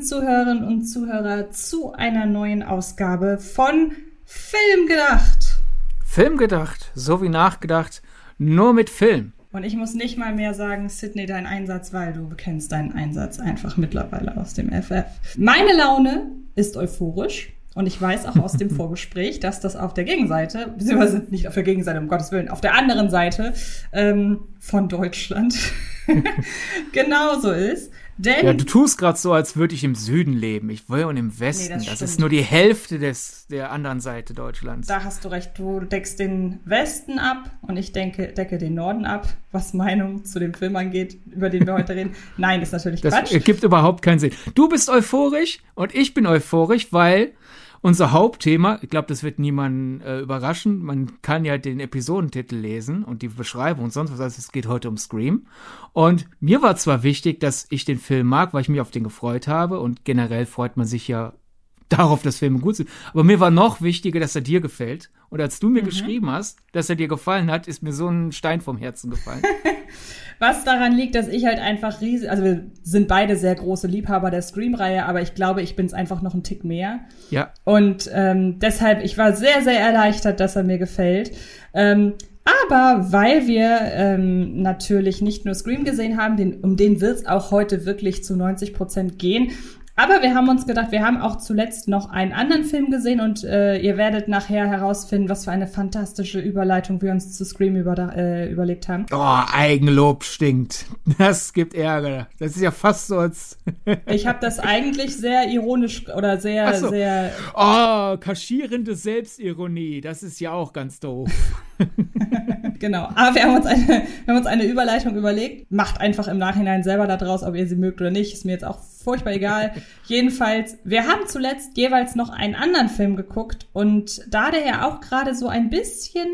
liebe Zuhörerinnen und Zuhörer, zu einer neuen Ausgabe von Film gedacht. Film gedacht, so wie nachgedacht, nur mit Film. Und ich muss nicht mal mehr sagen, Sydney, dein Einsatz, weil du bekennst deinen Einsatz einfach mittlerweile aus dem FF. Meine Laune ist euphorisch. Und ich weiß auch aus dem Vorgespräch, dass das auf der Gegenseite, beziehungsweise nicht auf der Gegenseite, um Gottes Willen, auf der anderen Seite ähm, von Deutschland genauso ist. Denn ja, du tust gerade so, als würde ich im Süden leben. Ich will und im Westen. Nee, das, das ist nur die Hälfte des, der anderen Seite Deutschlands. Da hast du recht. Du deckst den Westen ab und ich denke, decke den Norden ab, was Meinung zu dem Film angeht, über den wir heute reden. Nein, ist natürlich das Quatsch. Das gibt überhaupt keinen Sinn. Du bist euphorisch und ich bin euphorisch, weil unser Hauptthema, ich glaube, das wird niemanden äh, überraschen. Man kann ja den Episodentitel lesen und die Beschreibung und sonst was. Also es geht heute um Scream. Und mir war zwar wichtig, dass ich den Film mag, weil ich mich auf den gefreut habe. Und generell freut man sich ja darauf, dass Filme gut sind. Aber mir war noch wichtiger, dass er dir gefällt. Und als du mir mhm. geschrieben hast, dass er dir gefallen hat, ist mir so ein Stein vom Herzen gefallen. Was daran liegt, dass ich halt einfach riesig, also wir sind beide sehr große Liebhaber der Scream-Reihe, aber ich glaube, ich bin es einfach noch ein Tick mehr. Ja. Und ähm, deshalb, ich war sehr, sehr erleichtert, dass er mir gefällt. Ähm, aber weil wir ähm, natürlich nicht nur Scream gesehen haben, den, um den wird es auch heute wirklich zu 90 Prozent gehen, aber wir haben uns gedacht, wir haben auch zuletzt noch einen anderen Film gesehen und äh, ihr werdet nachher herausfinden, was für eine fantastische Überleitung wir uns zu Scream über, äh, überlegt haben. Oh, Eigenlob stinkt. Das gibt Ärger. Das ist ja fast so als. ich habe das eigentlich sehr ironisch oder sehr, so. sehr. Oh, kaschierende Selbstironie. Das ist ja auch ganz doof. genau. Aber wir haben, uns eine, wir haben uns eine Überleitung überlegt. Macht einfach im Nachhinein selber da draus, ob ihr sie mögt oder nicht. Ist mir jetzt auch furchtbar egal. Jedenfalls, wir haben zuletzt jeweils noch einen anderen Film geguckt und da der ja auch gerade so ein bisschen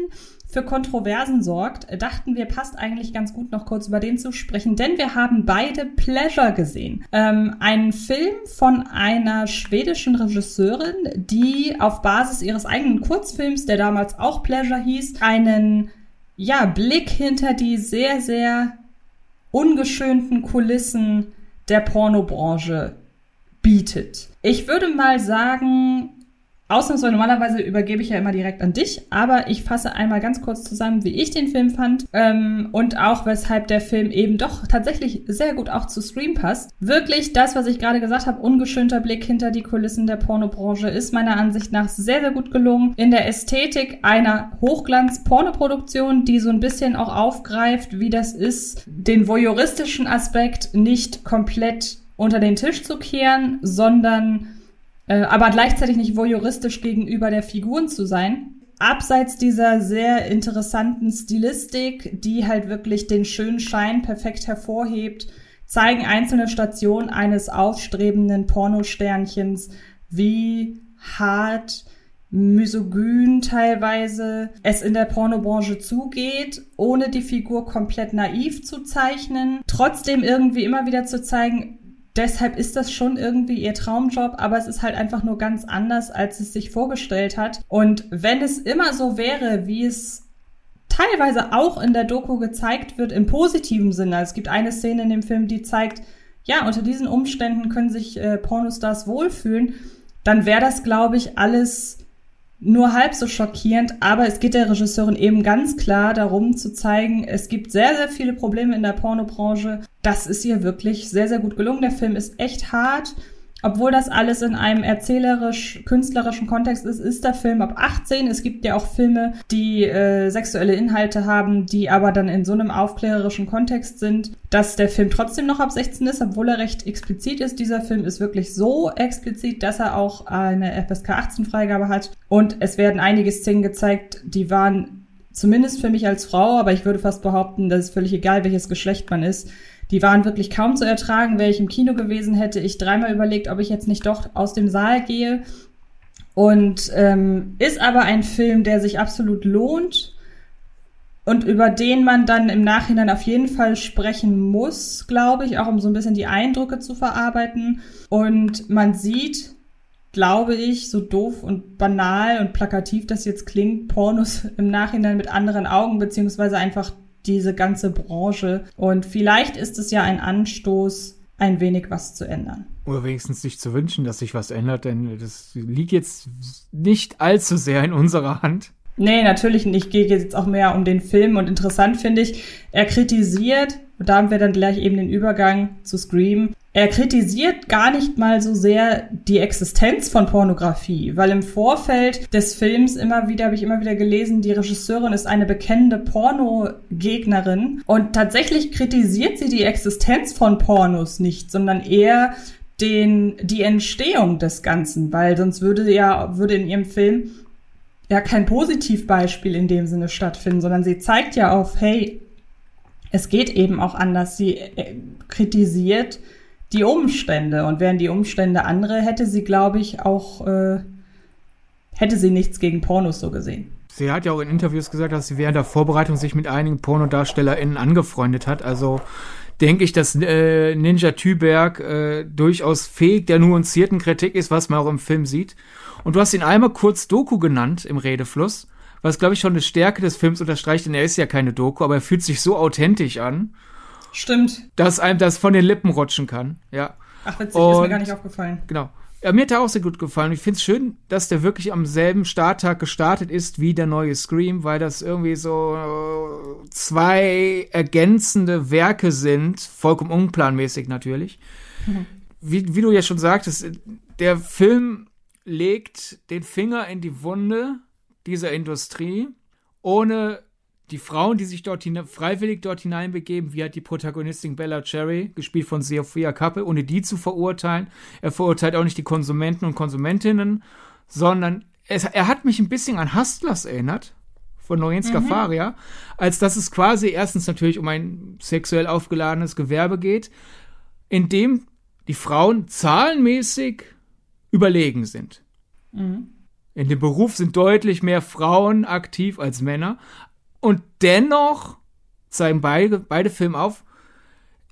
für Kontroversen sorgt, dachten wir, passt eigentlich ganz gut noch kurz über den zu sprechen, denn wir haben beide Pleasure gesehen. Ähm, einen Film von einer schwedischen Regisseurin, die auf Basis ihres eigenen Kurzfilms, der damals auch Pleasure hieß, einen ja, Blick hinter die sehr, sehr ungeschönten Kulissen der Pornobranche bietet. Ich würde mal sagen, Ausnahmsweise normalerweise übergebe ich ja immer direkt an dich, aber ich fasse einmal ganz kurz zusammen, wie ich den Film fand ähm, und auch weshalb der Film eben doch tatsächlich sehr gut auch zu Scream passt. Wirklich das, was ich gerade gesagt habe, ungeschönter Blick hinter die Kulissen der Pornobranche ist meiner Ansicht nach sehr, sehr gut gelungen. In der Ästhetik einer Hochglanz-Pornoproduktion, die so ein bisschen auch aufgreift, wie das ist, den voyeuristischen Aspekt nicht komplett unter den Tisch zu kehren, sondern äh, aber gleichzeitig nicht voyeuristisch gegenüber der Figuren zu sein. Abseits dieser sehr interessanten Stilistik, die halt wirklich den schönen Schein perfekt hervorhebt, zeigen einzelne Stationen eines aufstrebenden Pornosternchens, wie hart misogyn teilweise es in der Pornobranche zugeht, ohne die Figur komplett naiv zu zeichnen, trotzdem irgendwie immer wieder zu zeigen, deshalb ist das schon irgendwie ihr Traumjob, aber es ist halt einfach nur ganz anders, als es sich vorgestellt hat. Und wenn es immer so wäre, wie es teilweise auch in der Doku gezeigt wird, im positiven Sinne. Also es gibt eine Szene in dem Film, die zeigt, ja, unter diesen Umständen können sich äh, Pornostars wohlfühlen, dann wäre das, glaube ich, alles nur halb so schockierend, aber es geht der Regisseurin eben ganz klar darum zu zeigen, es gibt sehr, sehr viele Probleme in der Pornobranche. Das ist ihr wirklich sehr, sehr gut gelungen. Der Film ist echt hart. Obwohl das alles in einem erzählerisch-künstlerischen Kontext ist, ist der Film ab 18. Es gibt ja auch Filme, die äh, sexuelle Inhalte haben, die aber dann in so einem aufklärerischen Kontext sind, dass der Film trotzdem noch ab 16 ist, obwohl er recht explizit ist. Dieser Film ist wirklich so explizit, dass er auch eine FSK 18 Freigabe hat. Und es werden einige Szenen gezeigt, die waren zumindest für mich als Frau, aber ich würde fast behaupten, dass es völlig egal, welches Geschlecht man ist, die waren wirklich kaum zu ertragen. Wäre ich im Kino gewesen, hätte ich dreimal überlegt, ob ich jetzt nicht doch aus dem Saal gehe. Und ähm, ist aber ein Film, der sich absolut lohnt und über den man dann im Nachhinein auf jeden Fall sprechen muss, glaube ich, auch um so ein bisschen die Eindrücke zu verarbeiten. Und man sieht, glaube ich, so doof und banal und plakativ das jetzt klingt, Pornos im Nachhinein mit anderen Augen, beziehungsweise einfach diese ganze Branche. Und vielleicht ist es ja ein Anstoß, ein wenig was zu ändern. Oder wenigstens sich zu wünschen, dass sich was ändert, denn das liegt jetzt nicht allzu sehr in unserer Hand. Nee, natürlich nicht. Geht jetzt auch mehr um den Film und interessant finde ich, er kritisiert, und da haben wir dann gleich eben den Übergang zu Scream, er kritisiert gar nicht mal so sehr die Existenz von Pornografie, weil im Vorfeld des Films immer wieder, habe ich immer wieder gelesen, die Regisseurin ist eine bekennende Pornogegnerin und tatsächlich kritisiert sie die Existenz von Pornos nicht, sondern eher den, die Entstehung des Ganzen, weil sonst würde ja, würde in ihrem Film ja kein Positivbeispiel in dem Sinne stattfinden, sondern sie zeigt ja auf, hey, es geht eben auch anders. Sie äh, kritisiert die Umstände. Und wären die Umstände andere, hätte sie, glaube ich, auch, äh, hätte sie nichts gegen Pornos so gesehen. Sie hat ja auch in Interviews gesagt, dass sie während der Vorbereitung sich mit einigen PornodarstellerInnen angefreundet hat. Also denke ich, dass äh, Ninja Thüberg äh, durchaus fähig der nuancierten Kritik ist, was man auch im Film sieht. Und du hast ihn einmal kurz Doku genannt im Redefluss, was, glaube ich, schon eine Stärke des Films unterstreicht, denn er ist ja keine Doku, aber er fühlt sich so authentisch an. Stimmt. Dass einem das von den Lippen rutschen kann. Ja. Ach, witzig, Und, ist mir gar nicht aufgefallen. Genau. Ja, mir hat er auch sehr gut gefallen. Ich finde es schön, dass der wirklich am selben Starttag gestartet ist wie der neue Scream, weil das irgendwie so zwei ergänzende Werke sind, vollkommen unplanmäßig natürlich. Mhm. Wie, wie du ja schon sagtest, der Film legt den Finger in die Wunde dieser Industrie, ohne die Frauen, die sich dort freiwillig dort hineinbegeben, wie hat die Protagonistin Bella Cherry, gespielt von Sophia Kappe, ohne die zu verurteilen. Er verurteilt auch nicht die Konsumenten und Konsumentinnen, sondern es, er hat mich ein bisschen an Hustlers erinnert, von Lorenz mhm. Faria, als dass es quasi erstens natürlich um ein sexuell aufgeladenes Gewerbe geht, in dem die Frauen zahlenmäßig überlegen sind. Mhm. In dem Beruf sind deutlich mehr Frauen aktiv als Männer, und dennoch zeigen beide, beide Filme auf,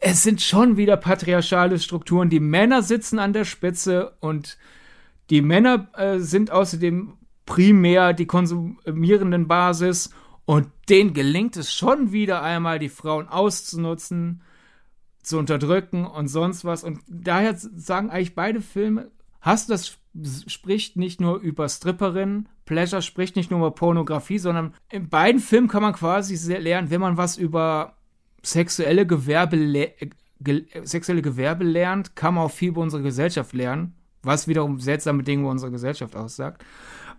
es sind schon wieder patriarchale Strukturen. Die Männer sitzen an der Spitze und die Männer äh, sind außerdem primär die konsumierenden Basis und denen gelingt es schon wieder einmal, die Frauen auszunutzen, zu unterdrücken und sonst was. Und daher sagen eigentlich beide Filme, hast du das spricht nicht nur über Stripperinnen, Pleasure spricht nicht nur über Pornografie, sondern in beiden Filmen kann man quasi lernen, wenn man was über sexuelle Gewerbe, ge sexuelle Gewerbe lernt, kann man auch viel über unsere Gesellschaft lernen, was wiederum seltsame Dinge über unsere Gesellschaft aussagt.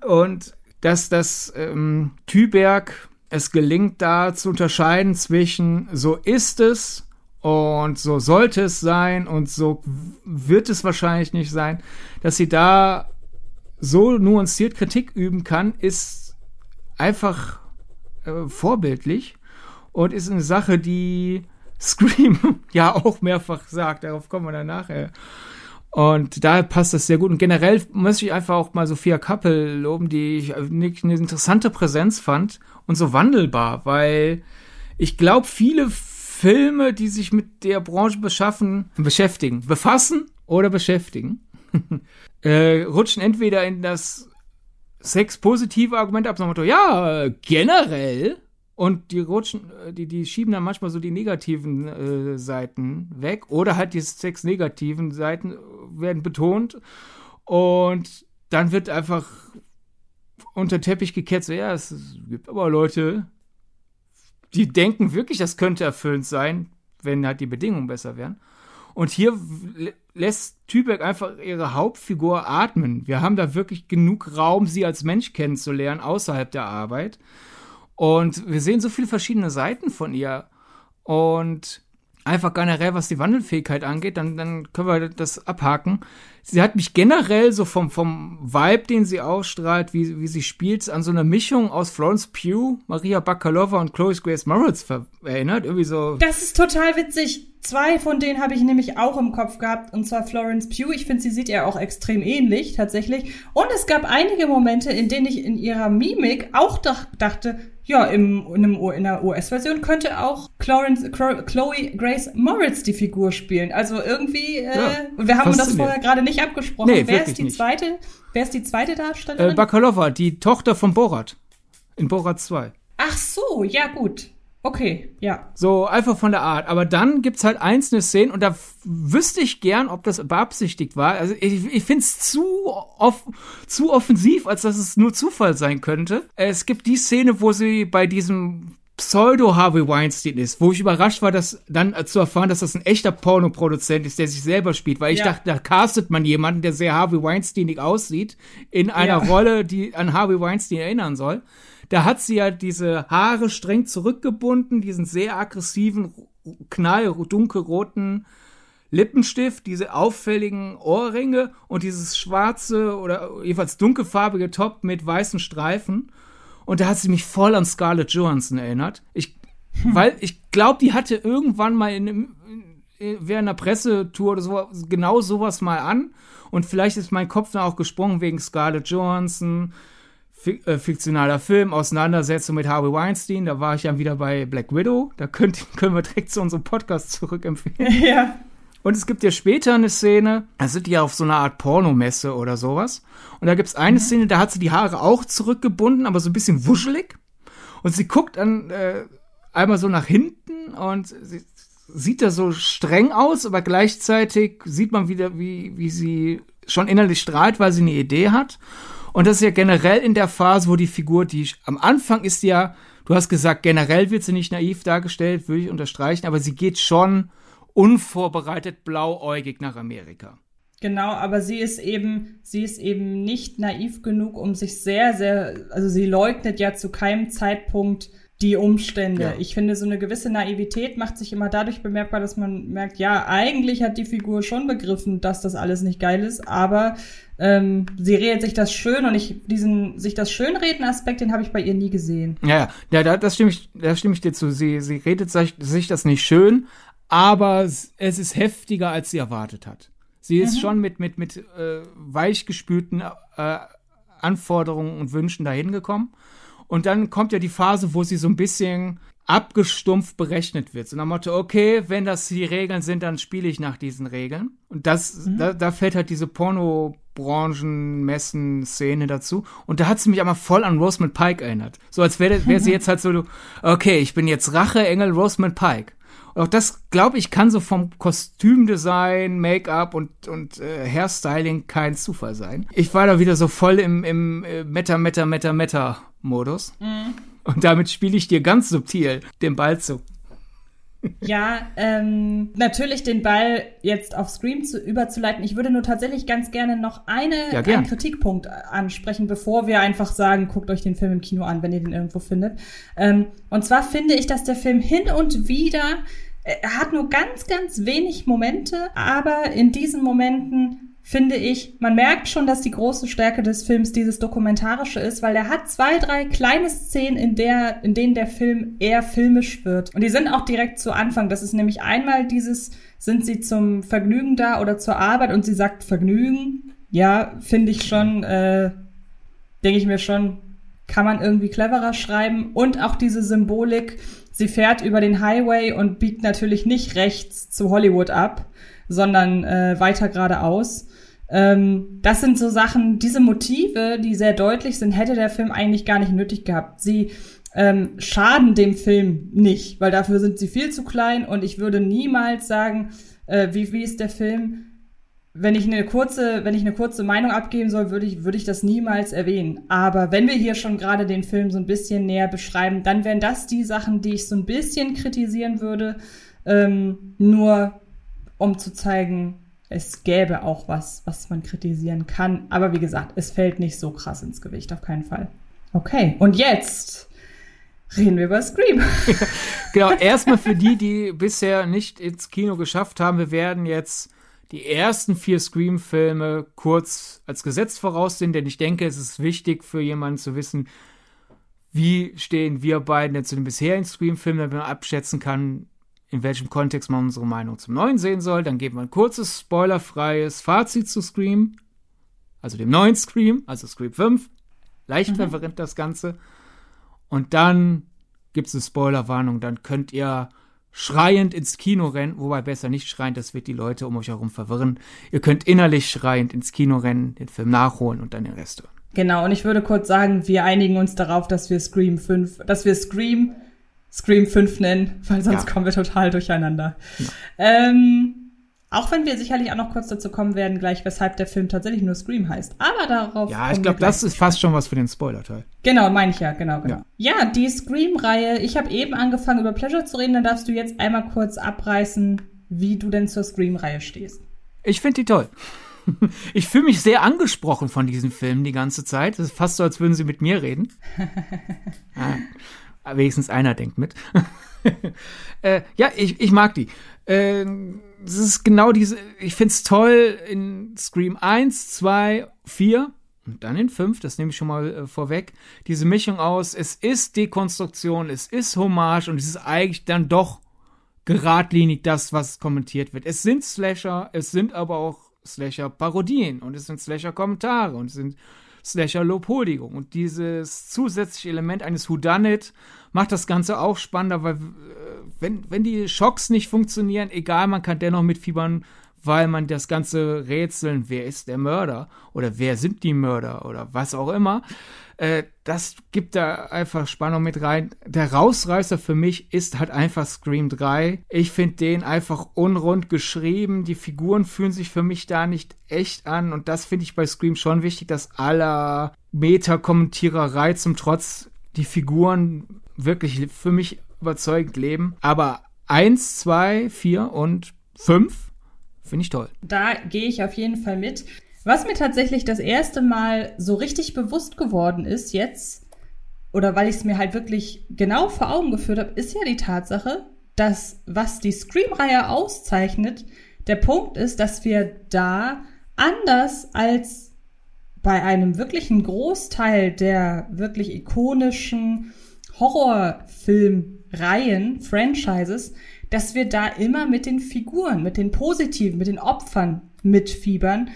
Und dass das ähm, Tüberg es gelingt, da zu unterscheiden zwischen so ist es und so sollte es sein und so wird es wahrscheinlich nicht sein, dass sie da so nuanciert Kritik üben kann, ist einfach äh, vorbildlich und ist eine Sache, die Scream ja auch mehrfach sagt. Darauf kommen wir dann nachher. Und daher passt das sehr gut. Und generell muss ich einfach auch mal Sophia Kappel loben, die ich eine interessante Präsenz fand und so wandelbar, weil ich glaube, viele Filme, die sich mit der Branche beschaffen, beschäftigen, befassen oder beschäftigen, äh, rutschen entweder in das sexpositive Argument ab, Motto, ja, generell, und die rutschen, äh, die, die schieben dann manchmal so die negativen äh, Seiten weg, oder halt die sexnegativen Seiten werden betont, und dann wird einfach unter Teppich gekehrt, so, ja, es gibt aber Leute, die denken wirklich, das könnte erfüllend sein, wenn halt die Bedingungen besser wären. Und hier lässt Tübeck einfach ihre Hauptfigur atmen. Wir haben da wirklich genug Raum, sie als Mensch kennenzulernen, außerhalb der Arbeit. Und wir sehen so viele verschiedene Seiten von ihr. Und einfach generell, was die Wandelfähigkeit angeht, dann, dann können wir das abhaken. Sie hat mich generell so vom, vom Vibe, den sie ausstrahlt, wie, wie sie spielt, an so eine Mischung aus Florence Pugh, Maria Bakalova und Chloe Grace Moritz erinnert. Irgendwie so. Das ist total witzig. Zwei von denen habe ich nämlich auch im Kopf gehabt, und zwar Florence Pugh. Ich finde, sie sieht ihr auch extrem ähnlich, tatsächlich. Und es gab einige Momente, in denen ich in ihrer Mimik auch dachte, ja, im, in, einem, in der US-Version könnte auch Clarence, Chloe Grace Moritz die Figur spielen. Also irgendwie, äh, ja, wir haben das vorher gerade nicht abgesprochen. Nee, wer ist die nicht. zweite? Wer ist die zweite Darstellerin? Äh, Bakalova, die Tochter von Borat. In Borat 2. Ach so, ja gut. Okay, ja. So einfach von der Art. Aber dann gibt's halt einzelne Szenen und da wüsste ich gern, ob das beabsichtigt war. Also ich, ich finde es zu, off zu offensiv, als dass es nur Zufall sein könnte. Es gibt die Szene, wo sie bei diesem Pseudo-Harvey Weinstein ist, wo ich überrascht war, dass dann zu erfahren, dass das ein echter Pornoproduzent ist, der sich selber spielt, weil ich ja. dachte, da castet man jemanden, der sehr Harvey Weinsteinig aussieht, in einer ja. Rolle, die an Harvey Weinstein erinnern soll. Da hat sie ja diese Haare streng zurückgebunden, diesen sehr aggressiven, knall dunkelroten Lippenstift, diese auffälligen Ohrringe und dieses schwarze oder jedenfalls dunkelfarbige Top mit weißen Streifen. Und da hat sie mich voll an Scarlett Johansson erinnert. Ich, hm. weil ich glaube, die hatte irgendwann mal in, in, während einer Pressetour oder so genau sowas mal an. Und vielleicht ist mein Kopf dann auch gesprungen wegen Scarlett Johansson, fiktionaler Film, Auseinandersetzung mit Harvey Weinstein. Da war ich ja wieder bei Black Widow. Da könnt, können wir direkt zu unserem Podcast zurückempfehlen. Ja. Und es gibt ja später eine Szene, da sind die ja auf so einer Art Pornomesse oder sowas. Und da gibt es eine mhm. Szene, da hat sie die Haare auch zurückgebunden, aber so ein bisschen wuschelig. Und sie guckt dann äh, einmal so nach hinten und sie sieht da so streng aus, aber gleichzeitig sieht man wieder, wie, wie sie schon innerlich strahlt, weil sie eine Idee hat. Und das ist ja generell in der Phase, wo die Figur, die am Anfang ist ja, du hast gesagt, generell wird sie nicht naiv dargestellt, würde ich unterstreichen, aber sie geht schon unvorbereitet blauäugig nach Amerika. Genau, aber sie ist eben, sie ist eben nicht naiv genug, um sich sehr, sehr, also sie leugnet ja zu keinem Zeitpunkt die Umstände. Ja. Ich finde, so eine gewisse Naivität macht sich immer dadurch bemerkbar, dass man merkt, ja, eigentlich hat die Figur schon begriffen, dass das alles nicht geil ist, aber ähm, sie redet sich das schön und ich diesen sich das schönreden Aspekt, den habe ich bei ihr nie gesehen. Ja, ja, da, das stimme ich, da stimme ich dir zu. Sie, sie redet sich, sich das nicht schön, aber es ist heftiger, als sie erwartet hat. Sie ist mhm. schon mit mit mit äh, weichgespülten äh, Anforderungen und Wünschen dahin gekommen. Und dann kommt ja die Phase, wo sie so ein bisschen abgestumpft berechnet wird. So nach Motto, okay, wenn das die Regeln sind, dann spiele ich nach diesen Regeln. Und das, mhm. da, da fällt halt diese Porno-Branchen-Messen-Szene dazu. Und da hat sie mich aber voll an Rosamund Pike erinnert. So als wäre wär sie jetzt halt so, okay, ich bin jetzt Rache-Engel Rosamund Pike. Und auch das, glaube ich, kann so vom Kostümdesign, Make-up und, und äh, Hairstyling kein Zufall sein. Ich war da wieder so voll im, im äh, Meta, Meta, Meta, Meta-Modus. Mhm. Und damit spiele ich dir ganz subtil den Ball zu. Ja, ähm, natürlich den Ball jetzt auf Scream zu, überzuleiten. Ich würde nur tatsächlich ganz gerne noch eine, ja, gern. einen Kritikpunkt ansprechen, bevor wir einfach sagen, guckt euch den Film im Kino an, wenn ihr den irgendwo findet. Ähm, und zwar finde ich, dass der Film hin und wieder er hat nur ganz, ganz wenig Momente, aber in diesen Momenten finde ich, man merkt schon, dass die große Stärke des Films dieses Dokumentarische ist, weil er hat zwei, drei kleine Szenen, in, der, in denen der Film eher filmisch wird. Und die sind auch direkt zu Anfang. Das ist nämlich einmal dieses, sind sie zum Vergnügen da oder zur Arbeit und sie sagt Vergnügen. Ja, finde ich schon, äh, denke ich mir schon, kann man irgendwie cleverer schreiben. Und auch diese Symbolik, sie fährt über den Highway und biegt natürlich nicht rechts zu Hollywood ab, sondern äh, weiter geradeaus. Ähm, das sind so Sachen, diese Motive, die sehr deutlich sind, hätte der Film eigentlich gar nicht nötig gehabt. Sie ähm, schaden dem Film nicht, weil dafür sind sie viel zu klein und ich würde niemals sagen, äh, wie, wie ist der Film. Wenn ich eine kurze, wenn ich eine kurze Meinung abgeben soll, würde ich, würde ich das niemals erwähnen. Aber wenn wir hier schon gerade den Film so ein bisschen näher beschreiben, dann wären das die Sachen, die ich so ein bisschen kritisieren würde. Ähm, nur um zu zeigen, es gäbe auch was, was man kritisieren kann. Aber wie gesagt, es fällt nicht so krass ins Gewicht, auf keinen Fall. Okay, und jetzt reden wir über Scream. genau, erstmal für die, die bisher nicht ins Kino geschafft haben, wir werden jetzt die ersten vier Scream-Filme kurz als Gesetz voraussehen, denn ich denke, es ist wichtig für jemanden zu wissen, wie stehen wir beiden denn zu den bisherigen Scream-Filmen, damit man abschätzen kann, in welchem Kontext man unsere Meinung zum neuen sehen soll. Dann geben wir ein kurzes, spoilerfreies Fazit zu Scream, also dem neuen Scream, also Scream 5. Leicht mhm. verwirrend das Ganze. Und dann gibt es eine Spoilerwarnung, dann könnt ihr schreiend ins Kino rennen, wobei besser nicht schreiend, das wird die Leute um euch herum verwirren. Ihr könnt innerlich schreiend ins Kino rennen, den Film nachholen und dann den Rest hören. Genau, und ich würde kurz sagen, wir einigen uns darauf, dass wir Scream 5, dass wir Scream Scream 5 nennen, weil sonst Ja. kommen wir total durcheinander. Ja. Ähm, auch wenn wir sicherlich auch noch kurz dazu kommen werden, gleich weshalb der Film tatsächlich nur Scream heißt. Aber darauf. Ja, ich glaube, das ist fast schon was für den Spoiler-Teil. Genau, meine ich ja, genau, genau. Ja. Ja, die Scream-Reihe. Ich habe eben angefangen, über Pleasure zu reden. Dann darfst du jetzt einmal kurz abreißen, wie du denn zur Scream-Reihe stehst. Ich finde die toll. Ich fühle mich sehr angesprochen von diesen Filmen die ganze Zeit. Das ist fast so, als würden sie mit mir reden. ah, wenigstens einer denkt mit. äh, ja, ich, ich mag die. Äh, ist genau diese, ich finde es toll in Scream 1, 2, 4 und dann in 5, das nehme ich schon mal äh, vorweg, diese Mischung aus, es ist Dekonstruktion, es ist Hommage und es ist eigentlich dann doch geradlinig das, was kommentiert wird. Es sind Slasher, es sind aber auch Slasher-Parodien und es sind Slasher-Kommentare und es sind Slasher-Lobhuldigung. Und dieses zusätzliche Element eines Whodunit macht das Ganze auch spannender, weil äh, wenn, wenn die Schocks nicht funktionieren, egal, man kann dennoch mitfiebern, weil man das ganze Rätseln, wer ist der Mörder oder wer sind die Mörder oder was auch immer, äh, das gibt da einfach Spannung mit rein. Der Rausreißer für mich ist halt einfach Scream 3. Ich finde den einfach unrund geschrieben. Die Figuren fühlen sich für mich da nicht echt an und das finde ich bei Scream schon wichtig, dass aller Meta-Kommentiererei zum Trotz die Figuren wirklich für mich überzeugend leben. Aber 1, 2, 4 und 5 finde ich toll. Da gehe ich auf jeden Fall mit. Was mir tatsächlich das erste Mal so richtig bewusst geworden ist jetzt, oder weil ich es mir halt wirklich genau vor Augen geführt habe, ist ja die Tatsache, dass was die Scream-Reihe auszeichnet, der Punkt ist, dass wir da anders als bei einem wirklichen Großteil der wirklich ikonischen Horrorfilmreihen, Franchises, dass wir da immer mit den Figuren, mit den Positiven, mit den Opfern mitfiebern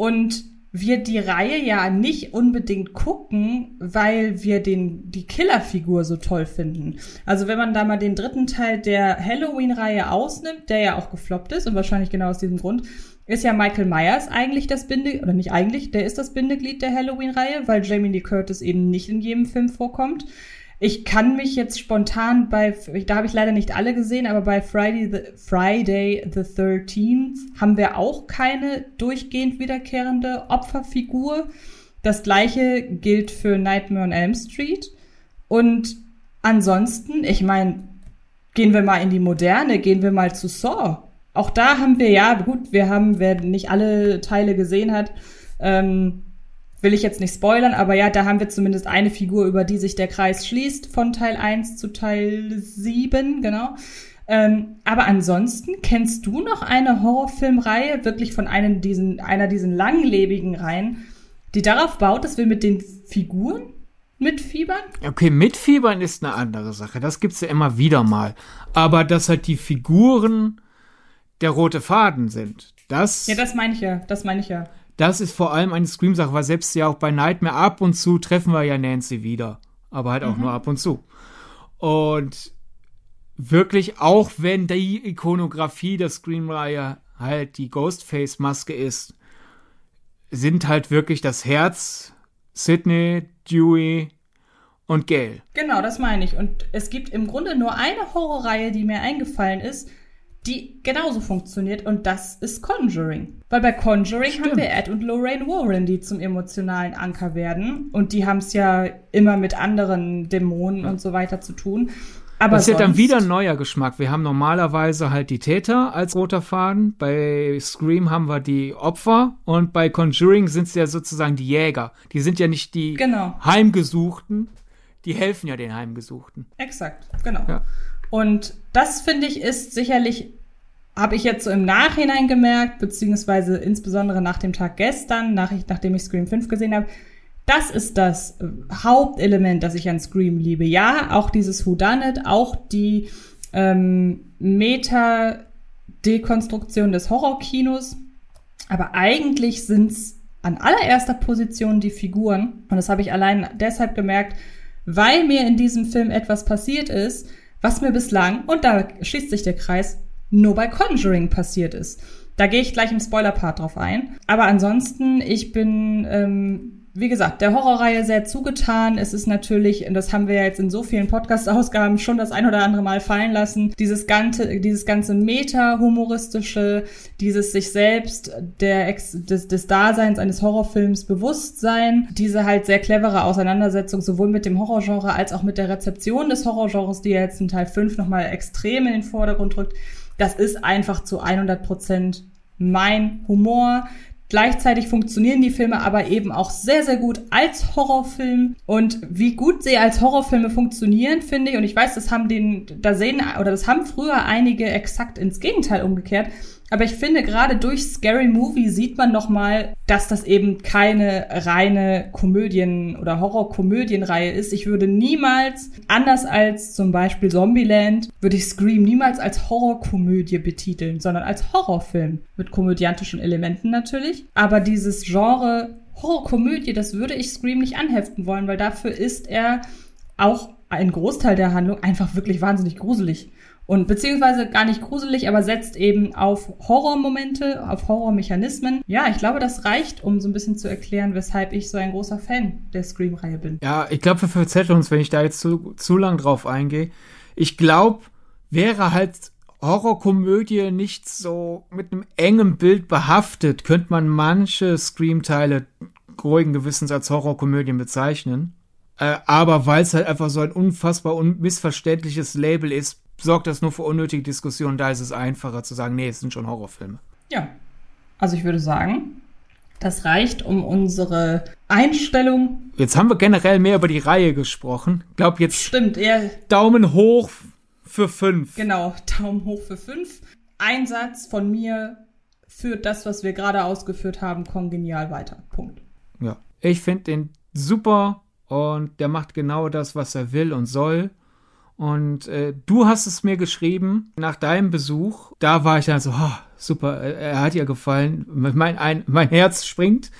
und wir die Reihe ja nicht unbedingt gucken, weil wir den, die Killerfigur so toll finden. Also wenn man da mal den dritten Teil der Halloween-Reihe ausnimmt, der ja auch gefloppt ist und wahrscheinlich genau aus diesem Grund, ist ja Michael Myers eigentlich das Binde, oder nicht eigentlich, der ist das Bindeglied der Halloween-Reihe, weil Jamie Lee Curtis eben nicht in jedem Film vorkommt. Ich kann mich jetzt spontan bei, da habe ich leider nicht alle gesehen, aber bei Friday the, Friday the 13th haben wir auch keine durchgehend wiederkehrende Opferfigur. Das gleiche gilt für Nightmare on Elm Street. Und ansonsten, ich meine, gehen wir mal in die Moderne, gehen wir mal zu Saw. Auch da haben wir ja, gut, wir haben, wer nicht alle Teile gesehen hat, ähm, will ich jetzt nicht spoilern, aber ja, da haben wir zumindest eine Figur, über die sich der Kreis schließt, von Teil 1 zu Teil 7, genau. Ähm, aber ansonsten, kennst du noch eine Horrorfilmreihe, wirklich von einem diesen, einer diesen langlebigen Reihen, die darauf baut, dass wir mit den Figuren mitfiebern? Okay, mitfiebern ist eine andere Sache. Das gibt's ja immer wieder mal. Aber dass halt die Figuren der rote Faden sind, das, Ja, das meine ich ja, das meine ich ja. Das ist vor allem eine Scream-Sache, weil selbst ja auch bei Nightmare ab und zu treffen wir ja Nancy wieder. Aber halt auch nur ab und zu. Und wirklich, auch wenn die Ikonografie der Scream-Reihe halt die Ghostface-Maske ist, sind halt wirklich das Herz Sidney, Dewey und Gail. Genau, das meine ich. Und es gibt im Grunde nur eine Horrorreihe, die mir eingefallen ist, die genauso funktioniert und das ist Conjuring. Weil bei Conjuring Stimmt. haben wir Ed und Lorraine Warren, die zum emotionalen Anker werden und die haben es ja immer mit anderen Dämonen und so weiter zu tun. Aber Das ist ja dann wieder ein neuer Geschmack. Wir haben normalerweise halt die Täter als roter Faden. Bei Scream haben wir die Opfer und bei Conjuring sind es ja sozusagen die Jäger. Die sind ja nicht die Genau. Heimgesuchten. Die helfen ja den Heimgesuchten. Exakt, genau. Ja. Und das finde ich ist sicherlich, habe ich jetzt so im Nachhinein gemerkt, beziehungsweise insbesondere nach dem Tag gestern, nach ich, nachdem ich Scream 5 gesehen habe, das ist das äh, Hauptelement, das ich an Scream liebe. Ja, auch dieses Whodunit, auch die ähm, Meta-Dekonstruktion des Horrorkinos. Aber eigentlich sind's an allererster Position die Figuren. Und das habe ich allein deshalb gemerkt, weil mir in diesem Film etwas passiert ist, was mir bislang, und da schließt sich der Kreis, nur bei Conjuring passiert ist. Da gehe ich gleich im Spoiler-Part drauf ein. Aber ansonsten, ich bin ähm, wie gesagt, der Horrorreihe sehr zugetan. Es ist natürlich, das haben wir ja jetzt in so vielen Podcast-Ausgaben schon das ein oder andere Mal fallen lassen, dieses ganze, dieses ganze Meta-humoristische, dieses sich selbst der Ex des, des Daseins eines Horrorfilms bewusst sein, diese halt sehr clevere Auseinandersetzung sowohl mit dem Horrorgenre als auch mit der Rezeption des Horrorgenres, die ja jetzt in Teil 5 nochmal extrem in den Vordergrund drückt. Das ist einfach zu 100 Prozent mein Humor. Gleichzeitig funktionieren die Filme aber eben auch sehr, sehr gut als Horrorfilm. Und wie gut sie als Horrorfilme funktionieren, finde ich, und ich weiß, das haben den, da sehen, oder das haben früher einige exakt ins Gegenteil umgekehrt, aber ich finde, gerade durch Scary Movie sieht man nochmal, dass das eben keine reine Komödien- oder Horror-Komödienreihe ist. Ich würde niemals, anders als zum Beispiel Zombieland, würde ich Scream niemals als Horrorkomödie betiteln, sondern als Horrorfilm. Mit komödiantischen Elementen natürlich. Aber dieses Genre Horrorkomödie, das würde ich Scream nicht anheften wollen, weil dafür ist er auch ein Großteil der Handlung einfach wirklich wahnsinnig gruselig. Und beziehungsweise gar nicht gruselig, aber setzt eben auf Horrormomente, auf Horrormechanismen. Ja, ich glaube, das reicht, um so ein bisschen zu erklären, weshalb ich so ein großer Fan der Scream-Reihe bin. Ja, ich glaube, wir verzetteln uns, wenn ich da jetzt zu, zu lang drauf eingehe. Ich glaube, wäre halt Horrorkomödie nicht so mit einem engen Bild behaftet, könnte man manche Scream-Teile ruhigen Gewissens als Horrorkomödien bezeichnen. Äh, aber weil es halt einfach so ein unfassbar un missverständliches Label ist, sorgt das nur für unnötige Diskussionen. Da ist es einfacher zu sagen, nee, es sind schon Horrorfilme. Ja. Also ich würde sagen, das reicht um unsere Einstellung. Jetzt haben wir generell mehr über die Reihe gesprochen. Ich glaube jetzt. Stimmt, eher. Daumen hoch für fünf. Genau, Daumen hoch für fünf. Einsatz von mir führt das, was wir gerade ausgeführt haben, kongenial weiter. Punkt. Ja. Ich finde den super und der macht genau das, was er will und soll. Und äh, du hast es mir geschrieben nach deinem Besuch. Da war ich dann so, oh, super, äh, er hat dir gefallen. Mein, ein, mein Herz springt.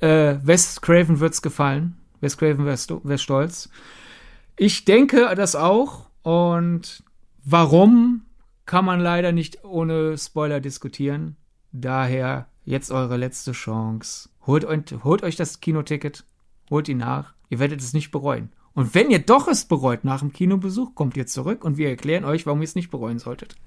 Äh, Wes Craven wird's gefallen. Wes Craven wäre wär stolz. Ich denke das auch. Und warum kann man leider nicht ohne Spoiler diskutieren. Daher jetzt eure letzte Chance. Holt, holt euch das Kinoticket. Holt ihn nach. Ihr werdet es nicht bereuen. Und wenn ihr doch es bereut nach dem Kinobesuch, kommt ihr zurück und wir erklären euch, warum ihr es nicht bereuen solltet.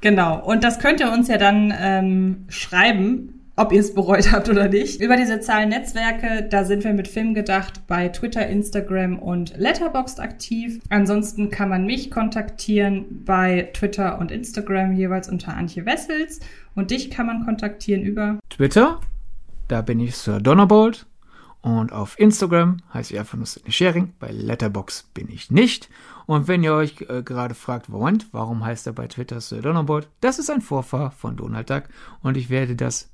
Genau. Und das könnt ihr uns ja dann ähm, schreiben, ob ihr es bereut habt oder nicht. Über diese sozialen Netzwerke, da sind wir mit Film gedacht bei Twitter, Instagram und Letterboxd aktiv. Ansonsten kann man mich kontaktieren bei Twitter und Instagram jeweils unter Antje Wessels. Und dich kann man kontaktieren über Twitter, da bin ich Sir Donnerbolt. Und auf Instagram heiße ich einfach nur Sidney Sharing. Bei Letterbox bin ich nicht. Und wenn ihr euch äh, gerade fragt, Moment, warum heißt er bei Twitter Sir Donnerbolt? Das ist ein Vorfahr von Donald Duck. Und ich werde das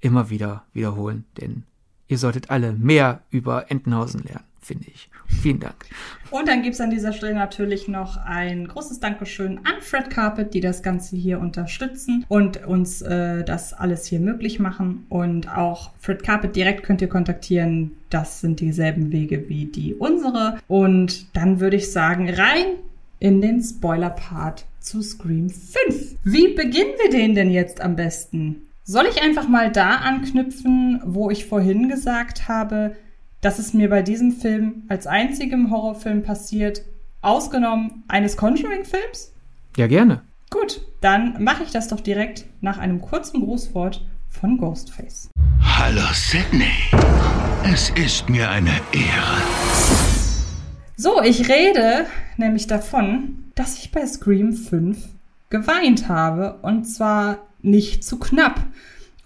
immer wieder wiederholen, denn ihr solltet alle mehr über Entenhausen lernen finde ich. Vielen Dank. Und dann gibt es an dieser Stelle natürlich noch ein großes Dankeschön an Fred Carpet, die das Ganze hier unterstützen und uns äh, das alles hier möglich machen. Und auch Fred Carpet direkt könnt ihr kontaktieren. Das sind dieselben Wege wie die unsere. Und dann würde ich sagen, rein in den Spoiler-Part zu Scream 5. Wie beginnen wir den denn jetzt am besten? Soll ich einfach mal da anknüpfen, wo ich vorhin gesagt habe, das ist mir bei diesem Film als einzigem Horrorfilm passiert, ausgenommen eines Conjuring-Films? Ja, gerne. Gut, dann mache ich das doch direkt nach einem kurzen Grußwort von Ghostface. Hallo Sydney, es ist mir eine Ehre. So, ich rede nämlich davon, dass ich bei Scream 5 geweint habe und zwar nicht zu knapp.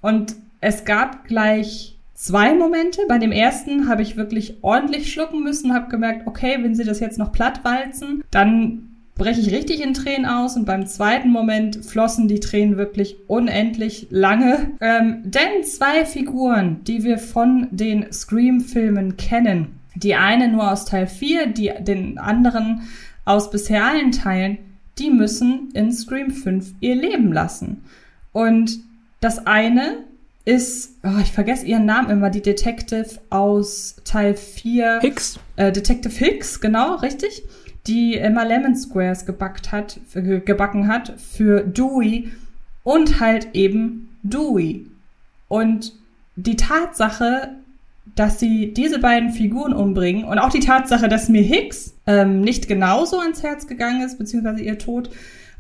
Und es gab gleich zwei Momente. Bei dem ersten habe ich wirklich ordentlich schlucken müssen, habe gemerkt, okay, wenn sie das jetzt noch platt walzen, dann breche ich richtig in Tränen aus und beim zweiten Moment flossen die Tränen wirklich unendlich lange. Ähm, denn zwei Figuren, die wir von den Scream-Filmen kennen, die eine nur aus Teil 4, die, den anderen aus bisher allen Teilen, die müssen in Scream 5 ihr Leben lassen. Und das eine ist, oh, ich vergesse ihren Namen immer, die Detective aus Teil 4. Hicks. Äh, Detective Hicks, genau, richtig. Die immer Lemon Squares gebackt hat, gebacken hat für Dewey und halt eben Dewey. Und die Tatsache, dass sie diese beiden Figuren umbringen und auch die Tatsache, dass mir Hicks ähm, nicht genauso ans Herz gegangen ist, beziehungsweise ihr Tod,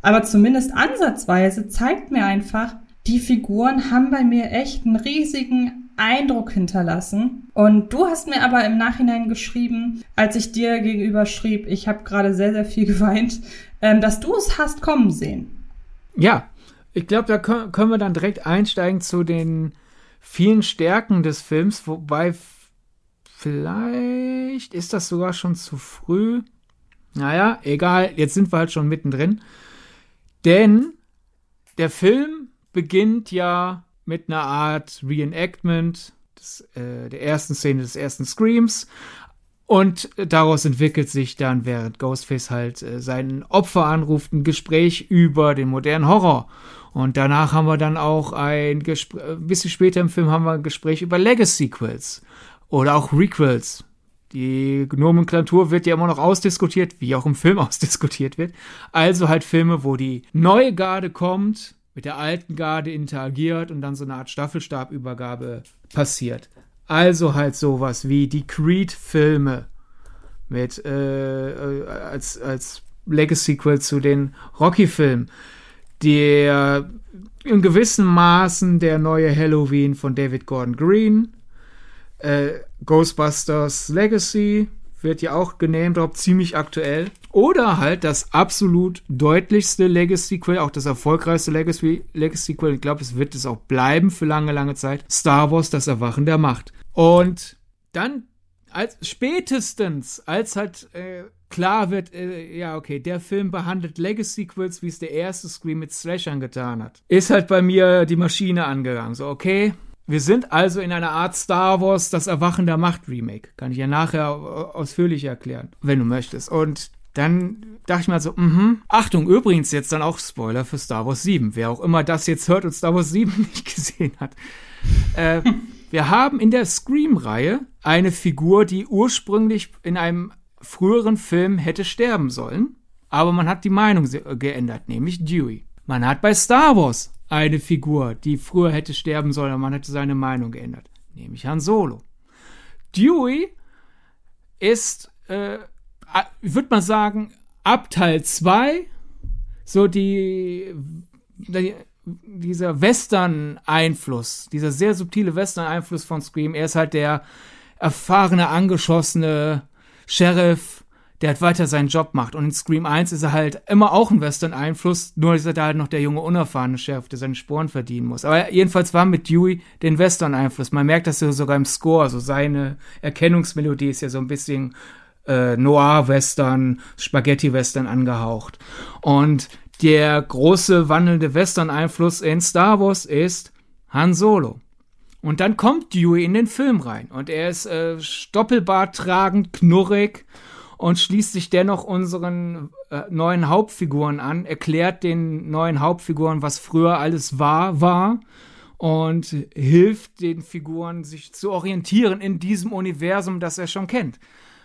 aber zumindest ansatzweise zeigt mir einfach, die Figuren haben bei mir echt einen riesigen Eindruck hinterlassen. Und du hast mir aber im Nachhinein geschrieben, als ich dir gegenüber schrieb, ich habe gerade sehr, sehr viel geweint, ähm, dass du es hast kommen sehen. Ja, ich glaube, da können wir dann direkt einsteigen zu den vielen Stärken des Films, wobei vielleicht ist das sogar schon zu früh. Naja, egal, jetzt sind wir halt schon mittendrin. Denn der Film beginnt ja mit einer Art Reenactment des, äh, der ersten Szene des ersten Screams. Und daraus entwickelt sich dann, während Ghostface halt äh, seinen Opfer anruft, ein Gespräch über den modernen Horror. Und danach haben wir dann auch ein Gespräch, ein bisschen später im Film haben wir ein Gespräch über Legacy-Sequels oder auch Requels. Die Nomenklatur wird ja immer noch ausdiskutiert, wie auch im Film ausdiskutiert wird. Also halt Filme, wo die neue Garde kommt, mit der alten Garde interagiert und dann so eine Art Staffelstabübergabe passiert. Also halt sowas wie die Creed-Filme mit äh, äh als, als Legacy-Sequel zu den Rocky-Filmen der in gewissen Maßen der neue Halloween von David Gordon Green. Äh, Ghostbusters Legacy wird ja auch ob ziemlich aktuell. Oder halt das absolut deutlichste Legacy-Sequel, auch das erfolgreichste Legacy-Sequel, ich glaube, es wird es auch bleiben für lange, lange Zeit. Star Wars, das Erwachen der Macht. Und dann als spätestens, als halt äh, klar wird, äh, ja, okay, der Film behandelt Legacy-Sequels, wie es der erste Scream mit Slashern getan hat. Ist halt bei mir die Maschine angegangen. So, okay, wir sind also in einer Art Star Wars, das Erwachen der Macht Remake. Kann ich ja nachher ausführlich erklären, wenn du möchtest. Und dann dachte ich mal so, mhm. Achtung, übrigens jetzt dann auch Spoiler für Star Wars 7. Wer auch immer das jetzt hört und Star Wars 7 nicht gesehen hat. Äh, wir haben in der Scream-Reihe eine Figur, die ursprünglich in einem früheren Film hätte sterben sollen, aber man hat die Meinung geändert, nämlich Dewey. Man hat bei Star Wars eine Figur, die früher hätte sterben sollen, aber man hätte seine Meinung geändert, nämlich Han Solo. Dewey ist, äh, würde man sagen, ab Teil 2 so die, die dieser Western-Einfluss, dieser sehr subtile Western-Einfluss von Scream, er ist halt der erfahrene, angeschossene Sheriff, der halt weiter seinen Job macht. Und in Scream 1 ist er halt immer auch ein Western-Einfluss, nur ist er da halt noch der junge, unerfahrene Sheriff, der seine Sporen verdienen muss. Aber jedenfalls war mit Dewey den Western-Einfluss. Man merkt das ja sogar im Score, so seine Erkennungsmelodie ist ja so ein bisschen äh, Noir-Western, Spaghetti-Western angehaucht. Und der große wandelnde Western-Einfluss in Star Wars ist Han Solo. Und dann kommt Dewey in den Film rein und er ist äh, Stoppelbart tragend, knurrig und schließt sich dennoch unseren äh, neuen Hauptfiguren an, erklärt den neuen Hauptfiguren, was früher alles war, war und hilft den Figuren, sich zu orientieren in diesem Universum, das er schon kennt,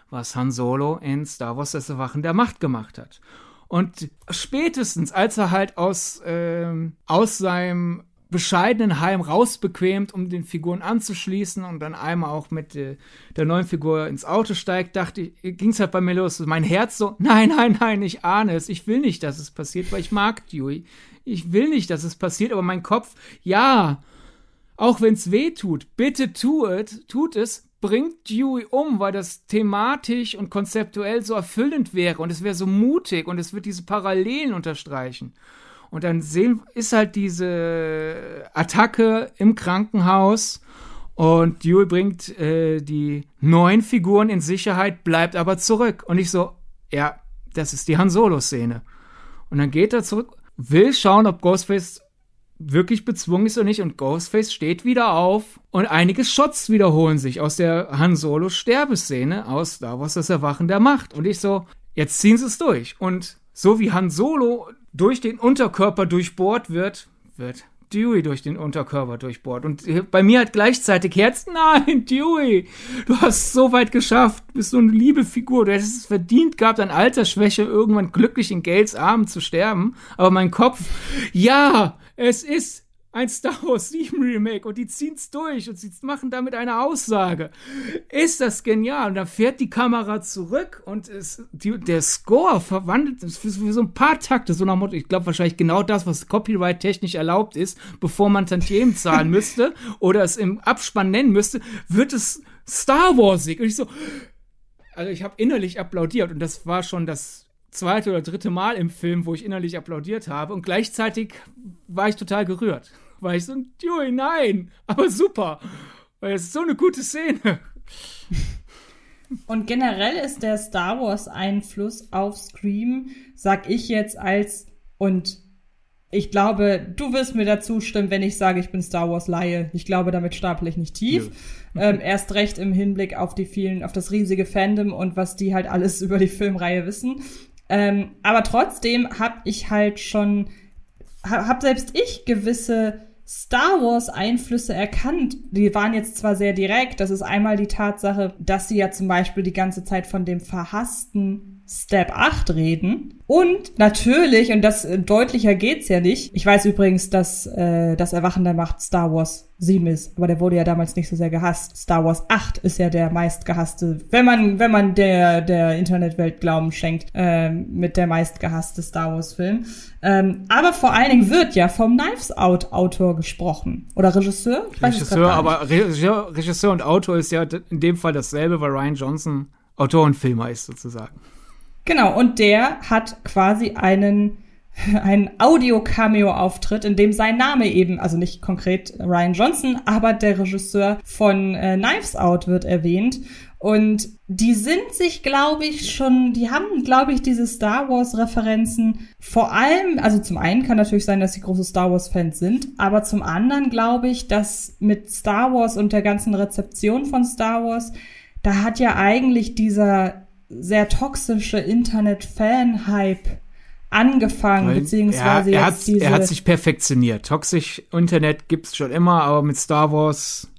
was Han Solo in Star Wars das Erwachen der Macht gemacht hat. Und spätestens, als er halt aus, ähm, aus seinem bescheidenen Heim rausbequemt, um den Figuren anzuschließen und dann einmal auch mit äh, der neuen Figur ins Auto steigt, dachte ich, ging es halt bei mir los. Mein Herz so, nein, nein, nein, ich ahne es. Ich will nicht, dass es passiert, weil ich mag Dewey. Ich will nicht, dass es passiert, aber mein Kopf, ja, auch wenn es weh tut, bitte tu es, tut es, bringt Dewey um, weil das thematisch und konzeptuell so erfüllend wäre und es wäre so mutig und es wird diese Parallelen unterstreichen. Und dann sehen, ist halt diese Attacke im Krankenhaus und Dewey bringt äh, die neuen Figuren in Sicherheit, bleibt aber zurück. Und ich so, ja, das ist die Han Solo-Szene. Und dann geht er zurück, will schauen, ob Ghostface wirklich bezwungen ist oder nicht. Und Ghostface steht wieder auf und einige Shots wiederholen sich aus der Han Solo Sterbeszene aus Star Wars das Erwachen der Macht. Und ich so, jetzt ziehen sie es durch. Und so wie Han Solo durch den Unterkörper durchbohrt wird, wird Dewey durch den Unterkörper durchbohrt. Und bei mir hat gleichzeitig Herz, nein, Dewey, du hast es so weit geschafft, bist so eine liebe Figur, du hättest es verdient gehabt, an Altersschwäche irgendwann glücklich in Gales Armen zu sterben. Aber mein Kopf, ja, es ist ein Star Wars 7 Remake und die ziehen's durch und sie machen damit eine Aussage. Ist das genial? Und dann fährt die Kamera zurück und es, die, der Score verwandelt es für, für so ein paar Takte, so nach Motto, ich glaube wahrscheinlich genau das, was Copyright-technisch erlaubt ist, bevor man Tantiemen zahlen müsste oder es im Abspann nennen müsste, wird es Star Warsig. Und ich so, also ich habe innerlich applaudiert und das war schon das zweite oder dritte Mal im Film, wo ich innerlich applaudiert habe und gleichzeitig war ich total gerührt war ich so, Joey, nein, aber super, weil es ist so eine gute Szene. Und generell ist der Star Wars Einfluss auf Scream, sag ich jetzt als, und ich glaube, du wirst mir dazu stimmen, wenn ich sage, ich bin Star Wars Laie. Ich glaube, damit stapel ich nicht tief. Ähm, erst recht im Hinblick auf die vielen, auf das riesige Fandom und was die halt alles über die Filmreihe wissen. Ähm, aber trotzdem habe ich halt schon, habe hab selbst ich gewisse Star Wars Einflüsse erkannt. Die waren jetzt zwar sehr direkt, das ist einmal die Tatsache, dass sie ja zum Beispiel die ganze Zeit von dem verhassten Step 8 reden. Und natürlich, und das äh, deutlicher geht's ja nicht. Ich weiß übrigens, dass äh, das Erwachen der Macht Star Wars 7 ist, aber der wurde ja damals nicht so sehr gehasst. Star Wars 8 ist ja der meistgehasste, wenn man wenn man der der Internetwelt Glauben schenkt, äh, mit der meistgehasste Star Wars Film. Ähm, aber vor allen Dingen wird ja vom Knives Out Autor gesprochen oder Regisseur. Ich Regisseur, aber Regisseur, Regisseur und Autor ist ja in dem Fall dasselbe, weil Ryan Johnson Autor und Filmer ist sozusagen. Genau, und der hat quasi einen ein Audio-Cameo-Auftritt, in dem sein Name eben, also nicht konkret Ryan Johnson, aber der Regisseur von äh, Knives Out wird erwähnt. Und die sind sich, glaube ich, schon, die haben, glaube ich, diese Star Wars-Referenzen vor allem, also zum einen kann natürlich sein, dass sie große Star Wars-Fans sind, aber zum anderen glaube ich, dass mit Star Wars und der ganzen Rezeption von Star Wars, da hat ja eigentlich dieser sehr toxische Internet-Fan-Hype angefangen, Weil beziehungsweise er, er jetzt hat, diese... Er hat sich perfektioniert. Toxisch Internet gibt's schon immer, aber mit Star Wars...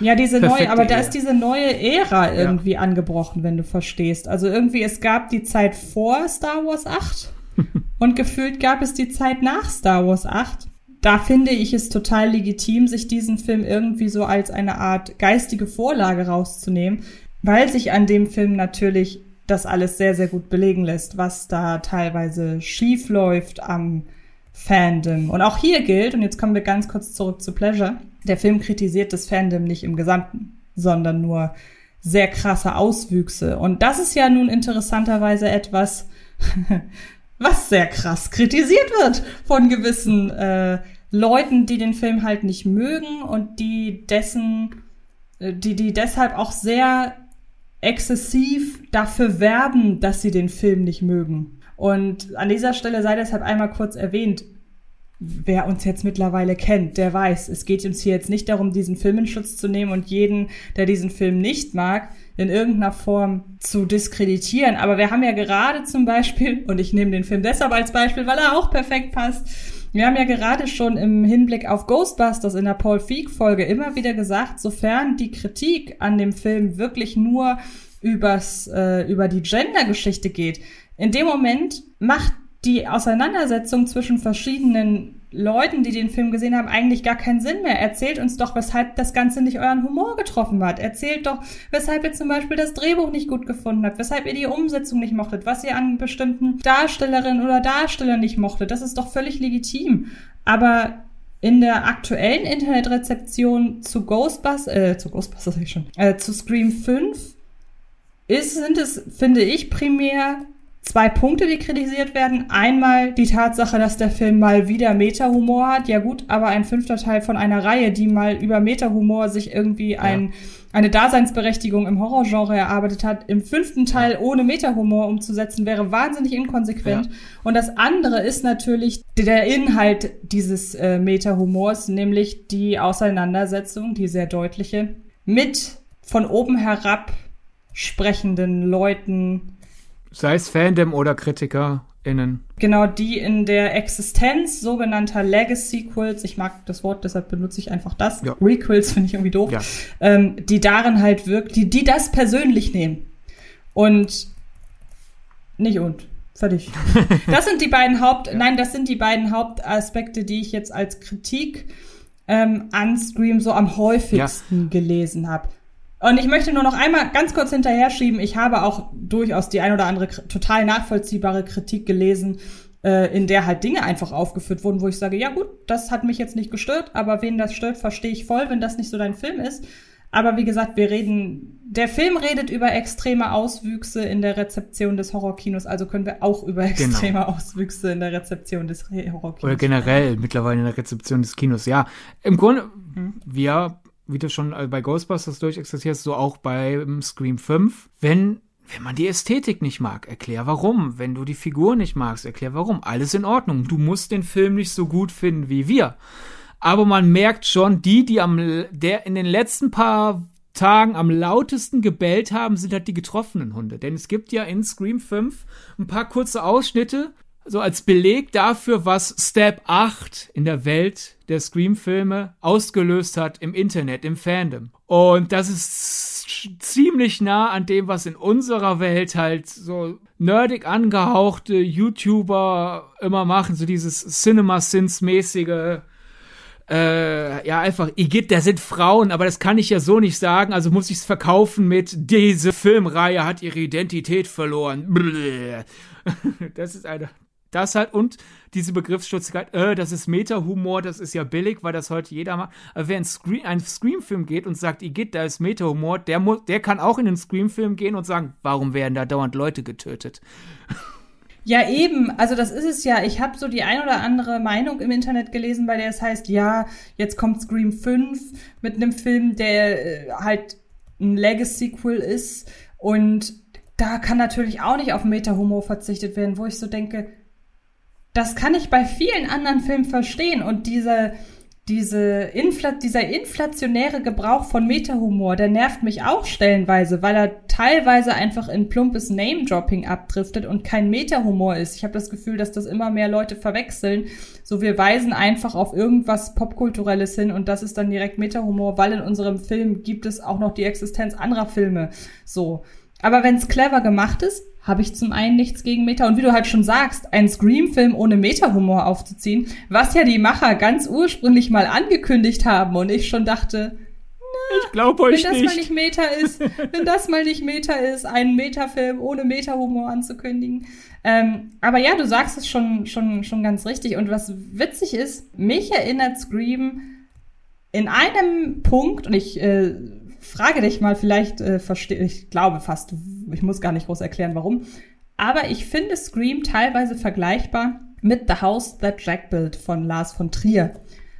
Ja, diese neue, aber da ist diese neue Ära irgendwie ja. angebrochen, wenn du verstehst. Also irgendwie, es gab die Zeit vor Star Wars 8 und gefühlt gab es die Zeit nach Star Wars 8. Da finde ich es total legitim, sich diesen Film irgendwie so als eine Art geistige Vorlage rauszunehmen, weil sich an dem Film natürlich das alles sehr, sehr gut belegen lässt, was da teilweise schief läuft am Fandom. Und auch hier gilt, und jetzt kommen wir ganz kurz zurück zu Pleasure, der Film kritisiert das Fandom nicht im Gesamten, sondern nur sehr krasse Auswüchse. Und das ist ja nun interessanterweise etwas, was sehr krass kritisiert wird von gewissen äh, Leuten, die den Film halt nicht mögen und die dessen, äh, die, die deshalb auch sehr exzessiv dafür werben, dass sie den Film nicht mögen. Und an dieser Stelle sei deshalb einmal kurz erwähnt, wer uns jetzt mittlerweile kennt, der weiß, es geht uns hier jetzt nicht darum, diesen Film in Schutz zu nehmen und jeden, der diesen Film nicht mag, in irgendeiner Form zu diskreditieren. Aber wir haben ja gerade zum Beispiel, und ich nehme den Film deshalb als Beispiel, weil er auch perfekt passt, wir haben ja gerade schon im Hinblick auf Ghostbusters in der Paul Feig Folge immer wieder gesagt, sofern die Kritik an dem Film wirklich nur übers, äh, über die Gender-Geschichte geht, in dem Moment macht die Auseinandersetzung zwischen verschiedenen Leuten, die den Film gesehen haben, eigentlich gar keinen Sinn mehr. Erzählt uns doch, weshalb das Ganze nicht euren Humor getroffen hat. Erzählt doch, weshalb ihr zum Beispiel das Drehbuch nicht gut gefunden habt, weshalb ihr die Umsetzung nicht mochtet, was ihr an bestimmten Darstellerinnen oder Darstellern nicht mochtet. Das ist doch völlig legitim. Aber in der aktuellen Internetrezeption zu Ghostbusters, äh, zu Ghostbusters sag ich schon, äh, zu Scream 5 ist, sind es, finde ich, primär zwei Punkte, die kritisiert werden. Einmal die Tatsache, dass der Film mal wieder Meta-Humor hat. Ja gut, aber ein fünfter Teil von einer Reihe, die mal über Meta-Humor sich irgendwie ja. ein, eine Daseinsberechtigung im Horrorgenre erarbeitet hat, im fünften Teil ja. ohne Meta-Humor umzusetzen, wäre wahnsinnig inkonsequent. Ja. Und das andere ist natürlich der Inhalt dieses äh, Meta-Humors, nämlich die Auseinandersetzung, die sehr deutliche, mit von oben herab sprechenden Leuten, Sei es Fandom oder KritikerInnen. Genau, die in der Existenz sogenannter Legacy-Sequels, ich mag das Wort, deshalb benutze ich einfach das. Ja. Requels finde ich irgendwie doof. Ja. Ähm, die darin halt wirklich, die, die das persönlich nehmen. Und nicht und. völlig. Das sind die beiden Haupt, ja. nein, das sind die beiden Hauptaspekte, die ich jetzt als Kritik ähm, an Scream so am häufigsten ja. gelesen habe. Und ich möchte nur noch einmal ganz kurz hinterher schieben. Ich habe auch durchaus die ein oder andere total nachvollziehbare Kritik gelesen, äh, in der halt Dinge einfach aufgeführt wurden, wo ich sage, ja gut, das hat mich jetzt nicht gestört, aber wen das stört, verstehe ich voll, wenn das nicht so dein Film ist. Aber wie gesagt, wir reden, der Film redet über extreme Auswüchse in der Rezeption des Horrorkinos, also können wir auch über genau. extreme genau. Auswüchse in der Rezeption des Horrorkinos. Oder generell mittlerweile in der Rezeption des Kinos. Ja, im Grunde, hm. wir, wie du schon bei Ghostbusters durchexistierst, so auch bei Scream 5. Wenn wenn man die Ästhetik nicht mag, erklär warum. Wenn du die Figur nicht magst, erklär warum. Alles in Ordnung. Du musst den Film nicht so gut finden wie wir aber man merkt schon, die, die am, der in den letzten paar Tagen am lautesten gebellt haben, sind halt die getroffenen Hunde. Denn es gibt ja in Scream 5 ein paar kurze Ausschnitte, so als Beleg dafür, was Step 8 in der Welt der Scream-Filme ausgelöst hat im Internet, im Fandom. Und das ist ziemlich nah an dem, was in unserer Welt halt so nerdig angehauchte YouTuber immer machen, so dieses Cinema-Sins-mäßige äh, ja, einfach, Igitt, da sind Frauen, aber das kann ich ja so nicht sagen, also muss ich es verkaufen mit, diese Filmreihe hat ihre Identität verloren. Das ist eine, das halt, und diese Begriffsstutzigkeit, äh, das ist Meta-Humor, das ist ja billig, weil das heute jeder macht. Aber wer in Screen, einen Scream-Film geht und sagt, Igitt, da ist Meta-Humor, der, der kann auch in den Scream-Film gehen und sagen, warum werden da dauernd Leute getötet? Ja, eben. Also das ist es ja. Ich habe so die ein oder andere Meinung im Internet gelesen, bei der es heißt, ja, jetzt kommt Scream 5 mit einem Film, der äh, halt ein Legacy-Sequel ist. Und da kann natürlich auch nicht auf Meta-Humor verzichtet werden, wo ich so denke, das kann ich bei vielen anderen Filmen verstehen. Und diese diese Infl dieser inflationäre Gebrauch von Metahumor, der nervt mich auch stellenweise, weil er teilweise einfach in plumpes Name-Dropping abdriftet und kein Metahumor ist. Ich habe das Gefühl, dass das immer mehr Leute verwechseln. So, wir weisen einfach auf irgendwas Popkulturelles hin und das ist dann direkt Metahumor, weil in unserem Film gibt es auch noch die Existenz anderer Filme. So. Aber wenn es clever gemacht ist, habe ich zum einen nichts gegen Meta. Und wie du halt schon sagst, einen Scream-Film ohne Meta-Humor aufzuziehen, was ja die Macher ganz ursprünglich mal angekündigt haben und ich schon dachte, na, ich glaube euch wenn das nicht. mal nicht Meta ist, wenn das mal nicht Meta ist, einen Meta-Film ohne Meta-Humor anzukündigen. Ähm, aber ja, du sagst es schon, schon, schon ganz richtig. Und was witzig ist, mich erinnert Scream in einem Punkt, und ich äh, frage dich mal, vielleicht äh, verstehe ich, glaube fast, ich muss gar nicht groß erklären, warum. Aber ich finde Scream teilweise vergleichbar mit The House That Jack Built von Lars von Trier.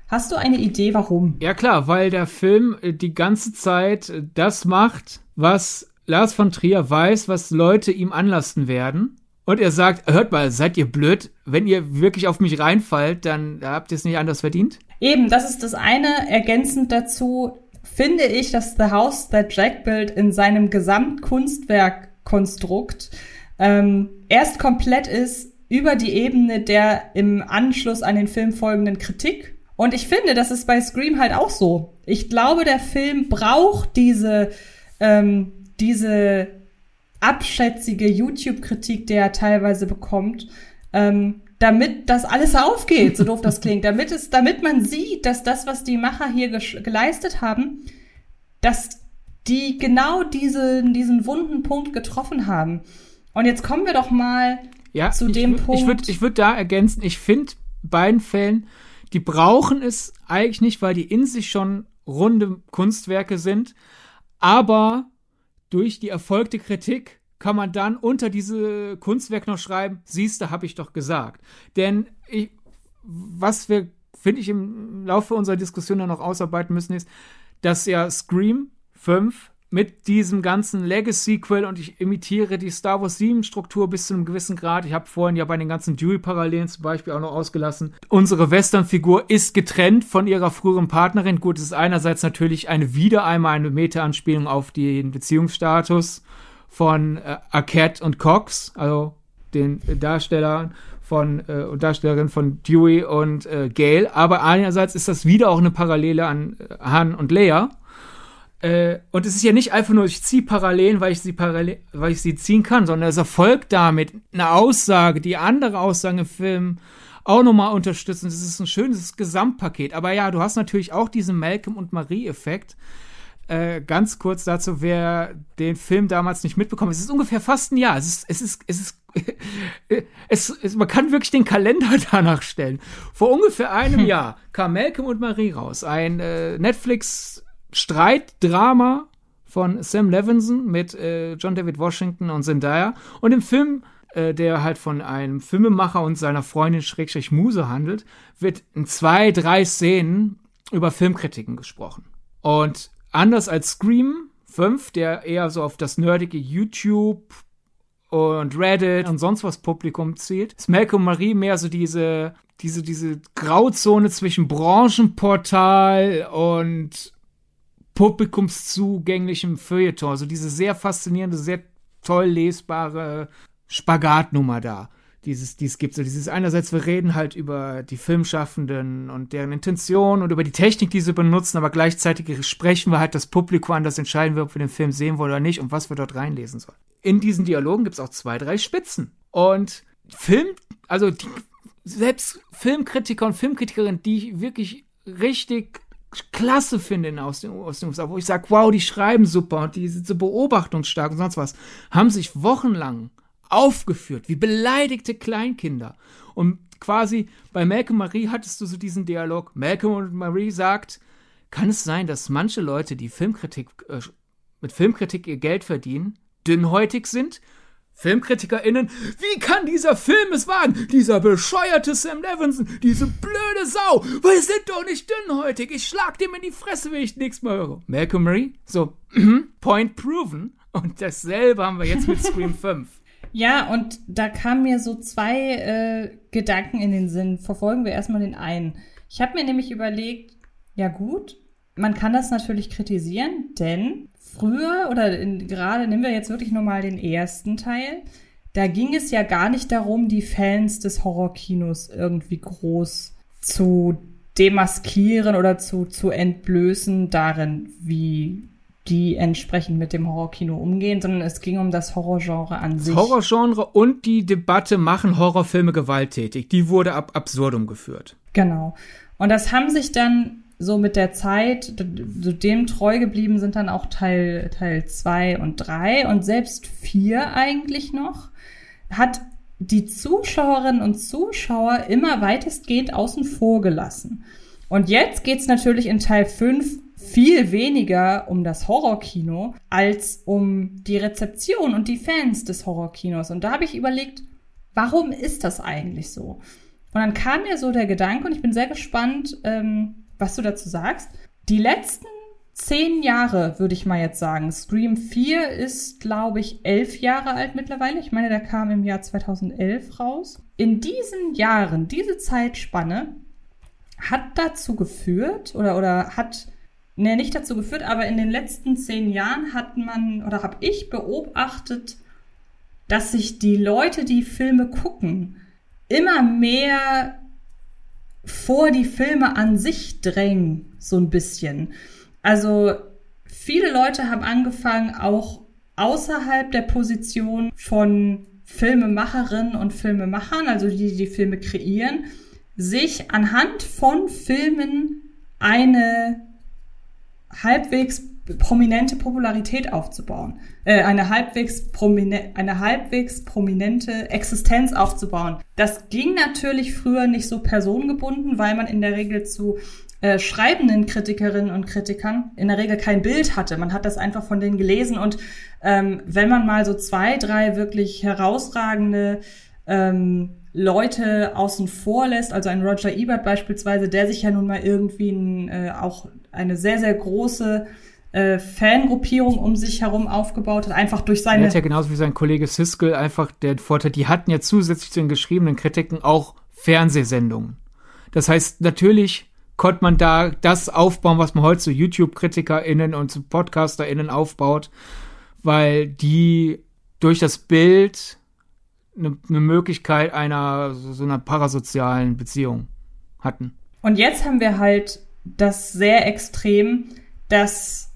Hast du eine Idee, warum? Ja klar, weil der Film äh, die ganze Zeit äh, das macht, was Lars von Trier weiß, was Leute ihm anlasten werden. Und er sagt, hört mal, seid ihr blöd? Wenn ihr wirklich auf mich reinfallt, dann habt ihr es nicht anders verdient. Eben, das ist das eine. Ergänzend dazu, finde ich, dass The House That Jack Built in seinem Gesamtkunstwerkkonstrukt ähm, erst komplett ist über die Ebene der im Anschluss an den Film folgenden Kritik. Und ich finde, das ist bei Scream halt auch so. Ich glaube, der Film braucht diese, ähm, diese abschätzige YouTube-Kritik, die er teilweise bekommt, ähm, damit das alles aufgeht, so doof das klingt, damit es, damit man sieht, dass das, was die Macher hier geleistet haben, dass die genau diesen, diesen wunden Punkt getroffen haben. Und jetzt kommen wir doch mal ja, zu dem Punkt. Ich würde ich würd da ergänzen, ich finde beiden Fällen, die brauchen es eigentlich nicht, weil die in sich schon runde Kunstwerke sind, aber durch die erfolgte Kritik kann man dann unter diese Kunstwerk noch schreiben, siehst du, habe ich doch gesagt. Denn ich, was wir, finde ich, im Laufe unserer Diskussion dann noch ausarbeiten müssen, ist, dass ja Scream 5 mit diesem ganzen Legacy-Sequel und ich imitiere die Star Wars 7-Struktur bis zu einem gewissen Grad. Ich habe vorhin ja bei den ganzen Dewey-Parallelen zum Beispiel auch noch ausgelassen. Unsere Western-Figur ist getrennt von ihrer früheren Partnerin. Gut, es ist einerseits natürlich eine wieder einmal eine Meta-Anspielung auf den Beziehungsstatus von äh, Arquette und Cox, also den Darstellern von äh, und Darstellerin von Dewey und äh, Gail. Aber einerseits ist das wieder auch eine Parallele an äh, Han und Leia. Äh, und es ist ja nicht einfach nur, ich ziehe Parallelen, weil ich sie parallel, weil ich sie ziehen kann, sondern es erfolgt damit eine Aussage, die andere Aussagen im Film auch nochmal unterstützen. Das ist ein schönes Gesamtpaket. Aber ja, du hast natürlich auch diesen Malcolm und Marie-Effekt. Äh, ganz kurz dazu, wer den Film damals nicht mitbekommen hat. Es ist ungefähr fast ein Jahr. Es ist, es ist, es ist, es, es, man kann wirklich den Kalender danach stellen. Vor ungefähr einem hm. Jahr kam Malcolm und Marie raus. Ein äh, Netflix-Streitdrama von Sam Levinson mit äh, John David Washington und Zendaya. Und im Film äh, der halt von einem Filmemacher und seiner Freundin Schrägstrich Muse handelt, wird in zwei, drei Szenen über Filmkritiken gesprochen. Und anders als Scream 5, der eher so auf das nerdige YouTube und Reddit und sonst was Publikum zielt, ist Malcolm Marie mehr so diese, diese, diese Grauzone zwischen Branchenportal und publikumszugänglichem Feuilleton. Also diese sehr faszinierende, sehr toll lesbare Spagatnummer da. Dieses, dies gibt so dieses einerseits wir reden halt über die Filmschaffenden und deren Intention und über die Technik, die sie benutzen, aber gleichzeitig sprechen wir halt das Publikum an, das entscheiden wir, ob wir den Film sehen wollen oder nicht und was wir dort reinlesen sollen. In diesen Dialogen gibt es auch zwei, drei Spitzen. Und Film, also die, selbst Filmkritiker und Filmkritikerinnen, die ich wirklich richtig klasse finde aus den, aus den USA, wo ich sage, wow, die schreiben super und die sind so beobachtungsstark und sonst was, haben sich wochenlang aufgeführt, wie beleidigte Kleinkinder. Und quasi bei Malcolm Marie hattest du so diesen Dialog. Malcolm und Marie sagt, kann es sein, dass manche Leute, die Filmkritik, äh, mit Filmkritik ihr Geld verdienen, dünnhäutig sind? FilmkritikerInnen, wie kann dieser Film es wagen? Dieser bescheuerte Sam Levinson, diese blöde Sau. Wir sind doch nicht dünnhäutig. Ich schlag dem in die Fresse, wenn ich nichts mehr höre. Malcolm Marie, so, point proven. Und dasselbe haben wir jetzt mit Scream 5. Ja, und da kamen mir so zwei äh, Gedanken in den Sinn. Verfolgen wir erstmal den einen. Ich habe mir nämlich überlegt, ja gut, man kann das natürlich kritisieren, denn früher oder in, gerade nehmen wir jetzt wirklich nur mal den ersten Teil, da ging es ja gar nicht darum, die Fans des Horrorkinos irgendwie groß zu demaskieren oder zu, zu entblößen darin, wie die entsprechend mit dem Horrorkino umgehen, sondern es ging um das Horrorgenre an sich. Das Horrorgenre und die Debatte machen Horrorfilme gewalttätig. Die wurde ab absurdum geführt. Genau. Und das haben sich dann so mit der Zeit, so dem treu geblieben sind dann auch Teil, Teil zwei und drei und selbst vier eigentlich noch, hat die Zuschauerinnen und Zuschauer immer weitestgehend außen vor gelassen. Und jetzt geht's natürlich in Teil 5 viel weniger um das Horrorkino als um die Rezeption und die Fans des Horrorkinos. Und da habe ich überlegt, warum ist das eigentlich so? Und dann kam mir so der Gedanke, und ich bin sehr gespannt, ähm, was du dazu sagst. Die letzten zehn Jahre, würde ich mal jetzt sagen. Scream 4 ist, glaube ich, elf Jahre alt mittlerweile. Ich meine, der kam im Jahr 2011 raus. In diesen Jahren, diese Zeitspanne, hat dazu geführt oder, oder hat nee, nicht dazu geführt, aber in den letzten zehn Jahren hat man oder habe ich beobachtet, dass sich die Leute, die Filme gucken, immer mehr vor die Filme an sich drängen, so ein bisschen. Also viele Leute haben angefangen, auch außerhalb der Position von Filmemacherinnen und Filmemachern, also die, die die Filme kreieren, sich anhand von Filmen eine halbwegs prominente Popularität aufzubauen, äh, eine halbwegs promine eine halbwegs prominente Existenz aufzubauen. Das ging natürlich früher nicht so personengebunden, weil man in der Regel zu äh, schreibenden Kritikerinnen und Kritikern in der Regel kein Bild hatte. Man hat das einfach von denen gelesen und ähm, wenn man mal so zwei, drei wirklich herausragende ähm, Leute außen vor lässt, also ein Roger Ebert beispielsweise, der sich ja nun mal irgendwie äh, auch eine sehr, sehr große äh, Fangruppierung um sich herum aufgebaut hat, einfach durch seine. Er hat ja genauso wie sein Kollege Siskel einfach den Vorteil, die hatten ja zusätzlich zu den geschriebenen Kritiken auch Fernsehsendungen. Das heißt, natürlich konnte man da das aufbauen, was man heute zu YouTube-KritikerInnen und zu PodcasterInnen aufbaut, weil die durch das Bild eine, eine Möglichkeit einer so einer parasozialen Beziehung hatten. Und jetzt haben wir halt das sehr extrem, dass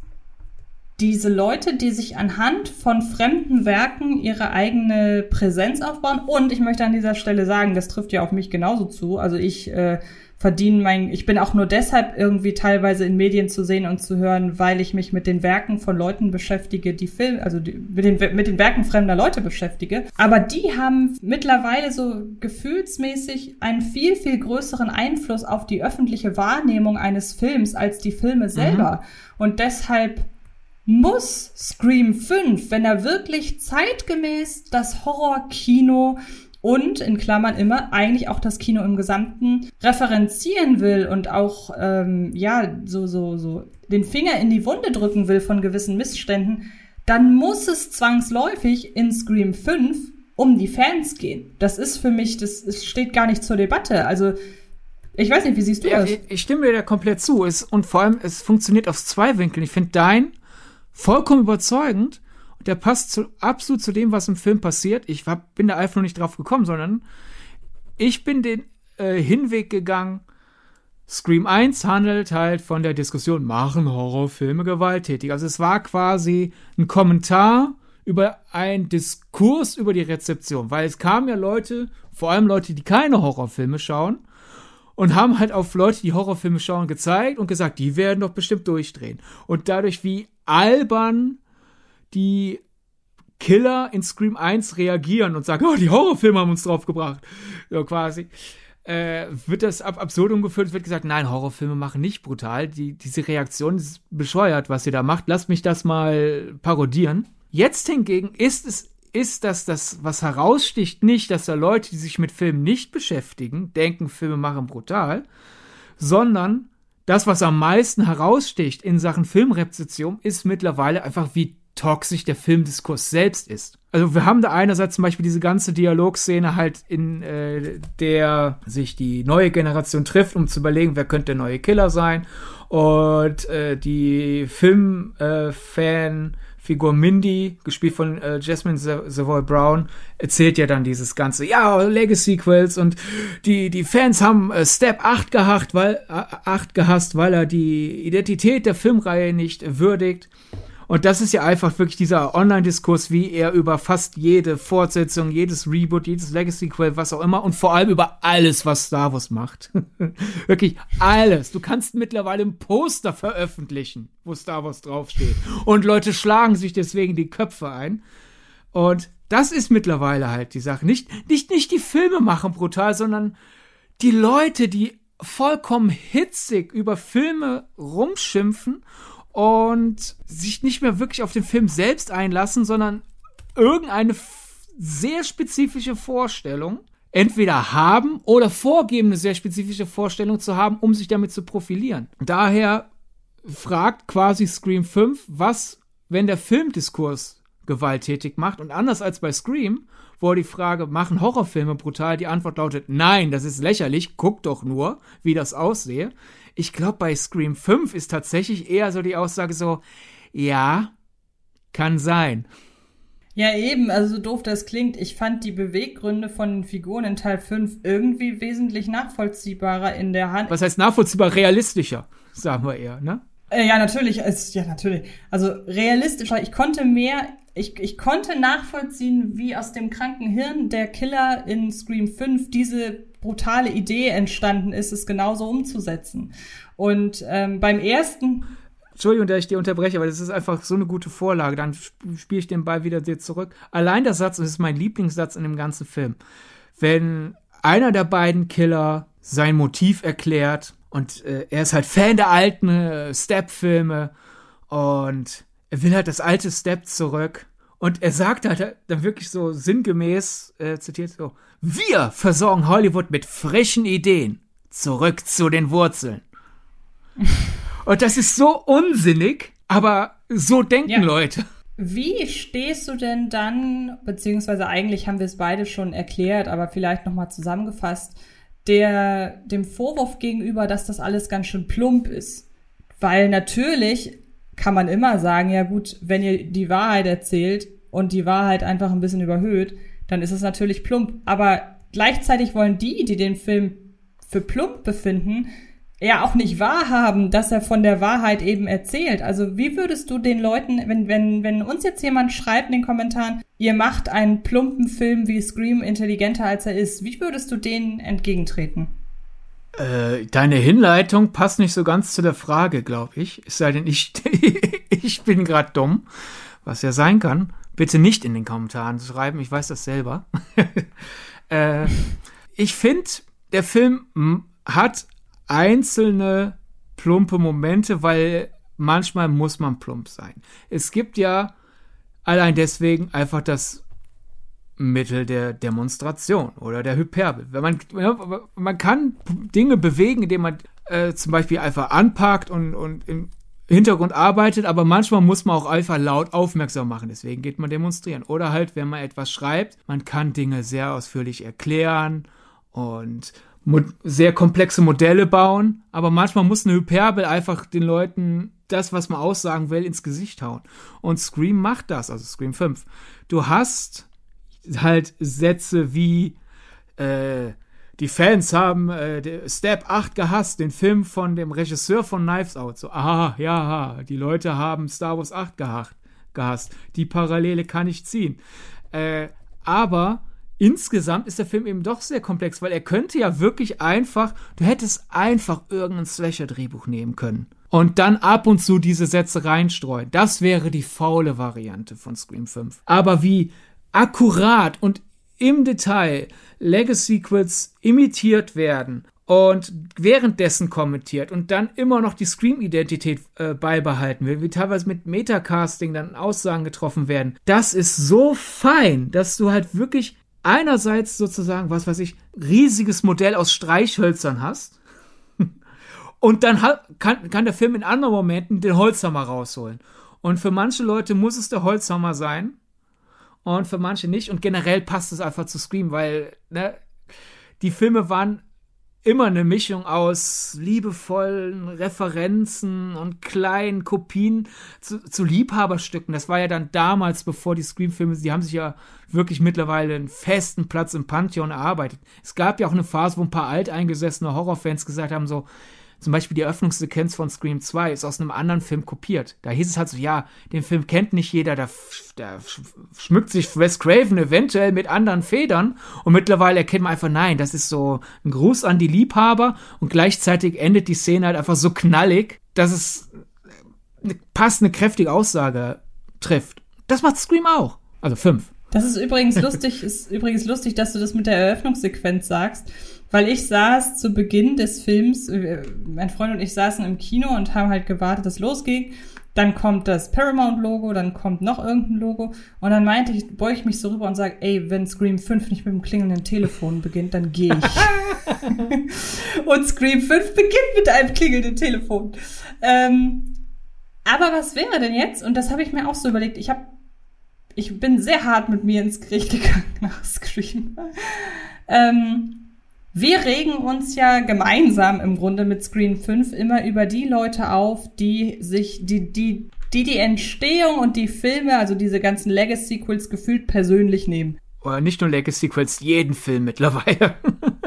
diese Leute, die sich anhand von fremden Werken ihre eigene Präsenz aufbauen. Und ich möchte an dieser Stelle sagen, das trifft ja auf mich genauso zu. Also ich äh, verdiene mein, ich bin auch nur deshalb irgendwie teilweise in Medien zu sehen und zu hören, weil ich mich mit den Werken von Leuten beschäftige, die Film, also die, mit, den, mit den Werken fremder Leute beschäftige. Aber die haben mittlerweile so gefühlsmäßig einen viel, viel größeren Einfluss auf die öffentliche Wahrnehmung eines Films als die Filme selber. Mhm. Und deshalb muss Scream 5, wenn er wirklich zeitgemäß das Horrorkino und in Klammern immer eigentlich auch das Kino im Gesamten referenzieren will und auch ähm, ja so so so den Finger in die Wunde drücken will von gewissen Missständen, dann muss es zwangsläufig in Scream 5 um die Fans gehen. Das ist für mich, das, das steht gar nicht zur Debatte. Also ich weiß nicht, wie siehst du ja, das? Ich, stimme dir da komplett zu. Es, und vor allem, es funktioniert aus zwei Winkeln. Ich finde dein vollkommen überzeugend der passt zu, absolut zu dem, was im Film passiert. Ich hab, bin da einfach noch nicht drauf gekommen, sondern ich bin den äh, Hinweg gegangen. Scream 1 handelt halt von der Diskussion, machen Horrorfilme gewalttätig. Also es war quasi ein Kommentar über einen Diskurs über die Rezeption, weil es kamen ja Leute, vor allem Leute, die keine Horrorfilme schauen, und haben halt auf Leute, die Horrorfilme schauen, gezeigt und gesagt, die werden doch bestimmt durchdrehen. Und dadurch, wie albern die Killer in Scream 1 reagieren und sagen, oh, die Horrorfilme haben uns draufgebracht. So quasi. Äh, wird das ab Absurdum geführt, es wird gesagt, nein, Horrorfilme machen nicht brutal. Die, diese Reaktion ist bescheuert, was ihr da macht. Lasst mich das mal parodieren. Jetzt hingegen ist es, ist das, das, was heraussticht, nicht, dass da Leute, die sich mit Filmen nicht beschäftigen, denken, Filme machen brutal, sondern das, was am meisten heraussticht in Sachen Filmrezeption, ist mittlerweile einfach, wie toxisch der Filmdiskurs selbst ist. Also wir haben da einerseits zum Beispiel diese ganze Dialogszene halt in äh, der sich die neue Generation trifft, um zu überlegen, wer könnte der neue Killer sein. Und äh, die Filmfan äh, Mindy, gespielt von äh, Jasmine Savoy Brown, erzählt ja dann dieses ganze, ja, Legacy-Sequels und die, die Fans haben äh, Step 8 gehasst, weil, äh, 8 gehasst, weil er die Identität der Filmreihe nicht würdigt. Und das ist ja einfach wirklich dieser Online-Diskurs, wie er über fast jede Fortsetzung, jedes Reboot, jedes Legacy-Quell, was auch immer und vor allem über alles, was Star Wars macht. wirklich alles. Du kannst mittlerweile ein Poster veröffentlichen, wo Star Wars draufsteht. Und Leute schlagen sich deswegen die Köpfe ein. Und das ist mittlerweile halt die Sache. Nicht, nicht, nicht die Filme machen brutal, sondern die Leute, die vollkommen hitzig über Filme rumschimpfen und sich nicht mehr wirklich auf den Film selbst einlassen, sondern irgendeine sehr spezifische Vorstellung entweder haben oder vorgeben, eine sehr spezifische Vorstellung zu haben, um sich damit zu profilieren. Daher fragt quasi Scream 5, was, wenn der Filmdiskurs gewalttätig macht und anders als bei Scream, wo die Frage, machen Horrorfilme brutal, die Antwort lautet, nein, das ist lächerlich, guck doch nur, wie das aussehe, ich glaube, bei Scream 5 ist tatsächlich eher so die Aussage so, ja, kann sein. Ja, eben, also so doof das klingt, ich fand die Beweggründe von den Figuren in Teil 5 irgendwie wesentlich nachvollziehbarer in der Hand. Was heißt nachvollziehbar? Realistischer, sagen wir eher, ne? Äh, ja, natürlich, es, ja, natürlich. Also realistischer, ich konnte mehr, ich, ich konnte nachvollziehen, wie aus dem kranken Hirn der Killer in Scream 5 diese brutale Idee entstanden ist, es genauso umzusetzen. Und ähm, beim ersten. Entschuldigung, dass ich dir unterbreche, aber das ist einfach so eine gute Vorlage. Dann spiele ich den Ball wieder dir zurück. Allein der Satz, und das ist mein Lieblingssatz in dem ganzen Film. Wenn einer der beiden Killer sein Motiv erklärt und äh, er ist halt Fan der alten äh, Step-Filme und er will halt das alte Step zurück und er sagt halt dann wirklich so sinngemäß, äh, zitiert so, wir versorgen Hollywood mit frischen Ideen. Zurück zu den Wurzeln. Und das ist so unsinnig, aber so denken ja. Leute. Wie stehst du denn dann, beziehungsweise eigentlich haben wir es beide schon erklärt, aber vielleicht nochmal zusammengefasst, der, dem Vorwurf gegenüber, dass das alles ganz schön plump ist? Weil natürlich kann man immer sagen, ja gut, wenn ihr die Wahrheit erzählt und die Wahrheit einfach ein bisschen überhöht, dann ist es natürlich plump. Aber gleichzeitig wollen die, die den Film für plump befinden, ja auch nicht wahrhaben, dass er von der Wahrheit eben erzählt. Also wie würdest du den Leuten, wenn, wenn, wenn uns jetzt jemand schreibt in den Kommentaren, ihr macht einen plumpen Film wie Scream intelligenter als er ist, wie würdest du denen entgegentreten? Äh, deine Hinleitung passt nicht so ganz zu der Frage, glaube ich. Es sei denn, ich, ich bin gerade dumm, was ja sein kann. Bitte nicht in den Kommentaren schreiben, ich weiß das selber. äh, ich finde, der Film hat einzelne plumpe Momente, weil manchmal muss man plump sein. Es gibt ja allein deswegen einfach das Mittel der Demonstration oder der Hyperbel. Wenn man, man kann Dinge bewegen, indem man äh, zum Beispiel einfach anpackt und, und im Hintergrund arbeitet, aber manchmal muss man auch einfach laut aufmerksam machen. Deswegen geht man demonstrieren. Oder halt, wenn man etwas schreibt, man kann Dinge sehr ausführlich erklären und sehr komplexe Modelle bauen, aber manchmal muss eine Hyperbel einfach den Leuten das, was man aussagen will, ins Gesicht hauen. Und Scream macht das, also Scream 5. Du hast halt Sätze wie äh, die Fans haben äh, Step 8 gehasst, den Film von dem Regisseur von Knives Out. So, aha, ja, die Leute haben Star Wars 8 gehasst. Die Parallele kann ich ziehen. Äh, aber insgesamt ist der Film eben doch sehr komplex, weil er könnte ja wirklich einfach, du hättest einfach irgendein Slasher-Drehbuch nehmen können. Und dann ab und zu diese Sätze reinstreuen. Das wäre die faule Variante von Scream 5. Aber wie akkurat und im Detail Legacy-Sequels imitiert werden und währenddessen kommentiert und dann immer noch die Scream-Identität äh, beibehalten will, wie teilweise mit Metacasting dann Aussagen getroffen werden. Das ist so fein, dass du halt wirklich einerseits sozusagen, was weiß ich, riesiges Modell aus Streichhölzern hast und dann kann, kann der Film in anderen Momenten den Holzhammer rausholen. Und für manche Leute muss es der Holzhammer sein, und für manche nicht. Und generell passt es einfach zu Scream, weil ne, die Filme waren immer eine Mischung aus liebevollen Referenzen und kleinen Kopien zu, zu Liebhaberstücken. Das war ja dann damals, bevor die Scream-Filme, die haben sich ja wirklich mittlerweile einen festen Platz im Pantheon erarbeitet. Es gab ja auch eine Phase, wo ein paar alteingesessene Horrorfans gesagt haben, so, zum Beispiel die Eröffnungssequenz von Scream 2 ist aus einem anderen Film kopiert. Da hieß es halt so, ja, den Film kennt nicht jeder, da, da schmückt sich Wes Craven eventuell mit anderen Federn und mittlerweile erkennt man einfach, nein, das ist so ein Gruß an die Liebhaber und gleichzeitig endet die Szene halt einfach so knallig, dass es eine passende, kräftige Aussage trifft. Das macht Scream auch. Also fünf. Das ist übrigens lustig, ist übrigens lustig, dass du das mit der Eröffnungssequenz sagst weil ich saß zu Beginn des Films, äh, mein Freund und ich saßen im Kino und haben halt gewartet, dass losging. Dann kommt das Paramount-Logo, dann kommt noch irgendein Logo. Und dann meinte ich, beuge ich mich so rüber und sage, ey, wenn Scream 5 nicht mit dem klingelnden Telefon beginnt, dann gehe ich. und Scream 5 beginnt mit einem klingelnden Telefon. Ähm, aber was wäre denn jetzt? Und das habe ich mir auch so überlegt. Ich habe, ich bin sehr hart mit mir ins Gericht gegangen nach Scream. ähm, wir regen uns ja gemeinsam im Grunde mit Screen 5 immer über die Leute auf, die sich, die, die, die die Entstehung und die Filme, also diese ganzen Legacy-Sequels gefühlt persönlich nehmen. Oder nicht nur Legacy-Sequels, jeden Film mittlerweile.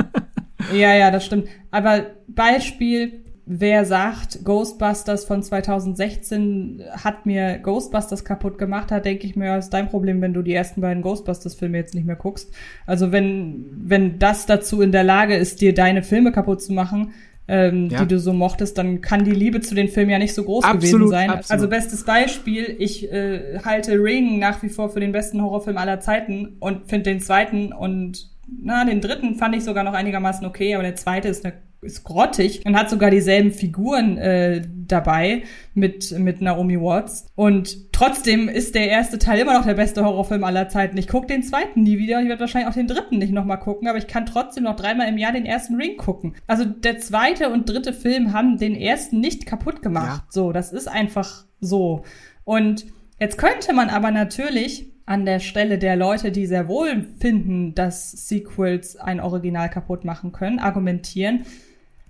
ja, ja, das stimmt. Aber Beispiel, wer sagt, Ghostbusters von 2016 hat mir Ghostbusters kaputt gemacht hat, denke ich mir, ist dein Problem, wenn du die ersten beiden Ghostbusters-Filme jetzt nicht mehr guckst. Also wenn, wenn das dazu in der Lage ist, dir deine Filme kaputt zu machen, ähm, ja. die du so mochtest, dann kann die Liebe zu den Filmen ja nicht so groß absolut, gewesen sein. Absolut. Also bestes Beispiel, ich äh, halte Ring nach wie vor für den besten Horrorfilm aller Zeiten und finde den zweiten und na, den dritten fand ich sogar noch einigermaßen okay, aber der zweite ist eine ist grottig und hat sogar dieselben Figuren äh, dabei mit, mit Naomi Watts. Und trotzdem ist der erste Teil immer noch der beste Horrorfilm aller Zeiten. Ich gucke den zweiten nie wieder und ich werde wahrscheinlich auch den dritten nicht nochmal gucken, aber ich kann trotzdem noch dreimal im Jahr den ersten Ring gucken. Also der zweite und dritte Film haben den ersten nicht kaputt gemacht. Ja. So, das ist einfach so. Und jetzt könnte man aber natürlich an der Stelle der Leute, die sehr wohl finden, dass Sequels ein Original kaputt machen können, argumentieren,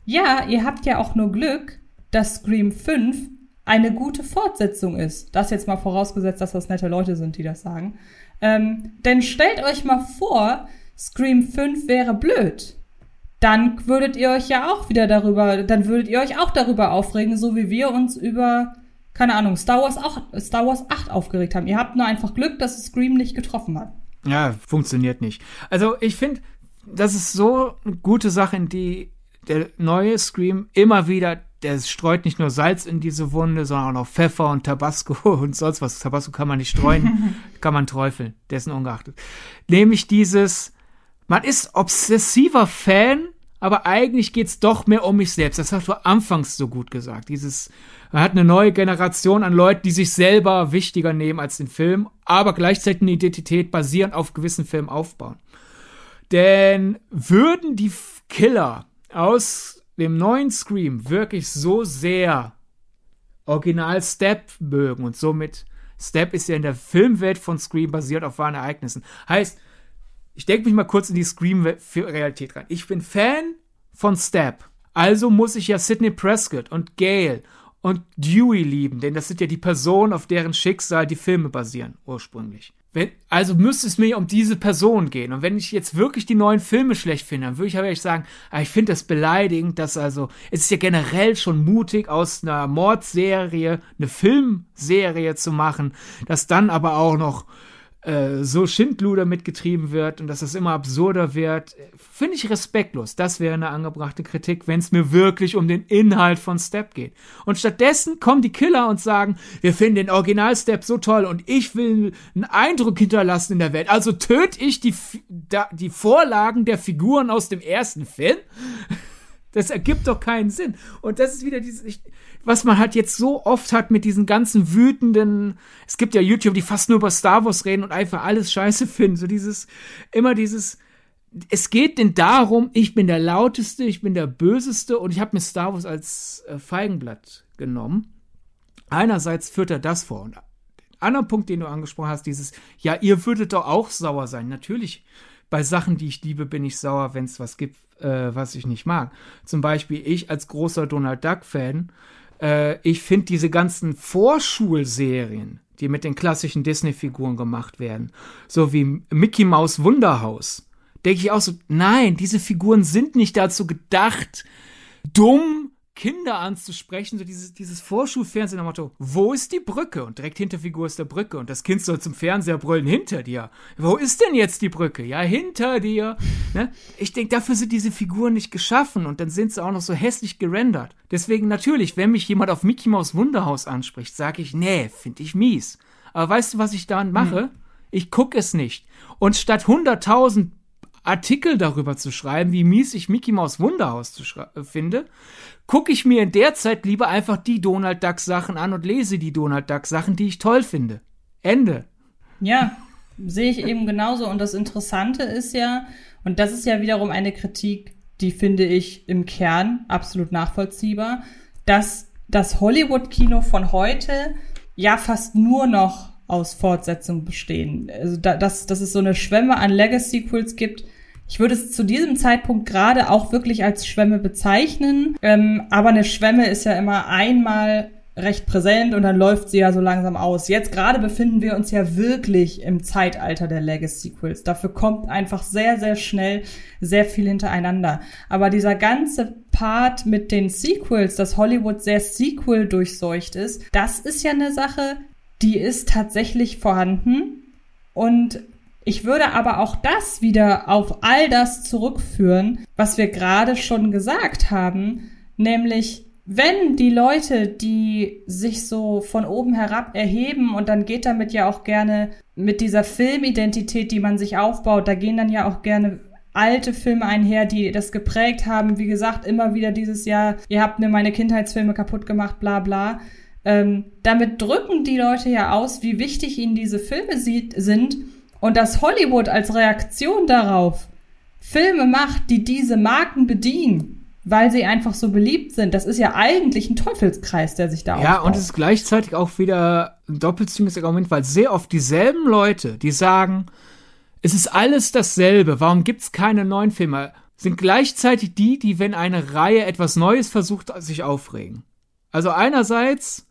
ja, ihr habt ja auch nur Glück, dass Scream 5 eine gute Fortsetzung ist. Das jetzt mal vorausgesetzt, dass das nette Leute sind, die das sagen. Ähm, denn stellt euch mal vor, Scream 5 wäre blöd. dann würdet ihr euch ja auch wieder darüber, dann würdet ihr euch auch darüber aufregen, so wie wir uns über, keine Ahnung, Star Wars auch, Star Wars 8 aufgeregt haben. Ihr habt nur einfach Glück, dass es Scream nicht getroffen hat. Ja, funktioniert nicht. Also ich finde, das ist so eine gute Sache, in die der neue Scream immer wieder, der streut nicht nur Salz in diese Wunde, sondern auch noch Pfeffer und Tabasco und sonst was. Tabasco kann man nicht streuen, kann man träufeln, dessen ungeachtet. Nämlich dieses, man ist obsessiver Fan, aber eigentlich geht's doch mehr um mich selbst. Das hast du anfangs so gut gesagt. Dieses, man hat eine neue Generation an Leuten, die sich selber wichtiger nehmen als den Film, aber gleichzeitig eine Identität basierend auf gewissen Filmen aufbauen. Denn würden die Killer aus dem neuen Scream wirklich so sehr Original Step mögen und somit Step ist ja in der Filmwelt von Scream basiert auf wahren Ereignissen. Heißt, ich denke mich mal kurz in die Scream-Realität rein. Ich bin Fan von Step. Also muss ich ja Sidney Prescott und Gail und Dewey lieben, denn das sind ja die Personen, auf deren Schicksal die Filme basieren, ursprünglich. Wenn, also müsste es mir um diese Person gehen. Und wenn ich jetzt wirklich die neuen Filme schlecht finde, dann würde ich aber echt sagen, ah, ich finde das beleidigend, dass also, es ist ja generell schon mutig, aus einer Mordserie eine Filmserie zu machen, dass dann aber auch noch äh, so Schindluder mitgetrieben wird und dass es immer absurder wird, finde ich respektlos. Das wäre eine angebrachte Kritik, wenn es mir wirklich um den Inhalt von Step geht. Und stattdessen kommen die Killer und sagen, wir finden den Original Step so toll und ich will einen Eindruck hinterlassen in der Welt. Also töte ich die, die Vorlagen der Figuren aus dem ersten Film. Das ergibt doch keinen Sinn. Und das ist wieder dieses, was man halt jetzt so oft hat mit diesen ganzen wütenden, es gibt ja YouTube, die fast nur über Star Wars reden und einfach alles scheiße finden. So dieses, immer dieses, es geht denn darum, ich bin der lauteste, ich bin der böseste und ich habe mir Star Wars als äh, Feigenblatt genommen. Einerseits führt er das vor und anderer Punkt, den du angesprochen hast, dieses, ja, ihr würdet doch auch sauer sein. Natürlich, bei Sachen, die ich liebe, bin ich sauer, wenn es was gibt, äh, was ich nicht mag. Zum Beispiel ich als großer Donald Duck-Fan äh, ich finde diese ganzen Vorschulserien, die mit den klassischen Disney-Figuren gemacht werden, so wie Mickey Maus Wunderhaus, denke ich auch so, nein, diese Figuren sind nicht dazu gedacht, dumm Kinder anzusprechen, so dieses, dieses Vorschulfernsehen am Motto, wo ist die Brücke? Und direkt hinter Figur ist der Brücke und das Kind soll zum Fernseher brüllen, hinter dir. Wo ist denn jetzt die Brücke? Ja, hinter dir. Ne? Ich denke, dafür sind diese Figuren nicht geschaffen und dann sind sie auch noch so hässlich gerendert. Deswegen natürlich, wenn mich jemand auf Mickey Maus Wunderhaus anspricht, sage ich, nee, finde ich mies. Aber weißt du, was ich dann mache? Hm. Ich gucke es nicht. Und statt 100.000 Artikel darüber zu schreiben, wie mies ich Mickey Maus Wunderhaus äh, finde, gucke ich mir in der Zeit lieber einfach die Donald Duck Sachen an und lese die Donald Duck Sachen, die ich toll finde. Ende. Ja, sehe ich eben genauso. Und das Interessante ist ja, und das ist ja wiederum eine Kritik, die finde ich im Kern absolut nachvollziehbar, dass das Hollywood-Kino von heute ja fast nur noch aus Fortsetzungen bestehen. Also da, dass, dass es so eine Schwemme an Legacy-Sequels gibt. Ich würde es zu diesem Zeitpunkt gerade auch wirklich als Schwemme bezeichnen. Ähm, aber eine Schwemme ist ja immer einmal recht präsent und dann läuft sie ja so langsam aus. Jetzt gerade befinden wir uns ja wirklich im Zeitalter der Legacy-Sequels. Dafür kommt einfach sehr, sehr schnell sehr viel hintereinander. Aber dieser ganze Part mit den Sequels, dass Hollywood sehr Sequel durchseucht ist, das ist ja eine Sache, die ist tatsächlich vorhanden. Und ich würde aber auch das wieder auf all das zurückführen, was wir gerade schon gesagt haben, nämlich wenn die Leute, die sich so von oben herab erheben und dann geht damit ja auch gerne mit dieser Filmidentität, die man sich aufbaut, da gehen dann ja auch gerne alte Filme einher, die das geprägt haben. Wie gesagt, immer wieder dieses Jahr, ihr habt mir meine Kindheitsfilme kaputt gemacht, bla bla. Ähm, damit drücken die Leute ja aus, wie wichtig ihnen diese Filme sieht, sind und dass Hollywood als Reaktion darauf Filme macht, die diese Marken bedienen, weil sie einfach so beliebt sind. Das ist ja eigentlich ein Teufelskreis, der sich da Ja, aufbaut. und es ist gleichzeitig auch wieder ein doppelzüngiges Argument, weil sehr oft dieselben Leute, die sagen, es ist alles dasselbe, warum gibt's keine neuen Filme, sind gleichzeitig die, die, wenn eine Reihe etwas Neues versucht, sich aufregen. Also einerseits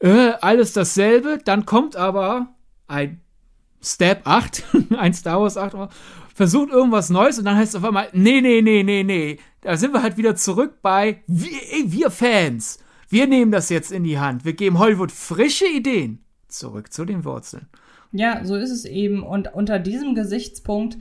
äh, alles dasselbe, dann kommt aber ein Step 8, ein Star Wars 8, versucht irgendwas Neues und dann heißt es auf einmal, nee, nee, nee, nee, nee. Da sind wir halt wieder zurück bei, wir, wir Fans. Wir nehmen das jetzt in die Hand. Wir geben Hollywood frische Ideen. Zurück zu den Wurzeln. Ja, so ist es eben. Und unter diesem Gesichtspunkt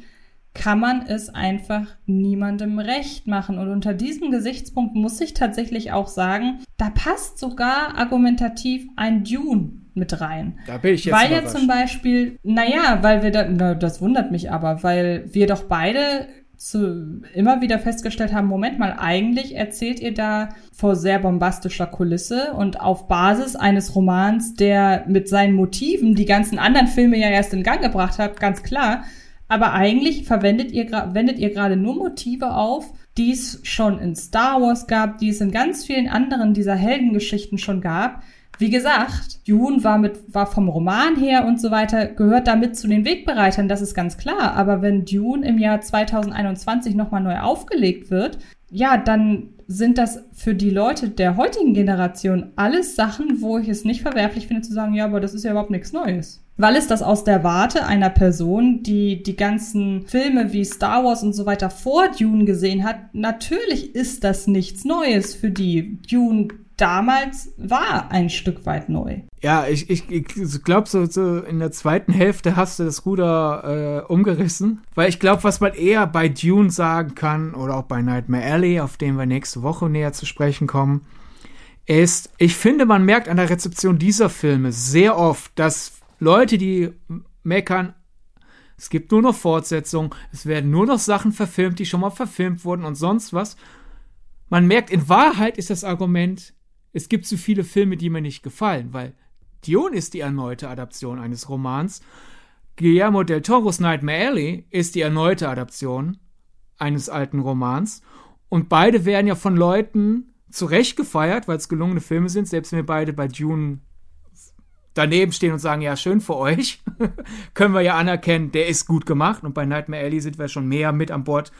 kann man es einfach niemandem recht machen. Und unter diesem Gesichtspunkt muss ich tatsächlich auch sagen, da passt sogar argumentativ ein Dune mit rein. Da bin ich jetzt Weil ja zum Beispiel, naja, weil wir da, na, das wundert mich aber, weil wir doch beide zu, immer wieder festgestellt haben, Moment mal, eigentlich erzählt ihr da vor sehr bombastischer Kulisse und auf Basis eines Romans, der mit seinen Motiven die ganzen anderen Filme ja erst in Gang gebracht hat, ganz klar. Aber eigentlich verwendet ihr, wendet ihr gerade nur Motive auf, die es schon in Star Wars gab, die es in ganz vielen anderen dieser Heldengeschichten schon gab. Wie gesagt, Dune war mit, war vom Roman her und so weiter, gehört damit zu den Wegbereitern, das ist ganz klar. Aber wenn Dune im Jahr 2021 nochmal neu aufgelegt wird, ja, dann sind das für die Leute der heutigen Generation alles Sachen, wo ich es nicht verwerflich finde zu sagen, ja, aber das ist ja überhaupt nichts Neues. Weil es das aus der Warte einer Person, die die ganzen Filme wie Star Wars und so weiter vor Dune gesehen hat, natürlich ist das nichts Neues für die. Dune damals war ein Stück weit neu. Ja, ich, ich, ich glaube, so, so in der zweiten Hälfte hast du das Ruder äh, umgerissen. Weil ich glaube, was man eher bei Dune sagen kann, oder auch bei Nightmare Alley, auf den wir nächste Woche näher zu sprechen kommen, ist, ich finde, man merkt an der Rezeption dieser Filme sehr oft, dass Leute, die meckern, es gibt nur noch Fortsetzungen, es werden nur noch Sachen verfilmt, die schon mal verfilmt wurden und sonst was. Man merkt, in Wahrheit ist das Argument, es gibt zu viele Filme, die mir nicht gefallen, weil Dune ist die erneute Adaption eines Romans. Guillermo del Toro's Nightmare Alley ist die erneute Adaption eines alten Romans. Und beide werden ja von Leuten zu gefeiert, weil es gelungene Filme sind, selbst wenn wir beide bei Dune daneben stehen und sagen, ja, schön für euch, können wir ja anerkennen, der ist gut gemacht. Und bei Nightmare Alley sind wir schon mehr mit an Bord.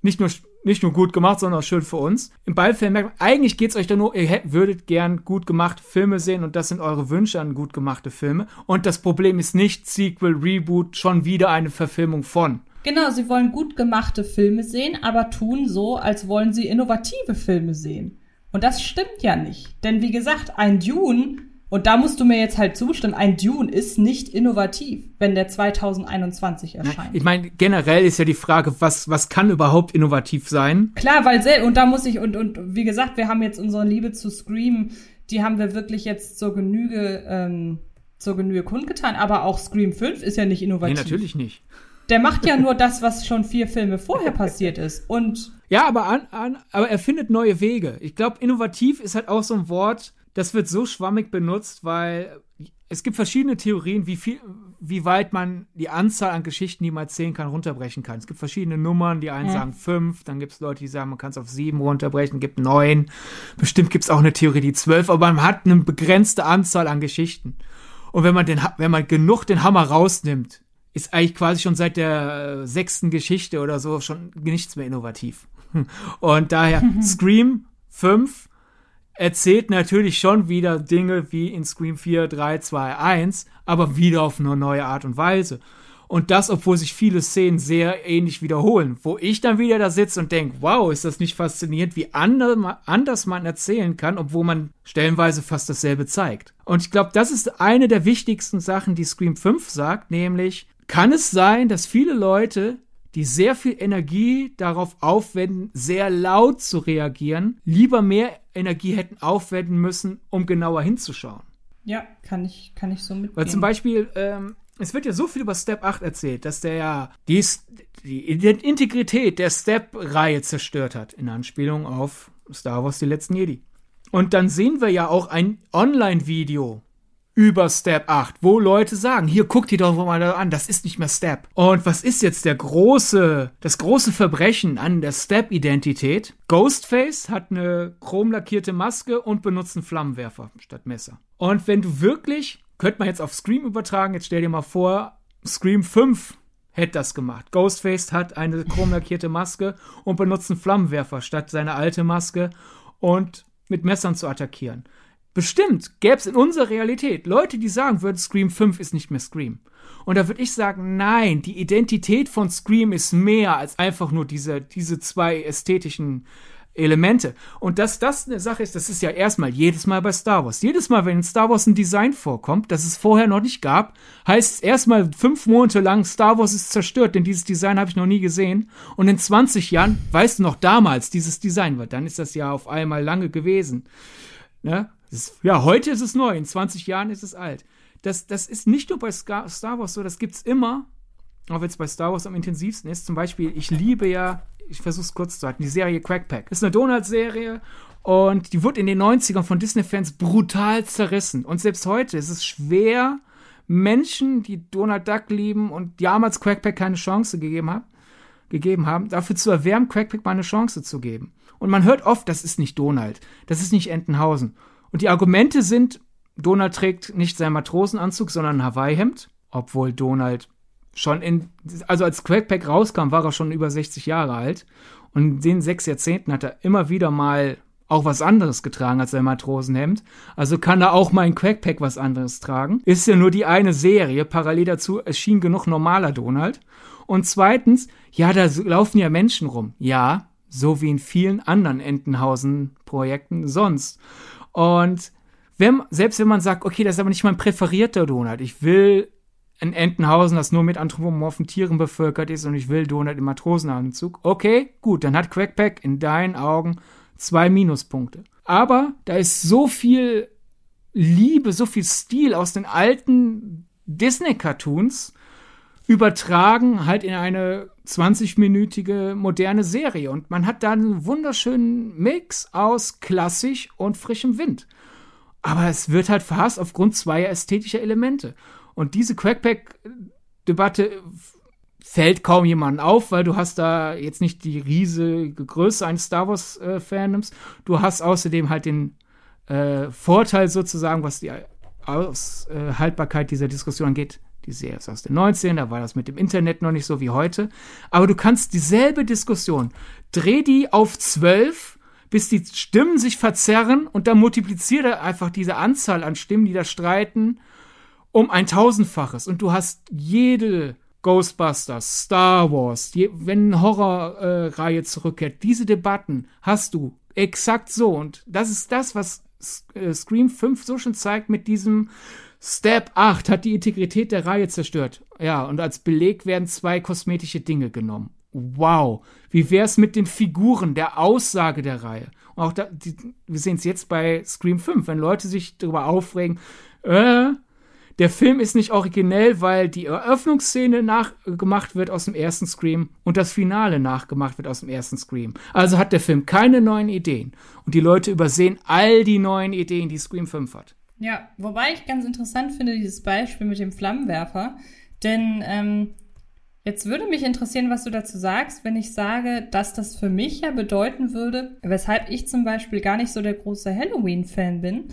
Nicht nur, nicht nur gut gemacht, sondern auch schön für uns. Beiden Fällen merkt man, eigentlich geht es euch da nur, ihr würdet gern gut gemachte Filme sehen und das sind eure Wünsche an gut gemachte Filme. Und das Problem ist nicht Sequel, Reboot, schon wieder eine Verfilmung von. Genau, sie wollen gut gemachte Filme sehen, aber tun so, als wollen sie innovative Filme sehen. Und das stimmt ja nicht. Denn wie gesagt, ein Dune, und da musst du mir jetzt halt zustimmen, ein Dune ist nicht innovativ, wenn der 2021 erscheint. Ich meine, generell ist ja die Frage, was, was kann überhaupt innovativ sein? Klar, weil sel und da muss ich und und wie gesagt, wir haben jetzt unsere Liebe zu Scream, die haben wir wirklich jetzt zur Genüge ähm, zur Genüge kundgetan, aber auch Scream 5 ist ja nicht Nee, innovativ. natürlich nicht. Der macht ja nur das, was schon vier Filme vorher passiert ist und Ja, aber, an, an, aber er findet neue Wege. Ich glaube, innovativ ist halt auch so ein Wort, das wird so schwammig benutzt, weil es gibt verschiedene Theorien, wie viel, wie weit man die Anzahl an Geschichten, die man erzählen kann, runterbrechen kann. Es gibt verschiedene Nummern, die einen Ja. sagen fünf, dann gibt es Leute, die sagen, man kann es auf sieben runterbrechen, gibt neun. Bestimmt gibt es auch eine Theorie, die zwölf, aber man hat eine begrenzte Anzahl an Geschichten. Und wenn man den, wenn man genug den Hammer rausnimmt, ist eigentlich quasi schon seit der äh, sechsten Geschichte oder so schon nichts mehr innovativ. Und daher Scream 5 erzählt natürlich schon wieder Dinge wie in Scream 4, 3, 2, 1, aber wieder auf eine neue Art und Weise. Und das, obwohl sich viele Szenen sehr ähnlich wiederholen, wo ich dann wieder da sitze und denke, wow, ist das nicht faszinierend, wie ander, anders man erzählen kann, obwohl man stellenweise fast dasselbe zeigt. Und ich glaube, das ist eine der wichtigsten Sachen, die Scream 5 sagt, nämlich, kann es sein, dass viele Leute die sehr viel Energie darauf aufwenden, sehr laut zu reagieren, lieber mehr Energie hätten aufwenden müssen, um genauer hinzuschauen. ja, kann ich kann ich so mitgehen. Weil zum Beispiel, ähm, es wird ja so viel über Step 8 erzählt, dass der ja die, die Integrität der Step-Reihe zerstört hat, in Anspielung auf Star Wars Die letzten Jedi. Und dann sehen wir ja auch ein Online-Video über Step 8, wo Leute sagen, hier guckt ihr doch mal an, das ist nicht mehr Step. Und was ist jetzt der große, das große Verbrechen an der Step-Identität? Ghostface hat eine chromlackierte Maske und benutzt einen Flammenwerfer statt Messer. Und wenn du wirklich, könnte man jetzt auf Scream übertragen, jetzt stell dir mal vor, Scream 5 hätte das gemacht. Ghostface hat eine chromlackierte Maske und benutzt einen Flammenwerfer statt seine alte Maske und mit Messern zu attackieren. Bestimmt gäbe es in unserer Realität Leute, die sagen würden, Scream 5 ist nicht mehr Scream. Und da würde ich sagen, nein, die Identität von Scream ist mehr als einfach nur diese, diese zwei ästhetischen Elemente. Und dass das eine Sache ist, das ist ja erstmal jedes Mal bei Star Wars. Jedes Mal, wenn in Star Wars ein Design vorkommt, das es vorher noch nicht gab, heißt es erstmal fünf Monate lang, Star Wars ist zerstört, denn dieses Design habe ich noch nie gesehen. Und in 20 Jahren, weißt du noch damals, dieses Design wird, dann ist das ja auf einmal lange gewesen. Ne? Ist, ja, heute ist es neu, in 20 Jahren ist es alt. Das, das ist nicht nur bei Star Wars so, das gibt's immer, auch wenn es bei Star Wars am intensivsten ist. Zum Beispiel, ich liebe ja ich versuche es kurz zu halten, die Serie Crackpack. Ist eine Donuts-Serie und die wurde in den 90ern von Disney-Fans brutal zerrissen. Und selbst heute ist es schwer, Menschen, die Donald Duck lieben und damals Crackpack keine Chance gegeben haben, gegeben haben, dafür zu erwärmen, Crackpack mal eine Chance zu geben. Und man hört oft, das ist nicht Donald, das ist nicht Entenhausen. Und die Argumente sind, Donald trägt nicht seinen Matrosenanzug, sondern ein Hawaii-Hemd, obwohl Donald schon in, also als Quackpack rauskam, war er schon über 60 Jahre alt. Und in den sechs Jahrzehnten hat er immer wieder mal auch was anderes getragen als sein Matrosenhemd. Also kann er auch mal in Quackpack was anderes tragen. Ist ja nur die eine Serie. Parallel dazu erschien genug normaler Donald. Und zweitens, ja, da laufen ja Menschen rum. Ja, so wie in vielen anderen Entenhausen-Projekten sonst. Und wenn, selbst wenn man sagt, okay, das ist aber nicht mein präferierter Donald, ich will ein Entenhausen, das nur mit anthropomorphen Tieren bevölkert ist und ich will Donut im Matrosenanzug. Okay, gut, dann hat Quackpack in deinen Augen zwei Minuspunkte. Aber da ist so viel Liebe, so viel Stil aus den alten Disney-Cartoons übertragen halt in eine 20-minütige moderne Serie. Und man hat da einen wunderschönen Mix aus klassisch und frischem Wind. Aber es wird halt verhasst aufgrund zweier ästhetischer Elemente. Und diese Crackpack-Debatte fällt kaum jemandem auf, weil du hast da jetzt nicht die riesige Größe eines Star Wars-Fandoms. Äh, du hast außerdem halt den äh, Vorteil sozusagen, was die Aushaltbarkeit äh, dieser Diskussion angeht. Die Serie ist aus den 19, da war das mit dem Internet noch nicht so wie heute. Aber du kannst dieselbe Diskussion, dreh die auf 12, bis die Stimmen sich verzerren und dann multipliziere einfach diese Anzahl an Stimmen, die da streiten um ein tausendfaches. Und du hast jede Ghostbusters, Star Wars, je, wenn eine Horrorreihe äh, zurückkehrt, diese Debatten hast du exakt so. Und das ist das, was äh, Scream 5 so schon zeigt mit diesem Step 8 hat die Integrität der Reihe zerstört. Ja, und als Beleg werden zwei kosmetische Dinge genommen. Wow. Wie wär's mit den Figuren, der Aussage der Reihe? Und auch da, die, wir sehen es jetzt bei Scream 5, wenn Leute sich darüber aufregen, äh, der Film ist nicht originell, weil die Eröffnungsszene nachgemacht wird aus dem ersten Scream und das Finale nachgemacht wird aus dem ersten Scream. Also hat der Film keine neuen Ideen. Und die Leute übersehen all die neuen Ideen, die Scream 5 hat. Ja, wobei ich ganz interessant finde, dieses Beispiel mit dem Flammenwerfer. Denn ähm, jetzt würde mich interessieren, was du dazu sagst, wenn ich sage, dass das für mich ja bedeuten würde, weshalb ich zum Beispiel gar nicht so der große Halloween-Fan bin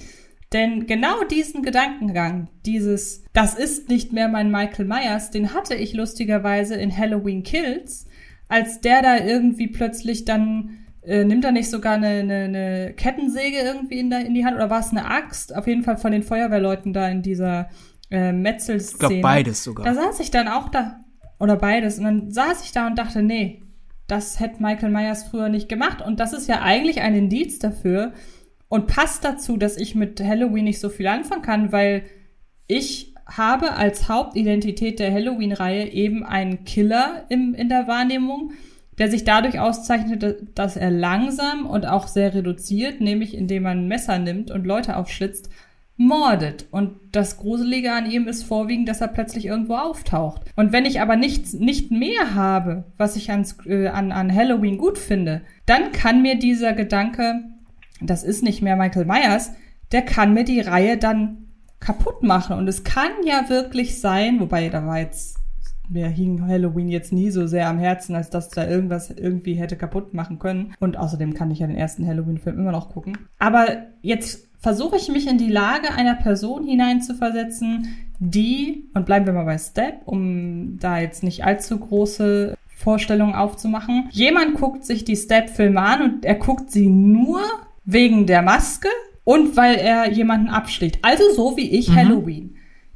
denn genau diesen Gedankengang, dieses, das ist nicht mehr mein Michael Myers, den hatte ich lustigerweise in Halloween Kills, als der da irgendwie plötzlich dann, äh, nimmt er nicht sogar eine, eine, eine Kettensäge irgendwie in, der, in die Hand oder war es eine Axt? Auf jeden Fall von den Feuerwehrleuten da in dieser äh, Metzelszene. Ich glaube beides sogar. Da saß ich dann auch da, oder beides, und dann saß ich da und dachte, nee, das hätte Michael Myers früher nicht gemacht. Und das ist ja eigentlich ein Indiz dafür, und passt dazu, dass ich mit Halloween nicht so viel anfangen kann, weil ich habe als Hauptidentität der Halloween-Reihe eben einen Killer im, in der Wahrnehmung, der sich dadurch auszeichnet, dass er langsam und auch sehr reduziert, nämlich indem man ein Messer nimmt und Leute aufschlitzt, mordet. Und das Gruselige an ihm ist vorwiegend, dass er plötzlich irgendwo auftaucht. Und wenn ich aber nichts, nicht mehr habe, was ich an, äh, an, an Halloween gut finde, dann kann mir dieser Gedanke das ist nicht mehr Michael Myers, der kann mir die Reihe dann kaputt machen. Und es kann ja wirklich sein, wobei da war jetzt, mir hing Halloween jetzt nie so sehr am Herzen, als dass da irgendwas irgendwie hätte kaputt machen können. Und außerdem kann ich ja den ersten Halloween-Film immer noch gucken. Aber jetzt versuche ich mich in die Lage einer Person hineinzuversetzen, die, und bleiben wir mal bei Step, um da jetzt nicht allzu große Vorstellungen aufzumachen. Jemand guckt sich die Step-Filme an und er guckt sie nur wegen der Maske und weil er jemanden absticht. Also so wie ich mhm. Halloween.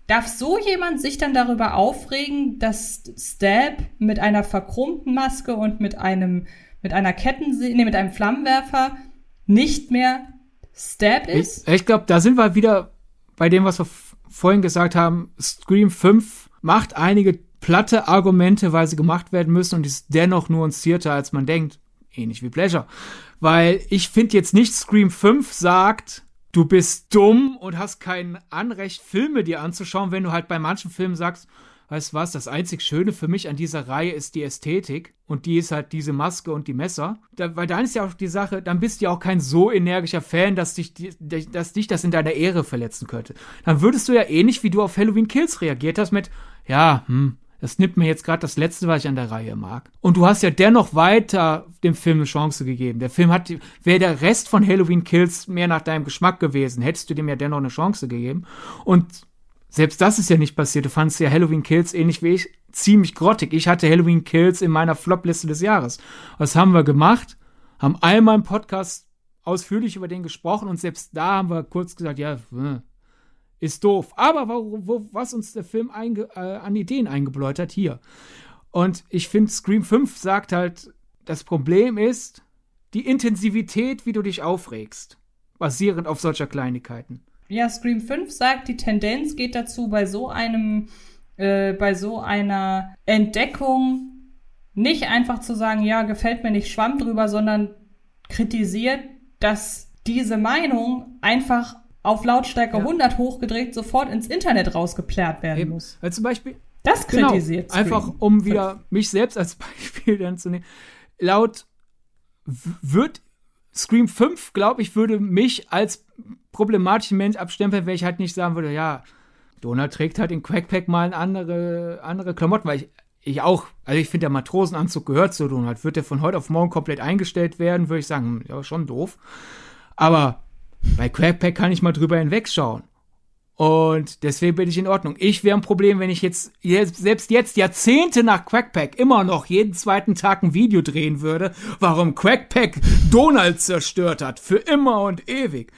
Darf so jemand sich dann darüber aufregen, dass Stab mit einer verkrummten Maske und mit einem mit einer Kettensäge, nee, mit einem Flammenwerfer nicht mehr Stab ist? Ich, ich glaube, da sind wir wieder bei dem, was wir vorhin gesagt haben. Scream 5 macht einige platte Argumente, weil sie gemacht werden müssen und ist dennoch nuancierter, als man denkt. Ähnlich wie Pleasure. Weil ich finde jetzt nicht Scream 5 sagt, du bist dumm und hast kein Anrecht, Filme dir anzuschauen, wenn du halt bei manchen Filmen sagst, weißt was, das einzig Schöne für mich an dieser Reihe ist die Ästhetik und die ist halt diese Maske und die Messer. Da, weil dann ist ja auch die Sache, dann bist du ja auch kein so energischer Fan, dass dich, dass dich das in deiner Ehre verletzen könnte. Dann würdest du ja ähnlich wie du auf Halloween Kills reagiert hast mit, ja, hm, das nimmt mir jetzt gerade das Letzte, was ich an der Reihe mag. Und du hast ja dennoch weiter dem Film eine Chance gegeben. Der Film hat, wäre der Rest von Halloween Kills mehr nach deinem Geschmack gewesen, hättest du dem ja dennoch eine Chance gegeben. Und selbst das ist ja nicht passiert. Du fandst ja Halloween Kills ähnlich wie ich ziemlich grottig. Ich hatte Halloween Kills in meiner Flop-Liste des Jahres. Was haben wir gemacht? Haben einmal im Podcast ausführlich über den gesprochen und selbst da haben wir kurz gesagt, ja, äh, ist doof. Aber wo, wo, was uns der Film einge, äh, an Ideen eingebläut hat, hier. Und ich finde, Scream 5 sagt halt, das Problem ist die Intensivität, wie du dich aufregst, basierend auf solcher Kleinigkeiten. Ja, Scream 5 sagt, die Tendenz geht dazu, bei so einem, äh, bei so einer Entdeckung nicht einfach zu sagen, ja, gefällt mir nicht, schwamm drüber, sondern kritisiert, dass diese Meinung einfach auf Lautstärke ja. 100 hochgedreht sofort ins Internet rausgeplärt werden Eben. muss. Weil zum Beispiel. Das kritisiert. Genau, einfach um wieder mich selbst als Beispiel dann zu nehmen. Laut wird Scream 5, glaube ich, würde mich als problematischen Mensch abstempeln, wenn ich halt nicht sagen würde, ja, Donald trägt halt in Quackpack mal andere, andere Klamotten, weil ich, ich auch, also ich finde, der Matrosenanzug gehört zu Donald. Wird der von heute auf morgen komplett eingestellt werden, würde ich sagen, ja, schon doof. Aber bei Quackpack kann ich mal drüber hinwegschauen. Und deswegen bin ich in Ordnung. Ich wäre ein Problem, wenn ich jetzt, selbst jetzt Jahrzehnte nach Quackpack immer noch jeden zweiten Tag ein Video drehen würde, warum Quackpack Donald zerstört hat. Für immer und ewig.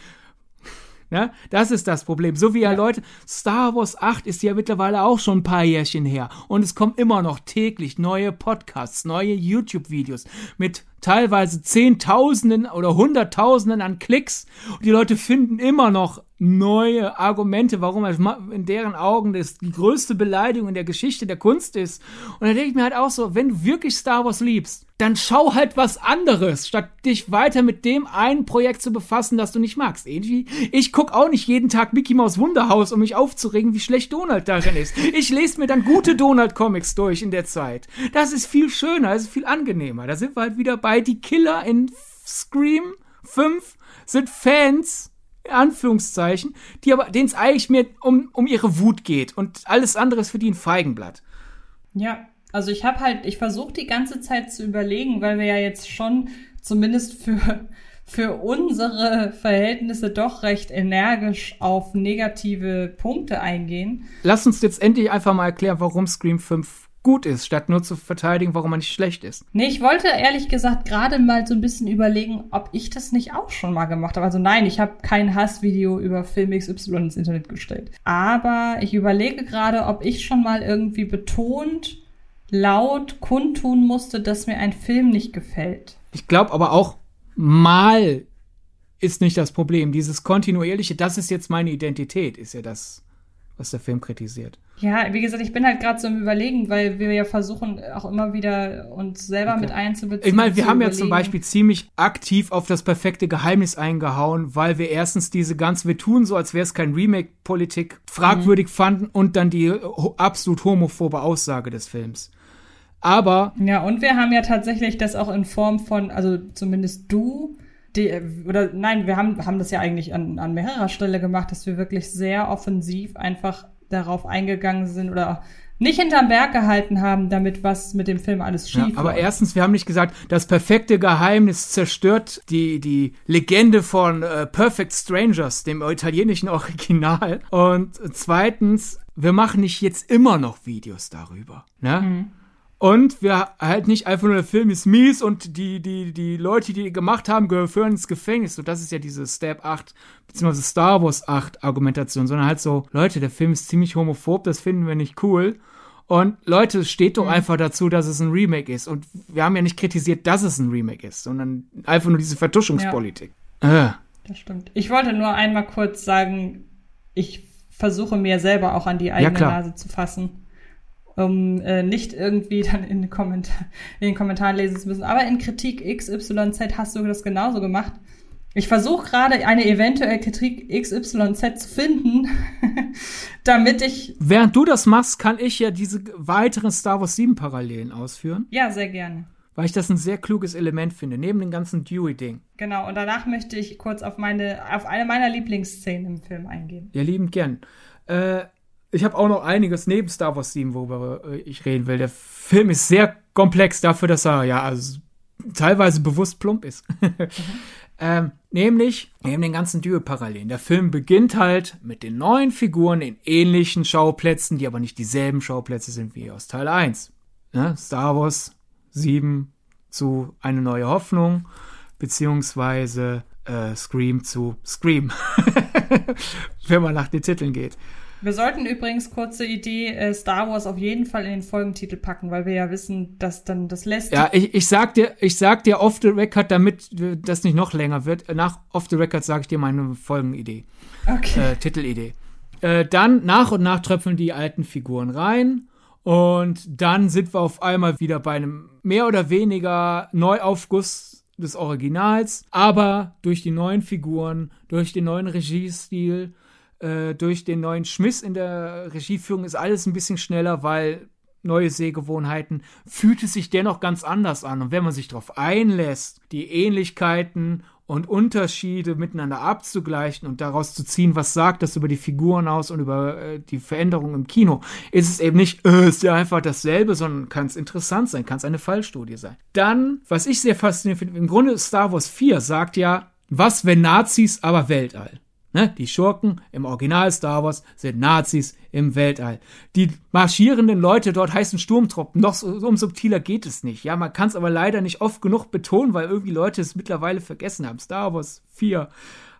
Ja, das ist das Problem. So wie ja, Leute, Star Wars 8 ist ja mittlerweile auch schon ein paar Jährchen her. Und es kommen immer noch täglich neue Podcasts, neue YouTube-Videos mit teilweise Zehntausenden oder Hunderttausenden an Klicks. Und die Leute finden immer noch neue Argumente, warum er in deren Augen das die größte Beleidigung in der Geschichte der Kunst ist. Und da denke ich mir halt auch so, wenn du wirklich Star Wars liebst, dann schau halt was anderes, statt dich weiter mit dem einen Projekt zu befassen, das du nicht magst. Irgendwie, ich guck auch nicht jeden Tag Mickey Mouse Wunderhaus, um mich aufzuregen, wie schlecht Donald darin ist. Ich lese mir dann gute Donald Comics durch in der Zeit. Das ist viel schöner, das ist viel angenehmer. Da sind wir halt wieder bei die Killer in Scream 5 sind Fans Anführungszeichen, die aber, denen es eigentlich mehr um, um ihre Wut geht und alles andere ist für die ein Feigenblatt. Ja, also ich habe halt, ich versuche die ganze Zeit zu überlegen, weil wir ja jetzt schon zumindest für, für unsere Verhältnisse doch recht energisch auf negative Punkte eingehen. Lass uns jetzt endlich einfach mal erklären, warum Scream 5 gut ist, statt nur zu verteidigen, warum man nicht schlecht ist. Nee, ich wollte ehrlich gesagt gerade mal so ein bisschen überlegen, ob ich das nicht auch schon mal gemacht habe. Also nein, ich habe kein Hassvideo über Film XY ins Internet gestellt. Aber ich überlege gerade, ob ich schon mal irgendwie betont laut kundtun musste, dass mir ein Film nicht gefällt. Ich glaube aber auch mal ist nicht das Problem. Dieses kontinuierliche, das ist jetzt meine Identität, ist ja das, was der Film kritisiert. Ja, wie gesagt, ich bin halt gerade so im Überlegen, weil wir ja versuchen, auch immer wieder uns selber okay. mit einzubeziehen. Ich meine, wir haben überlegen. ja zum Beispiel ziemlich aktiv auf das perfekte Geheimnis eingehauen, weil wir erstens diese ganz, wir tun so, als wäre es kein Remake-Politik, fragwürdig mhm. fanden und dann die absolut homophobe Aussage des Films. Aber. Ja, und wir haben ja tatsächlich das auch in Form von, also zumindest du, die, oder nein, wir haben, haben das ja eigentlich an, an mehrerer Stelle gemacht, dass wir wirklich sehr offensiv einfach darauf eingegangen sind oder nicht hinterm Berg gehalten haben, damit was mit dem Film alles schief ja, Aber erstens, wir haben nicht gesagt, das perfekte Geheimnis zerstört die, die Legende von äh, Perfect Strangers, dem italienischen Original. Und zweitens, wir machen nicht jetzt immer noch Videos darüber. Ne? Mhm. Und wir halt nicht einfach nur der Film ist mies und die, die, die Leute, die die gemacht haben, gehören ins Gefängnis. So, das ist ja diese Step 8 beziehungsweise Star Wars 8 Argumentation, sondern halt so, Leute, der Film ist ziemlich homophob, das finden wir nicht cool. Und Leute, es steht doch einfach dazu, dass es ein Remake ist. Und wir haben ja nicht kritisiert, dass es ein Remake ist, sondern einfach nur diese Vertuschungspolitik. Äh. Das stimmt. Ich wollte nur einmal kurz sagen, ich versuche mir selber auch an die eigene klar. Nase zu fassen, um äh, nicht irgendwie dann in den, Kommentar in den Kommentaren lesen zu müssen. Aber in Kritik XYZ hast du das genauso gemacht. Ich versuche gerade eine eventuelle Kritik XYZ zu finden, damit ich. Während du das machst, kann ich ja diese weiteren Star Wars 7 Parallelen ausführen, Ja, sehr gerne. weil ich das ein sehr kluges Element finde, neben dem ganzen Dewey-Ding. Genau, und danach möchte ich kurz auf meine, auf eine meiner Lieblingsszenen im Film eingehen. Ja, liebend gern. Äh, ich habe auch noch einiges neben Star Wars 7, worüber äh, ich reden will. Der Film ist sehr komplex dafür, dass er ja also, teilweise bewusst plump ist. ähm, nämlich neben den ganzen Dewey-Parallelen. Der Film beginnt halt mit den neuen Figuren in ähnlichen Schauplätzen, die aber nicht dieselben Schauplätze sind wie aus Teil 1. Ne? Star Wars 7 zu Eine neue Hoffnung, beziehungsweise äh, Scream zu Scream. Wenn man nach den Titeln geht. Wir sollten übrigens kurze Idee äh, Star Wars auf jeden Fall in den Folgentitel packen, weil wir ja wissen, dass dann das lässt. Ja, ich, ich sag dir, ich sag dir off the record, damit das nicht noch länger wird. Nach off the record sage ich dir meine Folgenidee, Okay. äh, Titelidee. Äh, dann nach und nach tröpfeln die alten Figuren rein und dann sind wir auf einmal wieder bei einem mehr oder weniger Neuaufguss des Originals, aber durch die neuen Figuren, durch den neuen Regiestil, äh, durch den neuen Schmiss in der Regieführung ist alles ein bisschen schneller, weil neue Sehgewohnheiten, fühlt es sich dennoch ganz anders an. Und wenn man sich darauf einlässt, die Ähnlichkeiten und Unterschiede miteinander abzugleichen und daraus zu ziehen, was sagt das über die Figuren aus und über äh, die Veränderung im Kino, ist es eben nicht, äh, ist ja einfach dasselbe, sondern kann es interessant sein, kann es eine Fallstudie sein. Dann, was ich sehr faszinierend finde, im Grunde Star Wars 4 sagt ja, was wenn Nazis, aber Weltall. Ne? Die Schurken im Original Star Wars sind Nazis im Weltall. Die marschierenden Leute dort heißen Sturmtruppen. Noch so, so um subtiler geht es nicht. Ja, man kann es aber leider nicht oft genug betonen, weil irgendwie Leute es mittlerweile vergessen haben. Star Wars 4,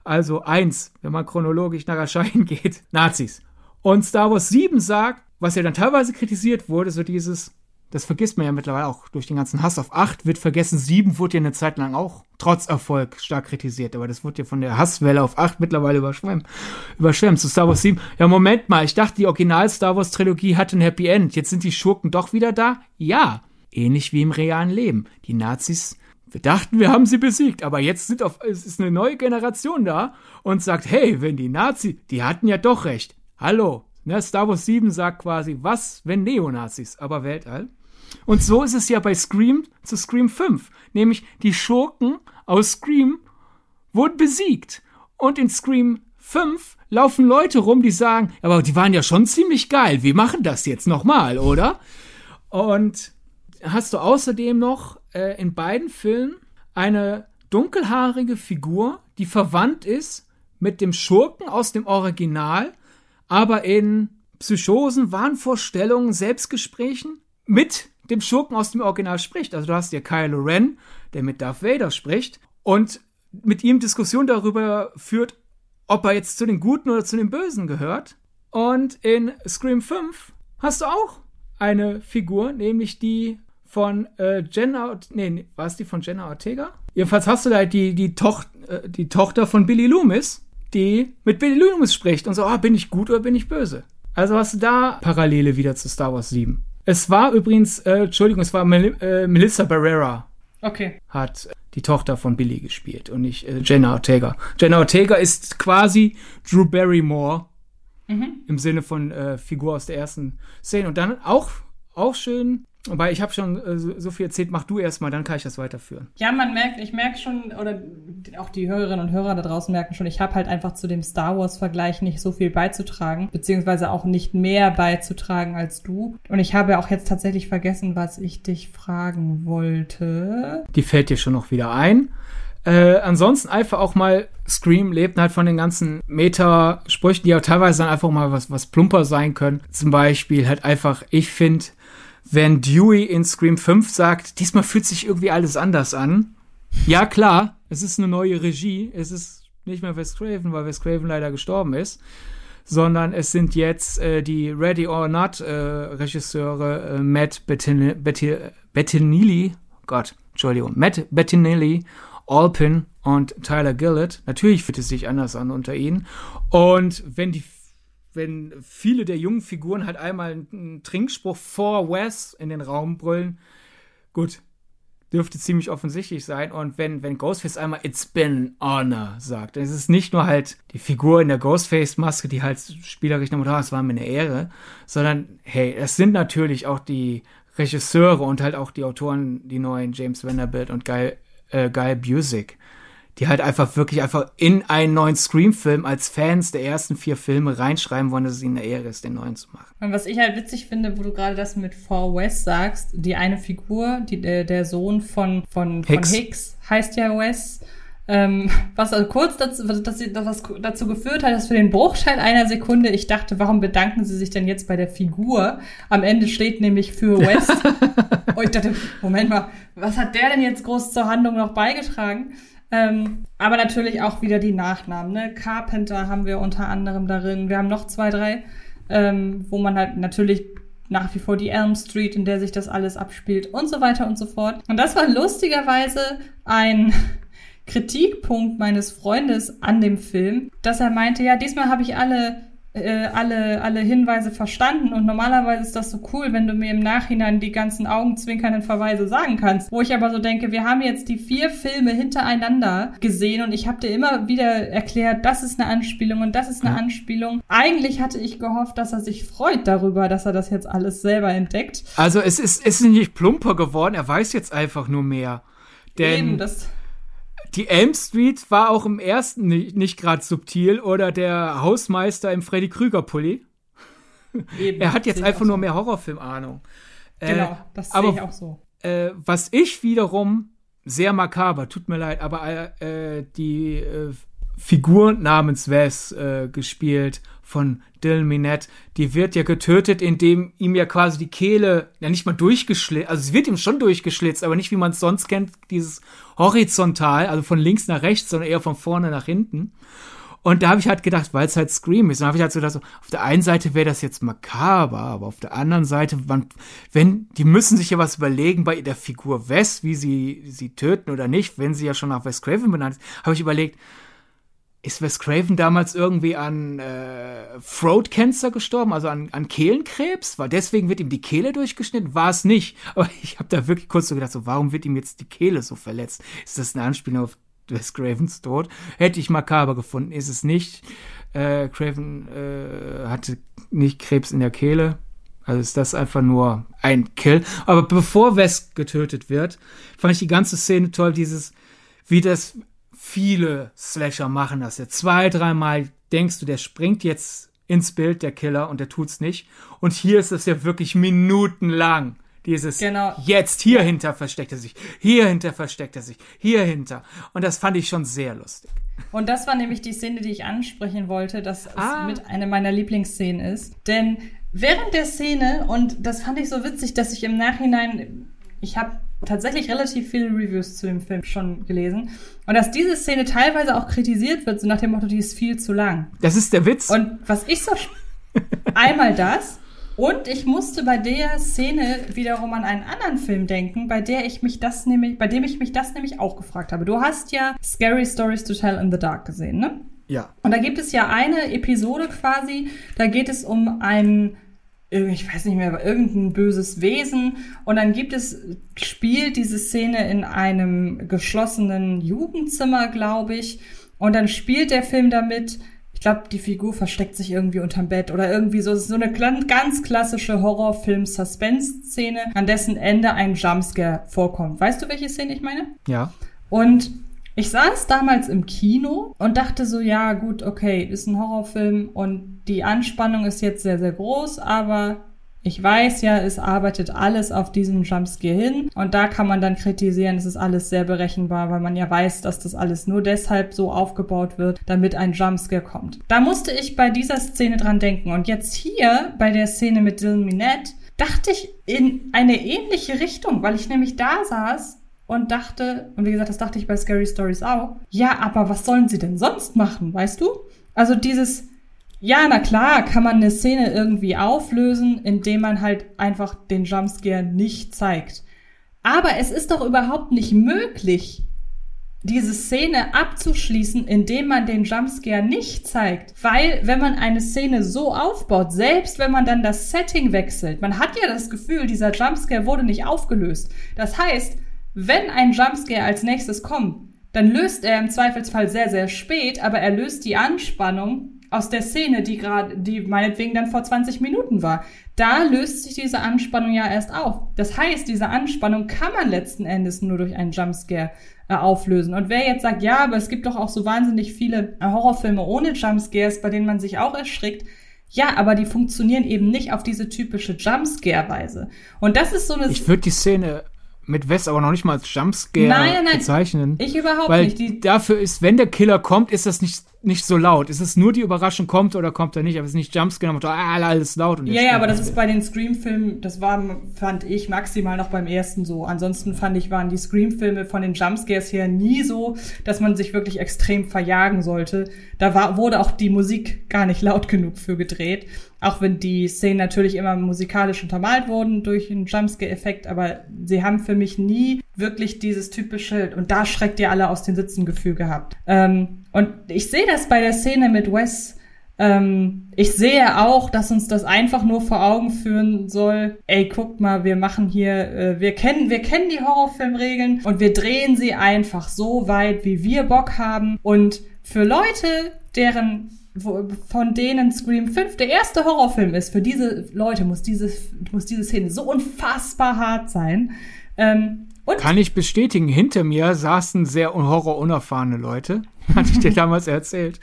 also 1, wenn man chronologisch nach Erscheinen geht, Nazis. Und Star Wars 7 sagt, was ja dann teilweise kritisiert wurde, so dieses, das vergisst man ja mittlerweile auch durch den ganzen Hass auf 8, wird vergessen, 7 wurde ja eine Zeit lang auch trotz Erfolg stark kritisiert, aber das wurde ja von der Hasswelle auf 8 mittlerweile überschwemmt. Überschwemmt zu Star Wars 7. Ja, Moment mal, ich dachte, die Original Star Wars Trilogie hatte ein Happy End. Jetzt sind die Schurken doch wieder da? Ja. Ähnlich wie im realen Leben. Die Nazis wir dachten, wir haben sie besiegt, aber jetzt sind auf, es ist eine neue Generation da und sagt, hey, wenn die Nazi, die hatten ja doch recht. Hallo. Ne, Star Wars 7 sagt quasi, was, wenn Neonazis, aber Weltall. Und so ist es ja bei Scream zu Scream 5. Nämlich die Schurken aus Scream wurden besiegt. Und in Scream 5 laufen Leute rum, die sagen, aber die waren ja schon ziemlich geil. Wir machen das jetzt nochmal, oder? Und hast du außerdem noch äh, in beiden Filmen eine dunkelhaarige Figur, die verwandt ist mit dem Schurken aus dem Original, aber in Psychosen, Wahnvorstellungen, Selbstgesprächen mit dem Schurken aus dem Original spricht. Also du hast ja Kylo Ren, der mit Darth Vader spricht und mit ihm Diskussion darüber führt, ob er jetzt zu den Guten oder zu den Bösen gehört. Und in Scream 5 hast du auch eine Figur, nämlich die von äh, Jenna, nee, war es die von Jenna Ortega? Jedenfalls hast du da die, die, Toch äh, die Tochter von Billy Loomis, die mit Billy Loomis spricht und so, ah, bin ich gut oder bin ich böse? Also hast du da Parallele wieder zu Star Wars 7. Es war übrigens, äh, Entschuldigung, es war Mel äh, Melissa Barrera Okay. hat die Tochter von Billy gespielt und nicht äh, Jenna Ortega. Jenna Ortega ist quasi Drew Barrymore im Sinne von äh, Figur aus der ersten Szene. Und dann auch, auch schön, wobei ich habe schon äh, so, viel erzählt, mach du erstmal, dann kann ich das weiterführen. Ja, man merkt, ich merke schon, oder auch die Hörerinnen und Hörer da draußen merken schon, ich habe halt einfach zu dem Star Wars-Vergleich nicht so viel beizutragen, beziehungsweise auch nicht mehr beizutragen als du. Und ich habe auch jetzt tatsächlich vergessen, was ich dich fragen wollte. Die fällt dir schon noch wieder ein. Äh, ansonsten einfach auch mal Scream lebt halt von den ganzen Meta-Sprüchen, die ja teilweise dann einfach mal was, was plumper sein können. Zum Beispiel halt einfach, ich finde, wenn Dewey in Scream 5 sagt, diesmal fühlt sich irgendwie alles anders an. Ja, klar, es ist eine neue Regie. Es ist nicht mehr Wes Craven, weil Wes Craven leider gestorben ist, sondern es sind jetzt äh, die Ready or Not äh, Regisseure äh, Matt Bettin Bettinelli, Gott, Entschuldigung, Matt Bettinelli, Alpin und Tyler Gillett. Natürlich fühlt es sich anders an unter ihnen. Und wenn die wenn viele der jungen Figuren halt einmal einen Trinkspruch vor Wes in den Raum brüllen, gut, dürfte ziemlich offensichtlich sein. Und wenn, wenn Ghostface einmal It's been an honor sagt, dann ist es nicht nur halt die Figur in der Ghostface-Maske, die halt spielerisch nochmal, oh, es war mir eine Ehre, sondern hey, es sind natürlich auch die Regisseure und halt auch die Autoren, die neuen James Vanderbilt und Guy, äh, Guy Busick die halt einfach wirklich einfach in einen neuen Scream-Film als Fans der ersten vier Filme reinschreiben wollen, dass es ihnen eine Ehre ist, den neuen zu machen. Und was ich halt witzig finde, wo du gerade das mit For Wes sagst, die eine Figur, die, der, der Sohn von, von, Hicks. von Hicks heißt ja Wes. Ähm, was also kurz dazu, dass sie, was dazu geführt hat, dass für den Bruchteil einer Sekunde ich dachte, warum bedanken sie sich denn jetzt bei der Figur? Am Ende steht nämlich für West. Und ich dachte, Moment mal, was hat der denn jetzt groß zur Handlung noch beigetragen? Ähm, aber natürlich auch wieder die Nachnamen. Ne? Carpenter haben wir unter anderem darin. Wir haben noch zwei, drei, ähm, wo man halt natürlich nach wie vor die Elm Street, in der sich das alles abspielt und so weiter und so fort. Und das war lustigerweise ein Kritikpunkt meines Freundes an dem Film, dass er meinte, ja, diesmal habe ich alle äh, alle, alle Hinweise verstanden und normalerweise ist das so cool, wenn du mir im Nachhinein die ganzen augenzwinkernden Verweise sagen kannst. Wo ich aber so denke, wir haben jetzt die vier Filme hintereinander gesehen und ich habe dir immer wieder erklärt, das ist eine Anspielung und das ist eine Anspielung. Eigentlich hatte ich gehofft, dass er sich freut darüber, dass er das jetzt alles selber entdeckt. Also es ist, es ist nicht plumper geworden, er weiß jetzt einfach nur mehr. Denn Eben, das die Elm Street war auch im ersten nicht, nicht gerade subtil oder der Hausmeister im Freddy Krüger Pulli. Eben, er hat jetzt einfach nur so. mehr Horrorfilm-Ahnung. Äh, genau, das sehe ich auch so. Äh, was ich wiederum sehr makaber, tut mir leid, aber äh, die äh, Figur namens Wes äh, gespielt von Dylan Minette, die wird ja getötet, indem ihm ja quasi die Kehle, ja nicht mal durchgeschlitzt, also es wird ihm schon durchgeschlitzt, aber nicht wie man es sonst kennt, dieses horizontal, also von links nach rechts, sondern eher von vorne nach hinten. Und da habe ich halt gedacht, weil es halt Scream ist, dann habe ich halt so gedacht, so, auf der einen Seite wäre das jetzt makaber, aber auf der anderen Seite, man, wenn, die müssen sich ja was überlegen bei der Figur Wes, wie sie sie töten oder nicht, wenn sie ja schon nach Wes Craven benannt ist, habe ich überlegt, ist Wes Craven damals irgendwie an äh, Throat Cancer gestorben, also an, an Kehlenkrebs? Weil deswegen wird ihm die Kehle durchgeschnitten? War es nicht. Aber ich habe da wirklich kurz so gedacht, so, warum wird ihm jetzt die Kehle so verletzt? Ist das eine Anspielung auf Wes Cravens Tod? Hätte ich makaber gefunden, ist es nicht. Äh, Craven äh, hatte nicht Krebs in der Kehle. Also ist das einfach nur ein Kill. Aber bevor Wes getötet wird, fand ich die ganze Szene toll, dieses, wie das viele Slasher machen das ja. Zwei, dreimal denkst du, der springt jetzt ins Bild, der Killer, und der tut's nicht. Und hier ist es ja wirklich minutenlang. Dieses genau. jetzt hier hinter versteckt er sich, hier hinter versteckt er sich, hier hinter. Und das fand ich schon sehr lustig. Und das war nämlich die Szene, die ich ansprechen wollte, dass ah. es mit einer meiner Lieblingsszenen ist. Denn während der Szene, und das fand ich so witzig, dass ich im Nachhinein, ich habe tatsächlich relativ viele Reviews zu dem Film schon gelesen. Und dass diese Szene teilweise auch kritisiert wird, so nach dem Motto, die ist viel zu lang. Das ist der Witz. Und was ich so. einmal das. Und ich musste bei der Szene wiederum an einen anderen Film denken, bei der ich mich das nämlich, bei dem ich mich das nämlich auch gefragt habe. Du hast ja Scary Stories to Tell in the Dark gesehen, ne? Ja. Und da gibt es ja eine Episode quasi, da geht es um einen ich weiß nicht mehr, irgendein böses Wesen. Und dann gibt es, spielt diese Szene in einem geschlossenen Jugendzimmer, glaube ich. Und dann spielt der Film damit. Ich glaube, die Figur versteckt sich irgendwie unterm Bett oder irgendwie so. Es ist so eine ganz klassische Horrorfilm-Suspense-Szene, an dessen Ende ein Jumpscare vorkommt. Weißt du, welche Szene ich meine? Ja. Und ich saß damals im Kino und dachte so, ja, gut, okay, ist ein Horrorfilm und die Anspannung ist jetzt sehr, sehr groß, aber ich weiß ja, es arbeitet alles auf diesen Jumpscare hin und da kann man dann kritisieren, es ist alles sehr berechenbar, weil man ja weiß, dass das alles nur deshalb so aufgebaut wird, damit ein Jumpscare kommt. Da musste ich bei dieser Szene dran denken und jetzt hier bei der Szene mit Dylan Minette dachte ich in eine ähnliche Richtung, weil ich nämlich da saß und dachte, und wie gesagt, das dachte ich bei Scary Stories auch, ja, aber was sollen sie denn sonst machen, weißt du? Also dieses, ja, na klar, kann man eine Szene irgendwie auflösen, indem man halt einfach den Jumpscare nicht zeigt. Aber es ist doch überhaupt nicht möglich, diese Szene abzuschließen, indem man den Jumpscare nicht zeigt. Weil, wenn man eine Szene so aufbaut, selbst wenn man dann das Setting wechselt, man hat ja das Gefühl, dieser Jumpscare wurde nicht aufgelöst. Das heißt, wenn ein Jumpscare als nächstes kommt, dann löst er im Zweifelsfall sehr, sehr spät, aber er löst die Anspannung aus der Szene, die gerade, die meinetwegen dann vor 20 Minuten war. Da löst sich diese Anspannung ja erst auf. Das heißt, diese Anspannung kann man letzten Endes nur durch einen Jumpscare äh, auflösen. Und wer jetzt sagt, ja, aber es gibt doch auch so wahnsinnig viele Horrorfilme ohne Jumpscares, bei denen man sich auch erschrickt, ja, aber die funktionieren eben nicht auf diese typische Jumpscare-Weise. Und das ist so eine. Ich würde die Szene mit Wes aber noch nicht mal als Jumpscare nein, nein, nein. bezeichnen. Ich überhaupt weil nicht. Die dafür ist, wenn der Killer kommt, ist das nicht nicht so laut. Es ist nur die Überraschung, kommt oder kommt er nicht, aber es ist nicht Jumpscare, und ah, alles laut. Und ja, ja, aber das ist bei den Scream-Filmen, das war, fand ich maximal noch beim ersten so. Ansonsten fand ich, waren die Scream-Filme von den Jumpscares her nie so, dass man sich wirklich extrem verjagen sollte. Da war, wurde auch die Musik gar nicht laut genug für gedreht. Auch wenn die Szenen natürlich immer musikalisch untermalt wurden durch einen Jumpscare-Effekt, aber sie haben für mich nie wirklich dieses typische, und da schreckt ihr alle aus den Sitzen Gefühl gehabt. Ähm, und ich sehe das bei der Szene mit Wes. Ähm, ich sehe auch, dass uns das einfach nur vor Augen führen soll. Ey, guckt mal, wir machen hier, äh, wir kennen, wir kennen die Horrorfilmregeln und wir drehen sie einfach so weit, wie wir Bock haben. Und für Leute, deren von denen Scream 5 der erste Horrorfilm ist, für diese Leute muss diese, muss diese Szene so unfassbar hart sein. Ähm, Kann ich bestätigen, hinter mir saßen sehr horrorunerfahrene Leute. Hatte ich dir damals erzählt.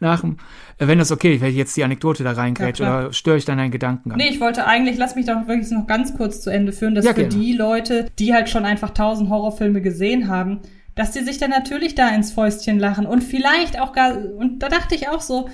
Nach dem, äh, wenn das okay, wenn ich jetzt die Anekdote da reingrätsche ja, oder störe ich dann deinen Gedanken Nee, ich wollte eigentlich, lass mich doch wirklich noch ganz kurz zu Ende führen, dass ja, für die Leute, die halt schon einfach tausend Horrorfilme gesehen haben, dass die sich dann natürlich da ins Fäustchen lachen und vielleicht auch gar, und da dachte ich auch so,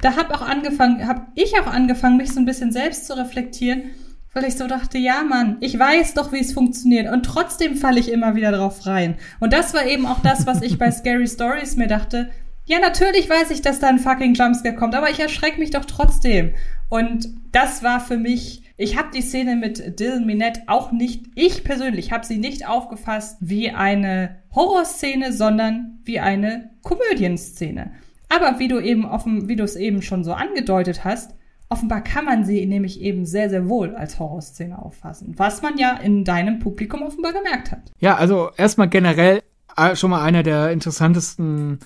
da hab auch angefangen, hab ich auch angefangen, mich so ein bisschen selbst zu reflektieren weil ich so dachte, ja, Mann, ich weiß doch, wie es funktioniert. Und trotzdem falle ich immer wieder drauf rein. Und das war eben auch das, was ich bei Scary Stories mir dachte. Ja, natürlich weiß ich, dass da ein fucking Jumpscare kommt, aber ich erschrecke mich doch trotzdem. Und das war für mich, ich habe die Szene mit Dylan Minette auch nicht, ich persönlich habe sie nicht aufgefasst wie eine Horrorszene, sondern wie eine Komödienszene. Aber wie du eben offen, wie du es eben schon so angedeutet hast, Offenbar kann man sie nämlich eben sehr, sehr wohl als Horrorszene auffassen, was man ja in deinem Publikum offenbar gemerkt hat. Ja, also erstmal generell äh, schon mal einer der interessantesten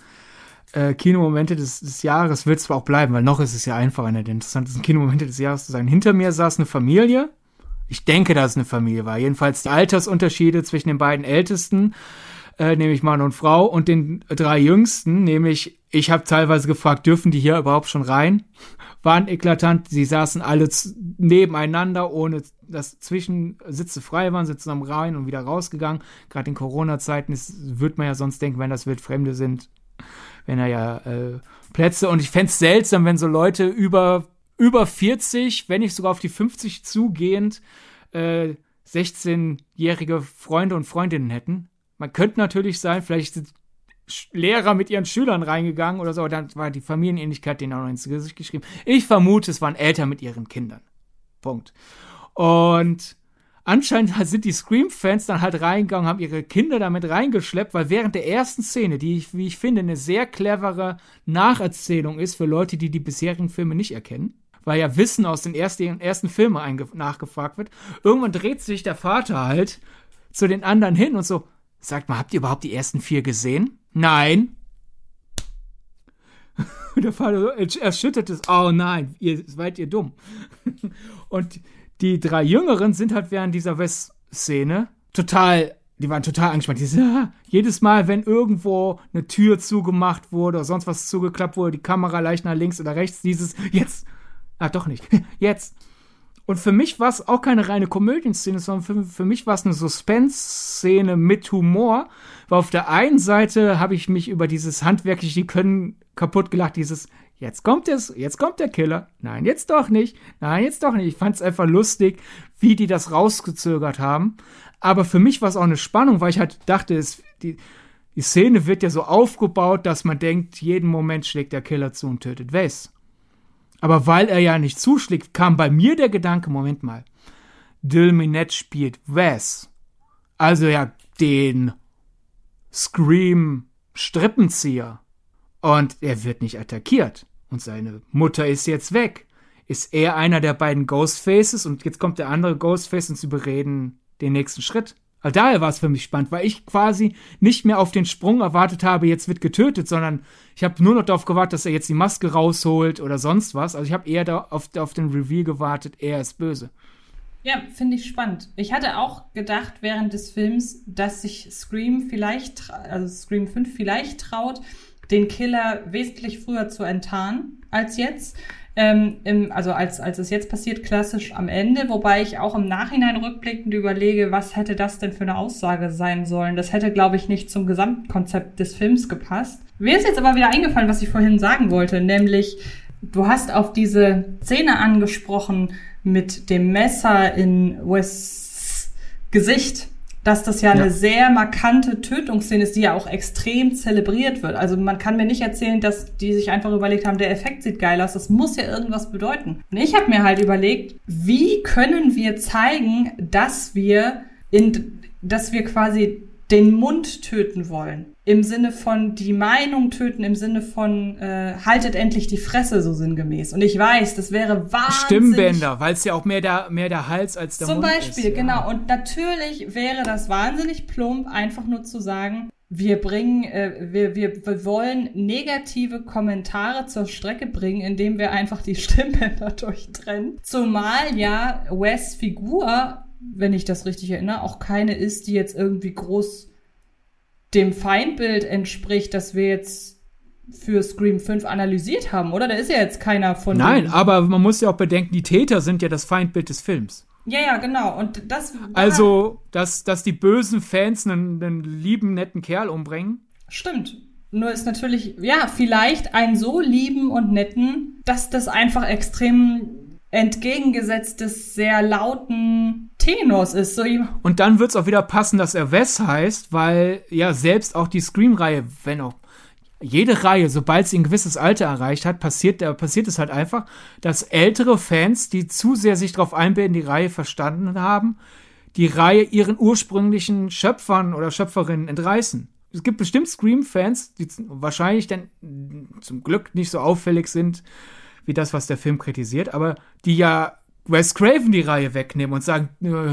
äh, Kinomomente des, des Jahres wird zwar auch bleiben, weil noch ist es ja einfach einer der interessantesten Kinomomente des Jahres zu sein. Hinter mir saß eine Familie. Ich denke, dass es eine Familie war. Jedenfalls die Altersunterschiede zwischen den beiden Ältesten, äh, nämlich Mann und Frau, und den drei Jüngsten, nämlich ich habe teilweise gefragt, dürfen die hier überhaupt schon rein? waren eklatant. Sie saßen alle nebeneinander, ohne dass Zwischensitze frei waren, sind zusammen rein und wieder rausgegangen. Gerade in Corona-Zeiten würde man ja sonst denken, wenn das Wildfremde sind, wenn er ja äh, Plätze. Und ich fände es seltsam, wenn so Leute über, über 40, wenn nicht sogar auf die 50 zugehend, äh, 16-jährige Freunde und Freundinnen hätten. Man könnte natürlich sein, vielleicht sind Lehrer mit ihren Schülern reingegangen oder so, dann war die Familienähnlichkeit denen auch noch ins Gesicht geschrieben. Ich vermute, es waren Eltern mit ihren Kindern. Punkt. Und anscheinend sind die Scream-Fans dann halt reingegangen, haben ihre Kinder damit reingeschleppt, weil während der ersten Szene, die, ich, wie ich finde, eine sehr clevere Nacherzählung ist für Leute, die die bisherigen Filme nicht erkennen, weil ja Wissen aus den ersten, ersten Filmen nachgefragt wird, irgendwann dreht sich der Vater halt zu den anderen hin und so, sagt mal, habt ihr überhaupt die ersten vier gesehen? Nein. der Vater erschüttert es. Oh nein, ihr seid ihr dumm. Und die drei Jüngeren sind halt während dieser West-Szene total, die waren total angespannt. Die sind, jedes Mal, wenn irgendwo eine Tür zugemacht wurde oder sonst was zugeklappt wurde, die Kamera leicht nach links oder rechts, dieses, jetzt, ah, doch nicht, jetzt. Und für mich war es auch keine reine Komödienszene, sondern für, für mich war es eine Suspense-Szene mit Humor. Weil auf der einen Seite habe ich mich über dieses handwerkliche, können kaputt gelacht, dieses Jetzt kommt es, jetzt kommt der Killer. Nein, jetzt doch nicht. Nein, jetzt doch nicht. Ich fand es einfach lustig, wie die das rausgezögert haben. Aber für mich war es auch eine Spannung, weil ich halt dachte, es, die, die Szene wird ja so aufgebaut, dass man denkt, jeden Moment schlägt der Killer zu und tötet Wes. Aber weil er ja nicht zuschlägt, kam bei mir der Gedanke, Moment mal, Dilminette spielt Wes. Also ja, den Scream Strippenzieher. Und er wird nicht attackiert. Und seine Mutter ist jetzt weg. Ist er einer der beiden Ghostfaces und jetzt kommt der andere Ghostface und sie bereden den nächsten Schritt. Also daher war es für mich spannend, weil ich quasi nicht mehr auf den Sprung erwartet habe, jetzt wird getötet, sondern ich habe nur noch darauf gewartet, dass er jetzt die Maske rausholt oder sonst was. Also ich habe eher da auf, auf den Reveal gewartet, er ist böse. Ja, finde ich spannend. Ich hatte auch gedacht während des Films, dass sich Scream vielleicht, also Scream 5 vielleicht traut, den Killer wesentlich früher zu enttarnen als jetzt. Ähm, im, also als, als es jetzt passiert, klassisch am Ende, wobei ich auch im Nachhinein rückblickend überlege, was hätte das denn für eine Aussage sein sollen. Das hätte, glaube ich, nicht zum Gesamtkonzept des Films gepasst. Mir ist jetzt aber wieder eingefallen, was ich vorhin sagen wollte, nämlich du hast auf diese Szene angesprochen mit dem Messer in Wests Gesicht dass das ja, ja, eine sehr markante Tötungsszene ist, die ja auch extrem zelebriert wird. Also man kann mir nicht erzählen, dass die sich einfach überlegt haben, der Effekt sieht geil aus, das muss ja irgendwas bedeuten. Und ich habe mir halt überlegt, wie können wir zeigen, dass wir in, dass wir quasi den Mund töten wollen. Im Sinne von die Meinung töten, im Sinne von äh, haltet endlich die Fresse, so sinngemäß. Und ich weiß, das wäre wahnsinnig... Stimmbänder, weil es ja auch mehr der, mehr der Hals als der Zum Mund Beispiel, ist. genau. Und natürlich wäre das wahnsinnig plump, einfach nur zu sagen, wir bringen, äh, wir, wir, wir wollen negative Kommentare zur Strecke bringen, indem wir einfach die Stimmbänder durchtrennen. Zumal ja Wes Figur wenn ich das richtig erinnere, auch keine ist, die jetzt irgendwie groß dem Feindbild entspricht, das wir jetzt für Scream 5 analysiert haben, oder? Da ist ja jetzt keiner von Nein, aber man muss ja auch bedenken, die Täter sind ja das Feindbild des Films. Ja, ja, genau. Und das. Also, dass, dass die bösen Fans einen, einen lieben, netten Kerl umbringen. Stimmt. Nur ist natürlich, ja, vielleicht einen so lieben und netten, dass das einfach extrem entgegengesetzt des sehr lauten Tenors ist. So und dann wird es auch wieder passen, dass er Wes heißt, weil ja selbst auch die Scream-Reihe, wenn auch jede Reihe, sobald sie ein gewisses Alter erreicht hat, passiert, da passiert es halt einfach, dass ältere Fans, die zu sehr sich darauf einbilden, die Reihe verstanden haben, die Reihe ihren ursprünglichen Schöpfern oder Schöpferinnen entreißen. Es gibt bestimmt Scream-Fans, die wahrscheinlich dann zum Glück nicht so auffällig sind, wie das, was der Film kritisiert, aber die ja Wes Craven die Reihe wegnehmen und sagen,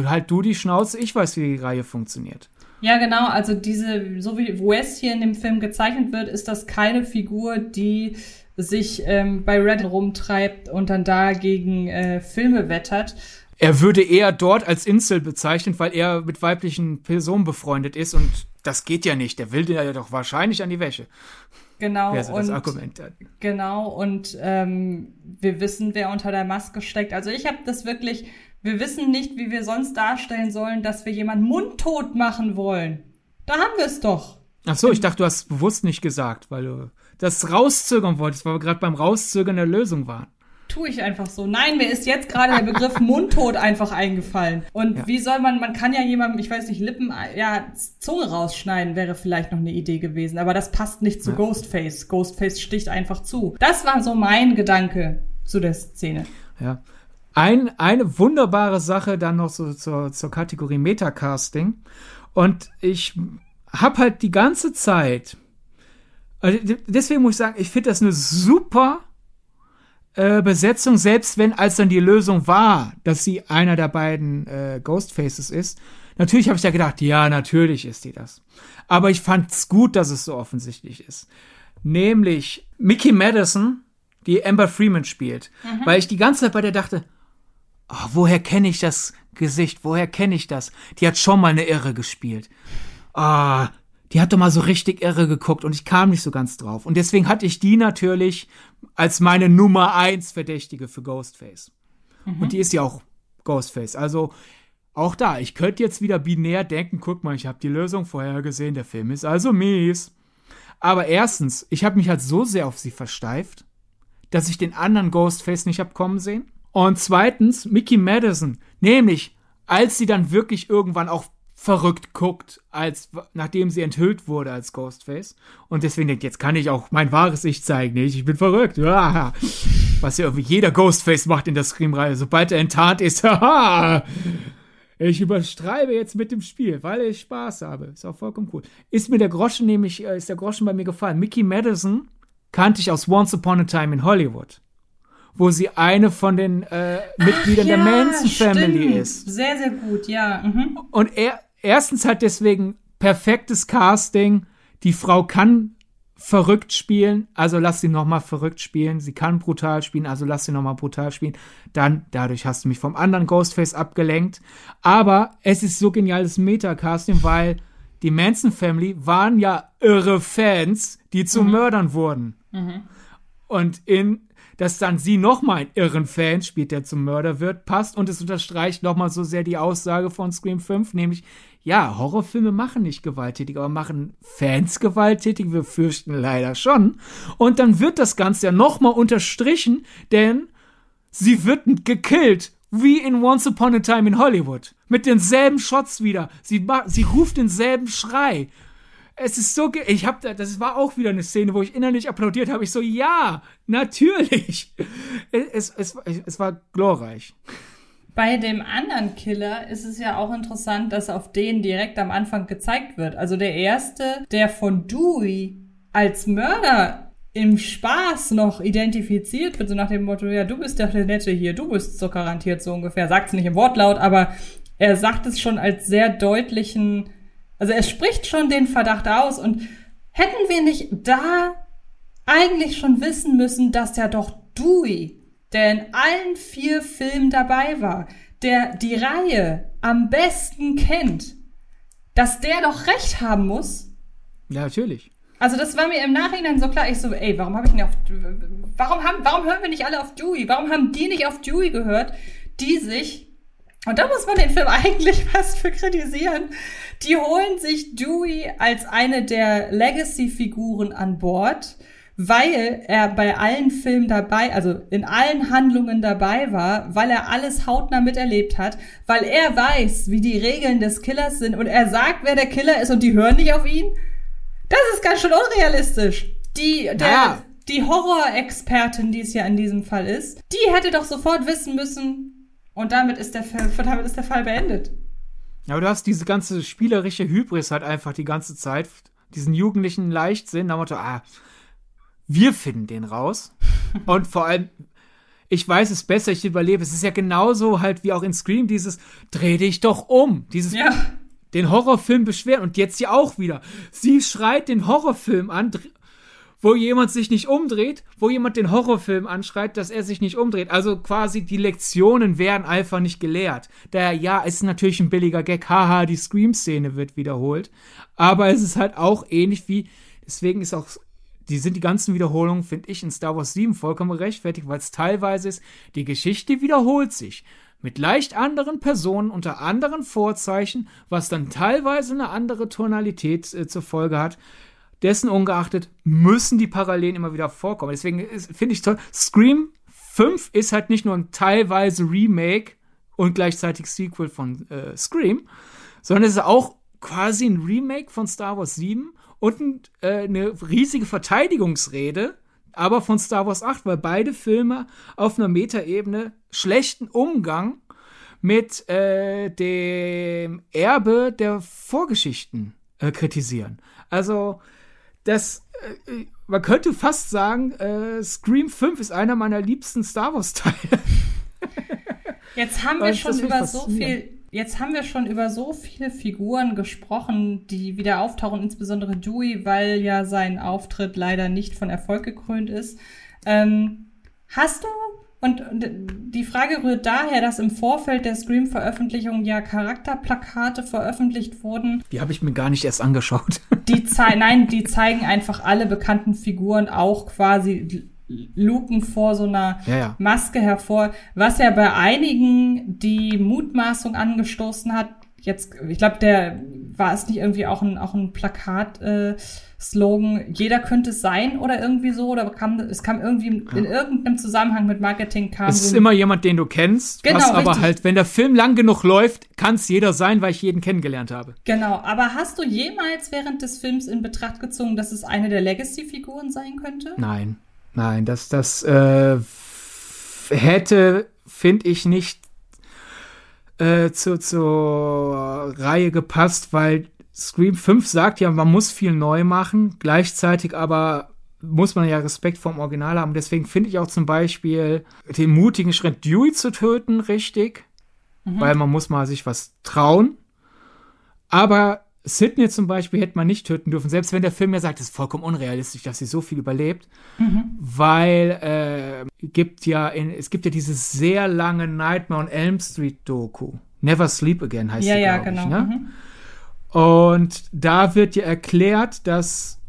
halt du die Schnauze, ich weiß, wie die Reihe funktioniert. Ja, genau, also diese, so wie Wes hier in dem Film gezeichnet wird, ist das keine Figur, die sich ähm, bei Reddit rumtreibt und dann dagegen äh, Filme wettert. Er würde eher dort als Insel bezeichnet, weil er mit weiblichen Personen befreundet ist und das geht ja nicht. Der will ja doch wahrscheinlich an die Wäsche. Genau. Wäre so das Argument dann. Genau, und ähm, wir wissen, wer unter der Maske steckt. Also ich habe das wirklich, wir wissen nicht, wie wir sonst darstellen sollen, dass wir jemanden mundtot machen wollen. Da haben wir es doch. Ach so, ich dachte, du hast bewusst nicht gesagt, weil du das rauszögern wolltest, weil wir gerade beim Rauszögern der Lösung waren tue ich einfach so. Nein, mir ist jetzt gerade der Begriff Mundtot einfach eingefallen. Und ja. wie soll man, man kann ja jemandem, ich weiß nicht, Lippen, ja, Zunge rausschneiden wäre vielleicht noch eine Idee gewesen, aber das passt nicht zu ja. Ghostface. Ghostface sticht einfach zu. Das war so mein Gedanke zu der Szene. Ja. Ein, eine wunderbare Sache dann noch so zur, zur Kategorie Metacasting. Und ich habe halt die ganze Zeit, also deswegen muss ich sagen, ich finde das eine super äh, Besetzung, selbst wenn als dann die Lösung war, dass sie einer der beiden äh, Ghostfaces ist. Natürlich habe ich da gedacht, ja, natürlich ist die das. Aber ich fand es gut, dass es so offensichtlich ist. Nämlich Mickey Madison, die Amber Freeman spielt. Mhm. Weil ich die ganze Zeit bei der dachte, oh, woher kenne ich das Gesicht? Woher kenne ich das? Die hat schon mal eine Irre gespielt. Ah, die hat doch mal so richtig irre geguckt und ich kam nicht so ganz drauf. Und deswegen hatte ich die natürlich als meine Nummer eins Verdächtige für Ghostface. Mhm. Und die ist ja auch Ghostface. Also auch da, ich könnte jetzt wieder binär denken, guck mal, ich habe die Lösung vorher gesehen, der Film ist also mies. Aber erstens, ich habe mich halt so sehr auf sie versteift, dass ich den anderen Ghostface nicht hab kommen sehen. Und zweitens, Mickey Madison, nämlich als sie dann wirklich irgendwann auch verrückt guckt, als nachdem sie enthüllt wurde als Ghostface. Und deswegen denkt, jetzt kann ich auch mein wahres Ich zeigen. Ich bin verrückt. Was ja irgendwie jeder Ghostface macht in der Scream-Reihe. Sobald er enttarnt ist. Ich überstreibe jetzt mit dem Spiel, weil ich Spaß habe. Ist auch vollkommen cool. Ist mir der Groschen nämlich, äh, ist der Groschen bei mir gefallen. Mickey Madison kannte ich aus Once Upon a Time in Hollywood wo sie eine von den äh, Mitgliedern ja, der Manson Family ist. Sehr, sehr gut, ja. Mhm. Und er, erstens hat deswegen perfektes Casting. Die Frau kann verrückt spielen, also lass sie noch mal verrückt spielen. Sie kann brutal spielen, also lass sie noch mal brutal spielen. Dann, dadurch hast du mich vom anderen Ghostface abgelenkt. Aber es ist so geniales Meta-Casting, weil die Manson Family waren ja irre Fans, die zu mhm. Mördern wurden. Mhm. Und in dass dann sie nochmal einen irren Fan spielt, der zum Mörder wird, passt und es unterstreicht nochmal so sehr die Aussage von Scream 5, nämlich, ja, Horrorfilme machen nicht gewalttätig, aber machen Fans gewalttätig, wir fürchten leider schon. Und dann wird das Ganze ja nochmal unterstrichen, denn sie wird gekillt, wie in Once Upon a Time in Hollywood. Mit denselben Shots wieder. Sie, sie ruft denselben Schrei. Es ist so, ich habe, das war auch wieder eine Szene, wo ich innerlich applaudiert habe. Ich so, ja, natürlich. Es, es, es war glorreich. Bei dem anderen Killer ist es ja auch interessant, dass auf den direkt am Anfang gezeigt wird. Also der erste, der von Dewey als Mörder im Spaß noch identifiziert wird, so nach dem Motto, ja, du bist der Nette hier, du bist so garantiert so ungefähr. Sagt es nicht im Wortlaut, aber er sagt es schon als sehr deutlichen also er spricht schon den Verdacht aus und hätten wir nicht da eigentlich schon wissen müssen, dass ja doch Dewey, der in allen vier Filmen dabei war, der die Reihe am besten kennt, dass der doch recht haben muss? Ja, natürlich. Also das war mir im Nachhinein so klar. Ich so, ey, warum habe ich nicht auf, warum haben, warum hören wir nicht alle auf Dewey? Warum haben die nicht auf Dewey gehört, die sich und da muss man den Film eigentlich fast für kritisieren. Die holen sich Dewey als eine der Legacy-Figuren an Bord, weil er bei allen Filmen dabei, also in allen Handlungen dabei war, weil er alles hautnah miterlebt hat, weil er weiß, wie die Regeln des Killers sind und er sagt, wer der Killer ist und die hören nicht auf ihn. Das ist ganz schön unrealistisch. Die, der, naja. die Horrorexpertin, die es ja in diesem Fall ist, die hätte doch sofort wissen müssen, und damit ist der Fall, damit ist der Fall beendet. Ja, aber du hast diese ganze spielerische Hybris halt einfach die ganze Zeit, diesen jugendlichen Leichtsinn, da Motto, ah, wir finden den raus. Und vor allem, ich weiß es besser, ich überlebe. Es ist ja genauso halt wie auch in Scream dieses, dreh dich doch um. Dieses, ja. den Horrorfilm beschweren. Und jetzt hier auch wieder. Sie schreit den Horrorfilm an, wo jemand sich nicht umdreht, wo jemand den Horrorfilm anschreit, dass er sich nicht umdreht. Also quasi die Lektionen werden einfach nicht gelehrt. Daher, ja, es ist natürlich ein billiger Gag. Haha, die Scream-Szene wird wiederholt. Aber es ist halt auch ähnlich wie, deswegen ist auch die sind die ganzen Wiederholungen, finde ich, in Star Wars 7 vollkommen rechtfertigt, weil es teilweise ist, die Geschichte wiederholt sich. Mit leicht anderen Personen unter anderen Vorzeichen, was dann teilweise eine andere Tonalität äh, zur Folge hat. Dessen ungeachtet müssen die Parallelen immer wieder vorkommen. Deswegen finde ich toll. Scream 5 ist halt nicht nur ein teilweise Remake und gleichzeitig Sequel von äh, Scream, sondern es ist auch quasi ein Remake von Star Wars 7 und äh, eine riesige Verteidigungsrede, aber von Star Wars 8, weil beide Filme auf einer Metaebene schlechten Umgang mit äh, dem Erbe der Vorgeschichten äh, kritisieren. Also das, äh, man könnte fast sagen, äh, Scream 5 ist einer meiner liebsten Star Wars-Teile. Jetzt haben wir schon über so viel, jetzt haben wir schon über so viele Figuren gesprochen, die wieder auftauchen, insbesondere Dewey, weil ja sein Auftritt leider nicht von Erfolg gekrönt ist. Ähm, hast du und die Frage rührt daher, dass im Vorfeld der Scream-Veröffentlichung ja Charakterplakate veröffentlicht wurden. Die habe ich mir gar nicht erst angeschaut. Die nein, die zeigen einfach alle bekannten Figuren auch quasi luken vor so einer ja, ja. Maske hervor, was ja bei einigen die Mutmaßung angestoßen hat, jetzt, ich glaube, der war es nicht irgendwie auch ein, auch ein Plakat, äh, Slogan, jeder könnte es sein oder irgendwie so, oder kam, es kam irgendwie in irgendeinem Zusammenhang mit Marketing kam. Es ist immer jemand, den du kennst, Genau, was aber richtig. halt, wenn der Film lang genug läuft, kann es jeder sein, weil ich jeden kennengelernt habe. Genau, aber hast du jemals während des Films in Betracht gezogen, dass es eine der Legacy-Figuren sein könnte? Nein, nein, das, das äh, hätte, finde ich, nicht äh, zu, zur Reihe gepasst, weil Scream 5 sagt ja, man muss viel neu machen, gleichzeitig aber muss man ja Respekt vorm Original haben. Deswegen finde ich auch zum Beispiel den mutigen Schritt, Dewey zu töten, richtig, weil man muss mal sich was trauen. Aber Sydney zum Beispiel hätte man nicht töten dürfen, selbst wenn der Film ja sagt, es ist vollkommen unrealistisch, dass sie so viel überlebt, weil äh, gibt ja in, es gibt ja dieses sehr lange Nightmare on Elm Street Doku. Never Sleep Again heißt ja, die, ja, genau. Ich, ne? Mhm. Und da wird ja erklärt, dass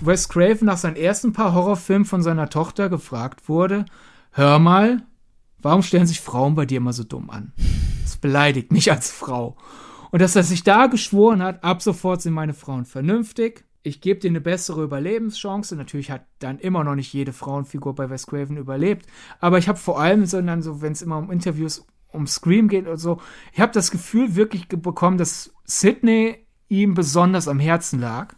Wes Craven nach seinen ersten paar Horrorfilmen von seiner Tochter gefragt wurde, hör mal, warum stellen sich Frauen bei dir immer so dumm an? Das beleidigt mich als Frau. Und dass er sich da geschworen hat, ab sofort sind meine Frauen vernünftig. Ich gebe dir eine bessere Überlebenschance. Natürlich hat dann immer noch nicht jede Frauenfigur bei Wes Craven überlebt. Aber ich habe vor allem, sondern so, wenn es immer um Interviews um Scream geht und so, ich habe das Gefühl wirklich bekommen, dass Sidney ihm besonders am Herzen lag.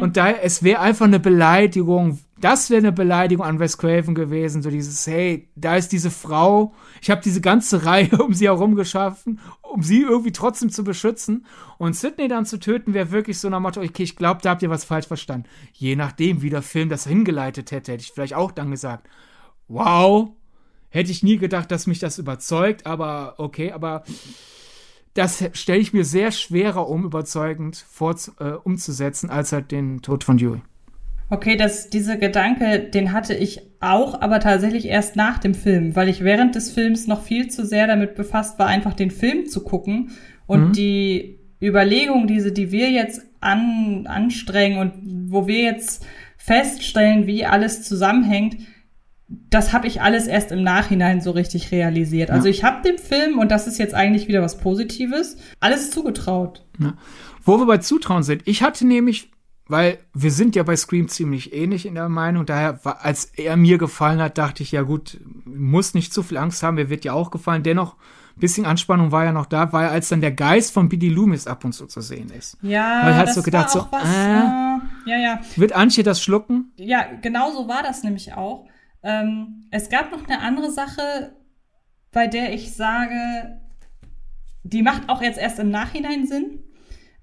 Und da, es wäre einfach eine Beleidigung, das wäre eine Beleidigung an Wes Craven gewesen, so dieses, hey, da ist diese Frau, ich habe diese ganze Reihe um sie herum geschaffen, um sie irgendwie trotzdem zu beschützen. Und Sidney dann zu töten, wäre wirklich so nach Motto, okay, ich glaube, da habt ihr was falsch verstanden. Je nachdem, wie der Film das hingeleitet hätte, hätte ich vielleicht auch dann gesagt, wow, hätte ich nie gedacht, dass mich das überzeugt, aber okay, aber das stelle ich mir sehr schwerer, um überzeugend vor, äh, umzusetzen, als halt den Tod von Dewey. Okay, das, diese Gedanke, den hatte ich auch, aber tatsächlich erst nach dem Film, weil ich während des Films noch viel zu sehr damit befasst war, einfach den Film zu gucken und Mhm. die Überlegung, diese, die wir jetzt an, anstrengen und wo wir jetzt feststellen, wie alles zusammenhängt, das habe ich alles erst im Nachhinein so richtig realisiert. Also Ja. ich habe dem Film, und das ist jetzt eigentlich wieder was Positives, alles zugetraut. Wo wir bei Zutrauen sind, ich hatte nämlich, weil wir sind ja bei Scream ziemlich ähnlich in der Meinung, daher, als er mir gefallen hat, dachte ich, ja gut, muss nicht zu viel Angst haben, er wird ja auch gefallen. Dennoch, ein bisschen Anspannung war ja noch da, weil als dann der Geist von Billy Loomis ab und zu zu sehen ist. Ja, Weil halt das so gedacht, war auch so, was, äh. äh, ja, ja. Wird Antje das schlucken? Ja, genau so war das nämlich auch. Ähm, es gab noch eine andere Sache, bei der ich sage, die macht auch jetzt erst im Nachhinein Sinn,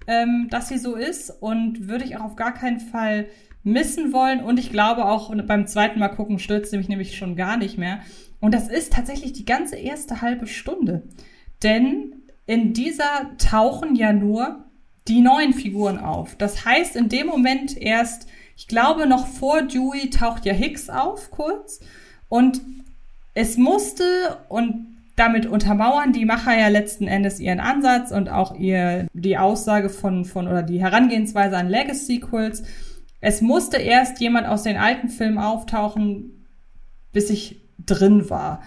ähm, dass sie so ist und würde ich auch auf gar keinen Fall missen wollen. Und ich glaube auch beim zweiten Mal gucken stürzt mich nämlich schon gar nicht mehr. Und das ist tatsächlich die ganze erste halbe Stunde. Denn in dieser tauchen ja nur die neuen Figuren auf. Das heißt, in dem Moment erst, ich glaube, noch vor Dewey taucht ja Hicks auf, kurz. Und es musste, und damit untermauern die Macher ja letzten Endes ihren Ansatz und auch ihr, die Aussage von, von, oder die Herangehensweise an Legacy-Sequels. Es musste erst jemand aus den alten Filmen auftauchen, bis ich drin war.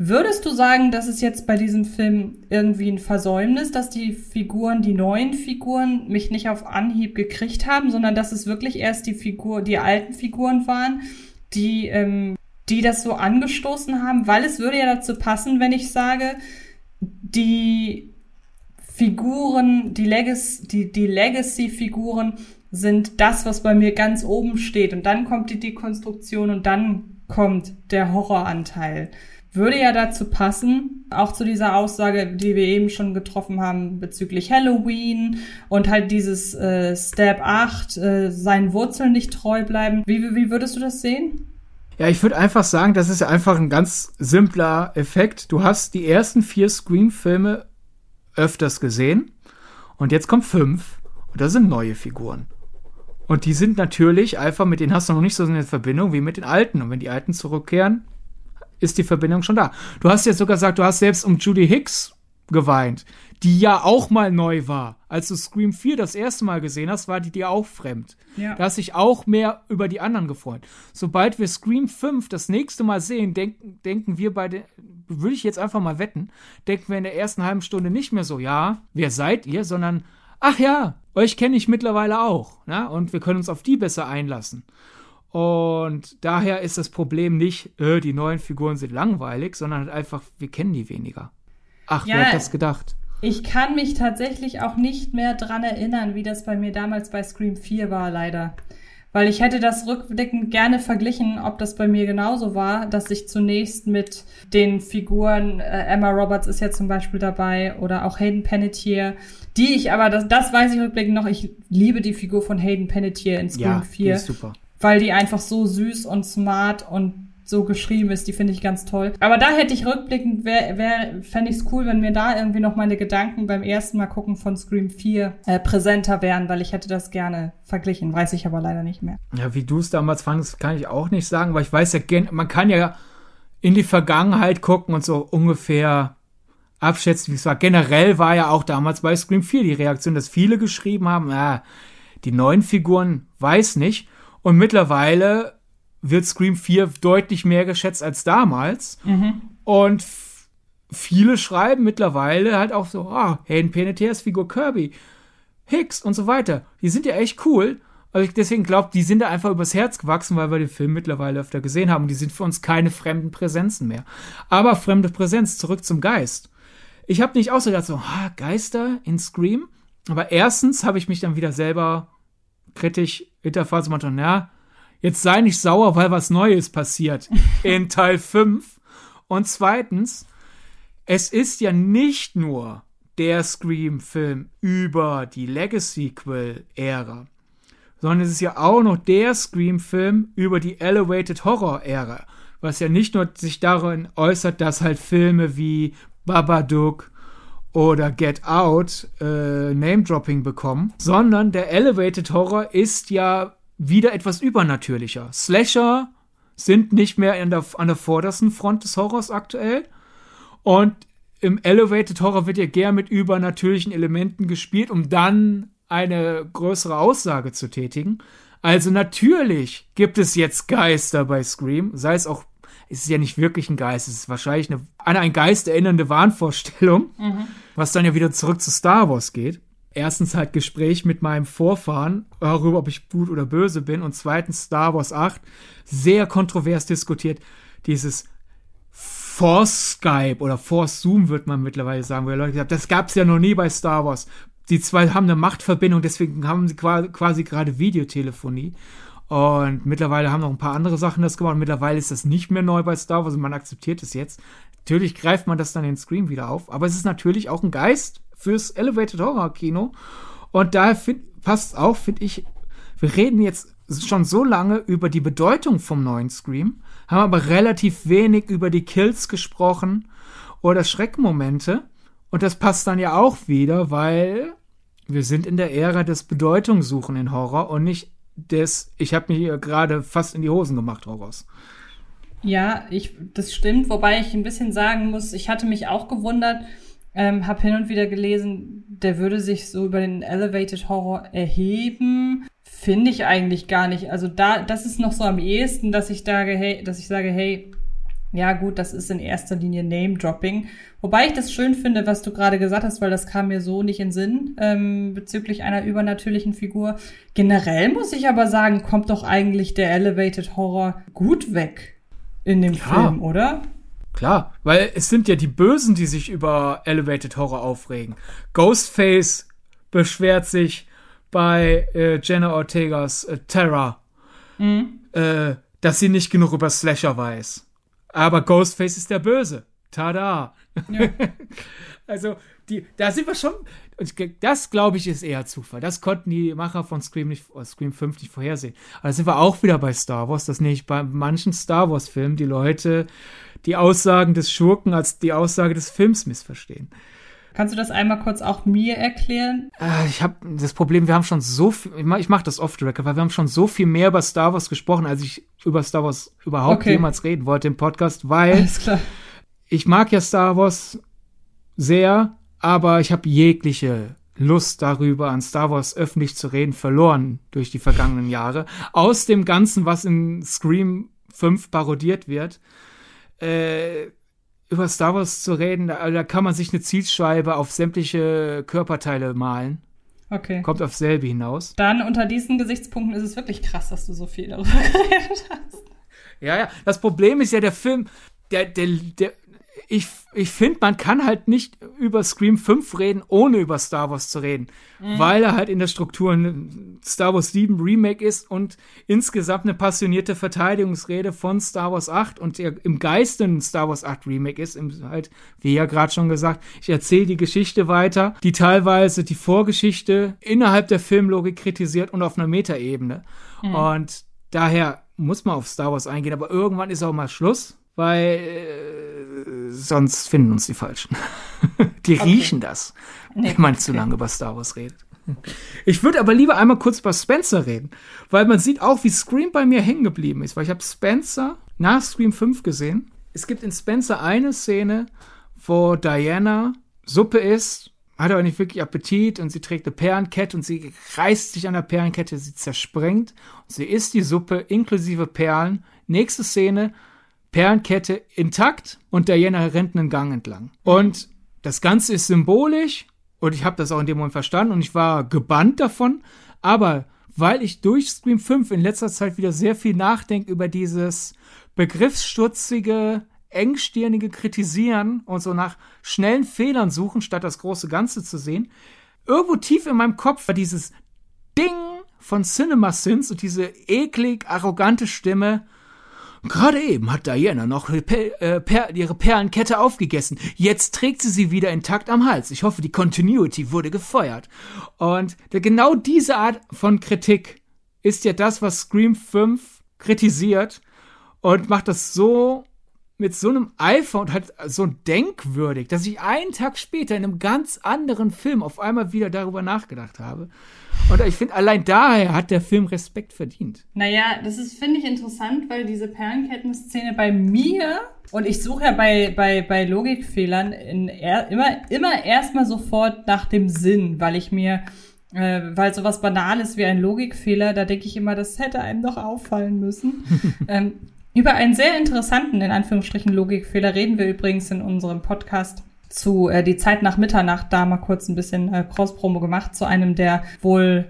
Würdest du sagen, dass es jetzt bei diesem Film irgendwie ein Versäumnis, dass die Figuren, die neuen Figuren, mich nicht auf Anhieb gekriegt haben, sondern dass es wirklich erst die Figur, die alten Figuren waren, die, ähm, die das so angestoßen haben? Weil es würde ja dazu passen, wenn ich sage, die Figuren, die, Legis, die, die Legacy-Figuren sind das, was bei mir ganz oben steht. Und dann kommt die Dekonstruktion und dann kommt der Horroranteil. Würde ja dazu passen, auch zu dieser Aussage, die wir eben schon getroffen haben bezüglich Halloween und halt dieses äh, Step 8, äh, seinen Wurzeln nicht treu bleiben. Wie, wie, wie würdest du das sehen? Ja, ich würde einfach sagen, das ist ja einfach ein ganz simpler Effekt. Du hast die ersten vier Scream-Filme öfters gesehen und jetzt kommt fünf und da sind neue Figuren. Und die sind natürlich einfach, mit denen hast du noch nicht so eine Verbindung wie mit den alten. Und wenn die alten zurückkehren, ist die Verbindung schon da. Du hast jetzt sogar gesagt, du hast selbst um Judy Hicks geweint. Die ja auch mal neu war. Als du Scream 4 das erste Mal gesehen hast, war die dir auch fremd. Ja. Da hast dich auch mehr über die anderen gefreut. Sobald wir Scream 5 das nächste Mal sehen, denken, denken wir bei den, würde ich jetzt einfach mal wetten, denken wir in der ersten halben Stunde nicht mehr so, ja, wer seid ihr, sondern, ach ja, euch kenne ich mittlerweile auch. Ne? Und wir können uns auf die besser einlassen. Und daher ist das Problem nicht, äh, die neuen Figuren sind langweilig, sondern halt einfach, wir kennen die weniger. Ach, Ja, wer hat das gedacht? Ich kann mich tatsächlich auch nicht mehr dran erinnern, wie das bei mir damals bei Scream 4 war, leider. Weil ich hätte das rückblickend gerne verglichen, ob das bei mir genauso war, dass ich zunächst mit den Figuren, äh, Emma Roberts ist ja zum Beispiel dabei oder auch Hayden Panettiere, die ich aber, das, das weiß ich rückblickend noch, ich liebe die Figur von Hayden Panettiere in Scream Ja, die 4 ist super. weil die einfach so süß und smart und so geschrieben ist, die finde ich ganz toll. Aber da hätte ich rückblickend, wär, wär, fände ich es cool, wenn mir da irgendwie noch meine Gedanken beim ersten Mal gucken von Scream 4 äh, präsenter wären, weil ich hätte das gerne verglichen, weiß ich aber leider nicht mehr. Ja, wie du es damals fandest, kann ich auch nicht sagen, weil ich weiß ja, man kann ja in die Vergangenheit gucken und so ungefähr abschätzen, wie es war. Generell war ja auch damals bei Scream 4 die Reaktion, dass viele geschrieben haben, ja, die neuen Figuren weiß nicht. Und mittlerweile wird Scream 4 deutlich mehr geschätzt als damals. Und f- viele schreiben mittlerweile halt auch so, ah, Hayden Panettieres Figur Kirby, Hicks und so weiter. Die sind ja echt cool. Also ich deswegen glaube, die sind da einfach übers Herz gewachsen, weil wir den Film mittlerweile öfter gesehen haben. Und die sind für uns keine fremden Präsenzen mehr. Aber fremde Präsenz, zurück zum Geist. Ich habe nicht auch so gedacht, so, ah, Geister in Scream. Aber erstens habe ich mich dann wieder selber kritisch hinterfragt und meinte, na, jetzt sei nicht sauer, weil was Neues passiert in Teil 5. Und zweitens, es ist ja nicht nur der Scream-Film über die Legacy-Sequel-Ära, sondern es ist ja auch noch der Scream-Film über die Elevated Horror-Ära, was ja nicht nur sich darin äußert, dass halt Filme wie Babadook oder Get Out äh, Name-Dropping bekommen, sondern der Elevated Horror ist ja wieder etwas übernatürlicher. Slasher sind nicht mehr der, an der vordersten Front des Horrors aktuell und im Elevated Horror wird ja gern mit übernatürlichen Elementen gespielt, um dann eine größere Aussage zu tätigen. Also natürlich gibt es jetzt Geister bei Scream, sei es auch, es ist ja nicht wirklich ein Geist, es ist wahrscheinlich eine, an einen Geist erinnernde Wahnvorstellung, was dann ja wieder zurück zu Star Wars geht. Erstens halt Gespräch mit meinem Vorfahren darüber, ob ich gut oder böse bin und zweitens Star Wars 8, sehr kontrovers diskutiert, dieses Force Skype oder Force Zoom wird man mittlerweile sagen, wo Leute gesagt das gab's ja noch nie bei Star Wars. Die zwei haben eine Machtverbindung, deswegen haben sie qua- quasi gerade Videotelefonie. Und mittlerweile haben noch ein paar andere Sachen das gemacht. Und mittlerweile ist das nicht mehr neu bei Star Wars und man akzeptiert es jetzt. Natürlich greift man das dann in den Screen wieder auf, aber es ist natürlich auch ein Geist fürs Elevated Horror Kino. Und daher find, passt auch, finde ich, wir reden jetzt schon so lange über die Bedeutung vom neuen Scream, haben aber relativ wenig über die Kills gesprochen oder Schreckmomente. Und das passt dann ja auch wieder, weil wir sind in der Ära des Bedeutungssuchen in Horror und nicht des, ich habe hier gerade fast in die Hosen gemacht, Horrors. Ja, ich, das stimmt, wobei ich ein bisschen sagen muss, ich hatte mich auch gewundert, ähm, habe hin und wieder gelesen, der würde sich so über den Elevated Horror erheben. Finde ich eigentlich gar nicht. Also da, das ist noch so am ehesten, dass ich sage, hey, dass ich sage, hey, ja gut, das ist in erster Linie Name-Dropping. Wobei ich das schön finde, was du gerade gesagt hast, weil das kam mir so nicht in Sinn ähm, bezüglich einer übernatürlichen Figur. Generell muss ich aber sagen, kommt doch eigentlich der Elevated Horror gut weg in dem Ja. Film, oder? Klar, weil es sind ja die Bösen, die sich über Elevated Horror aufregen. Ghostface beschwert sich bei äh, Jenna Ortegas äh, Terror, äh, dass sie nicht genug über Slasher weiß. Aber Ghostface ist der Böse. Tada! also, die, da sind wir schon. Das, glaube ich, ist eher Zufall. Das konnten die Macher von Scream, nicht, äh, Scream 5 nicht vorhersehen. Aber da sind wir auch wieder bei Star Wars, dass nämlich bei manchen Star Wars-Filmen die Leute die Aussagen des Schurken als die Aussage des Films missverstehen. Kannst du das einmal kurz auch mir erklären? Äh, ich habe das Problem, wir haben schon so viel, ich mache mach das off the record, weil wir haben schon so viel mehr über Star Wars gesprochen, als ich über Star Wars überhaupt Okay. jemals reden wollte im Podcast, weil Alles klar. ich mag ja Star Wars sehr, aber ich habe jegliche Lust darüber, an Star Wars öffentlich zu reden, verloren durch die vergangenen Jahre. Aus dem Ganzen, was in Scream 5 parodiert wird, äh, über Star Wars zu reden, da, da, kann man sich eine Zielscheibe auf sämtliche Körperteile malen. Okay. Kommt auf selbe hinaus. Dann unter diesen Gesichtspunkten ist es wirklich krass, dass du so viel darüber geredet hast. Ja, ja. Das Problem ist ja, der Film, der, der, der, ich, ich finde, man kann halt nicht über Scream 5 reden, ohne über Star Wars zu reden. Mhm. Weil er halt in der Struktur ein Star Wars 7 Remake ist und insgesamt eine passionierte Verteidigungsrede von Star Wars 8 und im Geiste ein Star Wars 8 Remake ist. Im, halt, wie ja gerade schon gesagt, ich erzähle die Geschichte weiter, die teilweise die Vorgeschichte innerhalb der Filmlogik kritisiert und auf einer Metaebene. Mhm. Und daher muss man auf Star Wars eingehen, aber irgendwann ist auch mal Schluss weil äh, sonst finden uns die Falschen. die okay. riechen das, nee, wenn man okay. zu lange über Star Wars redet. Ich würde aber lieber einmal kurz über Spencer reden, weil man sieht auch, wie Scream bei mir hängen geblieben ist, weil ich habe Spencer nach Scream 5 gesehen. Es gibt in Spencer eine Szene, wo Diana Suppe isst, hat aber nicht wirklich Appetit und sie trägt eine Perlenkette und sie reißt sich an der Perlenkette, sie zersprengt und sie isst die Suppe inklusive Perlen. Nächste Szene, Perlenkette intakt und Diana rennt einen Gang entlang. Und das Ganze ist symbolisch und ich habe das auch in dem Moment verstanden und ich war gebannt davon, aber weil ich durch Scream 5 in letzter Zeit wieder sehr viel nachdenke über dieses begriffsstutzige, engstirnige Kritisieren und so nach schnellen Fehlern suchen, statt das große Ganze zu sehen, irgendwo tief in meinem Kopf war dieses Ding von Cinema Sins und diese eklig arrogante Stimme, Gerade eben hat Diana noch äh, ihre Perlenkette aufgegessen. Jetzt trägt sie sie wieder intakt am Hals. Ich hoffe, die Continuity wurde gefeuert. Und genau diese Art von Kritik ist ja das, was Scream 5 kritisiert und macht das so mit so einem Eifer und halt so denkwürdig, dass ich einen Tag später in einem ganz anderen Film auf einmal wieder darüber nachgedacht habe. Und ich finde, allein daher hat der Film Respekt verdient. Naja, das ist, finde ich, interessant, weil diese Perlenkettenszene bei mir, und ich suche ja bei, bei, bei Logikfehlern in, er, immer, immer erstmal sofort nach dem Sinn, weil ich mir, äh, weil sowas Banales wie ein Logikfehler, da denke ich immer, das hätte einem doch auffallen müssen. ähm, über einen sehr interessanten, in Anführungsstrichen, Logikfehler reden wir übrigens in unserem Podcast zu äh, Die Zeit nach Mitternacht da mal kurz ein bisschen äh, Cross-Promo gemacht zu einem der wohl,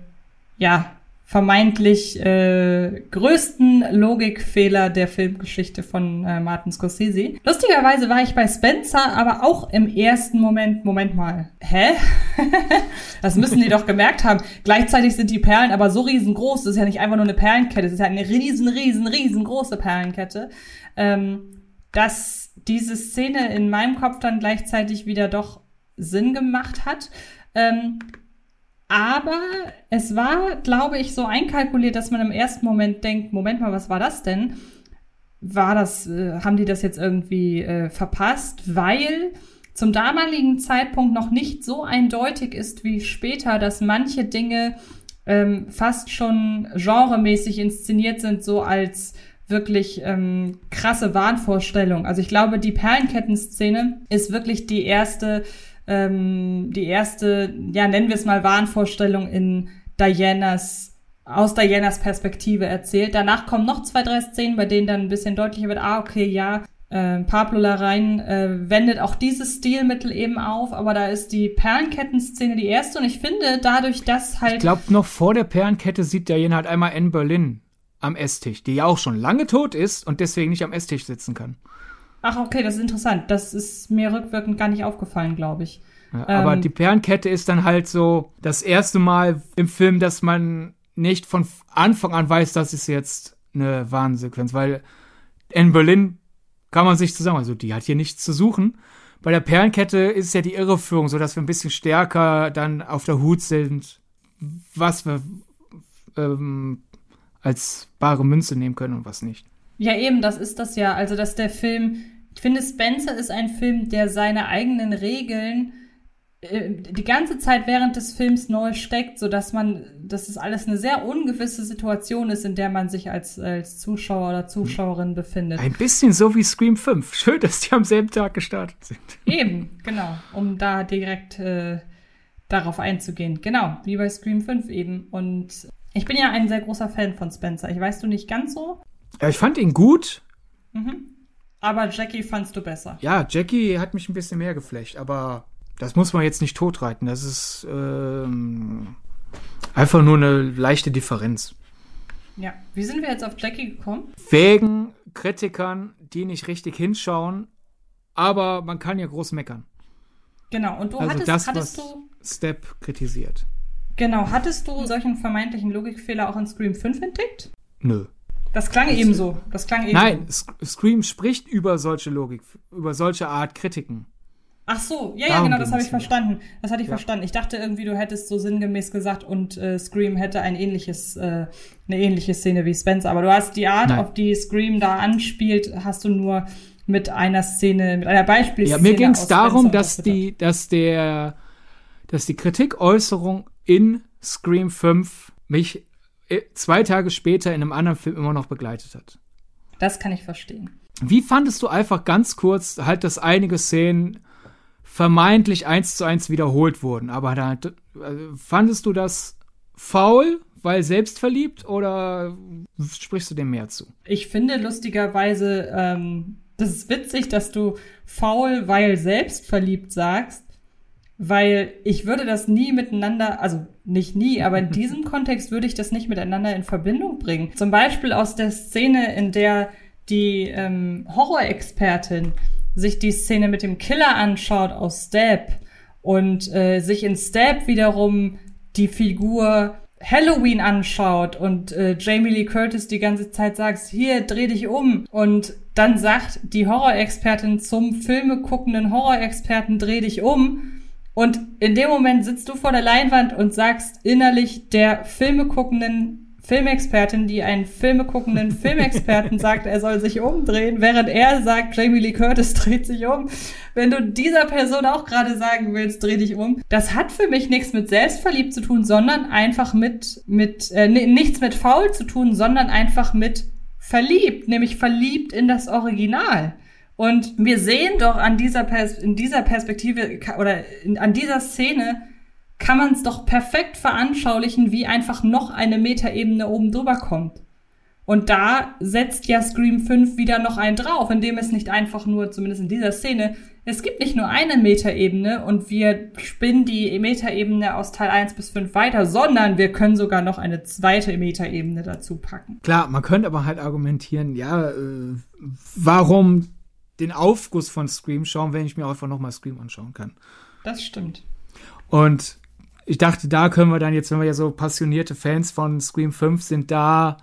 ja, vermeintlich äh, größten Logikfehler der Filmgeschichte von äh, Martin Scorsese. Lustigerweise war ich bei Spencer aber auch im ersten Moment, Moment mal, hä? das müssen die doch gemerkt haben. Gleichzeitig sind die Perlen aber so riesengroß, das ist ja nicht einfach nur eine Perlenkette, das ist ja eine riesen, riesen, riesengroße Perlenkette, ähm, dass diese Szene in meinem Kopf dann gleichzeitig wieder doch Sinn gemacht hat. Ähm, aber es war, glaube ich, so einkalkuliert, dass man im ersten Moment denkt, Moment mal, was war das denn? War das, äh, haben die das jetzt irgendwie äh, verpasst? Weil zum damaligen Zeitpunkt noch nicht so eindeutig ist wie später, dass manche Dinge ähm, fast schon genremäßig inszeniert sind, so als wirklich ähm, krasse Wahnvorstellung. Also ich glaube, die Perlenkettenszene ist wirklich die erste ähm, die erste, ja, nennen wir es mal Wahnvorstellung in Dianas aus Dianas Perspektive erzählt. Danach kommen noch zwei, drei Szenen, bei denen dann ein bisschen deutlicher wird, ah, okay, ja, äh, Pablo Larrain äh, wendet auch dieses Stilmittel eben auf, aber da ist die Perlenkettenszene die erste und ich finde dadurch, dass halt. Ich glaube, noch vor der Perlenkette sieht Diana halt einmal in Berlin am Esstisch, die ja auch schon lange tot ist und deswegen nicht am Esstisch sitzen kann. Ach, okay, das ist interessant. Das ist mir rückwirkend gar nicht aufgefallen, glaube ich. Ja, aber ähm, die Perlenkette ist dann halt so das erste Mal im Film, dass man nicht von Anfang an weiß, das ist jetzt eine Warnsequenz, weil in Berlin kann man sich zusammen, also die hat hier nichts zu suchen. Bei der Perlenkette ist ja die Irreführung, so dass wir ein bisschen stärker dann auf der Hut sind, was wir ähm, als bare Münze nehmen können und was nicht. Ja, eben, das ist das ja. Also, dass der Film, ich finde, Spencer ist ein Film, der seine eigenen Regeln äh, die ganze Zeit während des Films neu steckt, so dass man, dass es alles eine sehr ungewisse Situation ist, in der man sich als, als Zuschauer oder Zuschauerin befindet. Ein bisschen so wie Scream 5. Schön, dass die am selben Tag gestartet sind. Eben, genau, um da direkt äh, darauf einzugehen. Genau, wie bei Scream 5 eben. Und ich bin ja ein sehr großer Fan von Spencer. Ich weiß du nicht ganz so. Ja, ich fand ihn gut. Mhm. Aber Jackie fandst du besser. Ja, Jackie hat mich ein bisschen mehr geflecht, aber das muss man jetzt nicht totreiten. Das ist ähm, einfach nur eine leichte Differenz. Ja, wie sind wir jetzt auf Jackie gekommen? Wegen Kritikern, die nicht richtig hinschauen, aber man kann ja groß meckern. Genau, und du Also hattest, das, hattest was du. Step kritisiert. Genau, hattest du solchen vermeintlichen Logikfehler auch in Scream 5 entdeckt? Nö. Das klang eben so. Das klang eben Nein, Scream spricht über solche Logik, über solche Art Kritiken. Ach so, ja, ja, genau, das habe ich verstanden. Das hatte ich Ja. verstanden. Ich dachte irgendwie, du hättest so sinngemäß gesagt und äh, Scream hätte ein ähnliches, äh, eine ähnliche Szene wie Spencer. Aber du hast die Art, Nein. auf die Scream da anspielt, hast du nur mit einer Szene, mit einer Beispielszene. Ja, mir ging es darum, dass die, dass der, dass die Kritikäußerung in Scream 5 mich äh, zwei Tage später in einem anderen Film immer noch begleitet hat. Das kann ich verstehen. Wie fandest du einfach ganz kurz halt, dass einige Szenen vermeintlich eins zu eins wiederholt wurden, aber äh, fandest du das faul, weil selbstverliebt oder sprichst du dem mehr zu? Ich finde lustigerweise, ähm, das ist witzig, dass du faul, weil selbstverliebt sagst, weil ich würde das nie miteinander, also nicht nie, aber in diesem Kontext würde ich das nicht miteinander in Verbindung bringen. Zum Beispiel aus der Szene, in der die ähm, Horrorexpertin sich die Szene mit dem Killer anschaut aus Stab und äh, sich in Stab wiederum die Figur Halloween anschaut und äh, Jamie Lee Curtis die ganze Zeit sagt, hier, dreh dich um. Und dann sagt die Horrorexpertin zum Filme guckenden Horrorexperten, dreh dich um. Und in dem Moment sitzt du vor der Leinwand und sagst innerlich der Filme guckenden Filmexpertin, die einen Filme guckenden Filmexperten sagt, er soll sich umdrehen, während er sagt, Jamie Lee Curtis dreht sich um. Wenn du dieser Person auch gerade sagen willst, dreh dich um, das hat für mich nichts mit selbstverliebt zu tun, sondern einfach mit, mit, äh, ni- nichts mit faul zu tun, sondern einfach mit verliebt, nämlich verliebt in das Original. Und wir sehen doch an dieser Pers in dieser Perspektive oder in, an dieser Szene kann man es doch perfekt veranschaulichen, wie einfach noch eine Metaebene oben drüber kommt. Und da setzt ja Scream 5 wieder noch einen drauf, indem es nicht einfach nur, zumindest in dieser Szene, es gibt nicht nur eine Metaebene und wir spinnen die Metaebene aus Teil 1 bis 5 weiter, sondern wir können sogar noch eine zweite Metaebene dazu packen. Klar, man könnte aber halt argumentieren, ja, äh, warum den Aufguss von Scream schauen, wenn ich mir einfach nochmal Scream anschauen kann. Das stimmt. Und ich dachte, da können wir dann jetzt, wenn wir ja so passionierte Fans von Scream 5 sind, da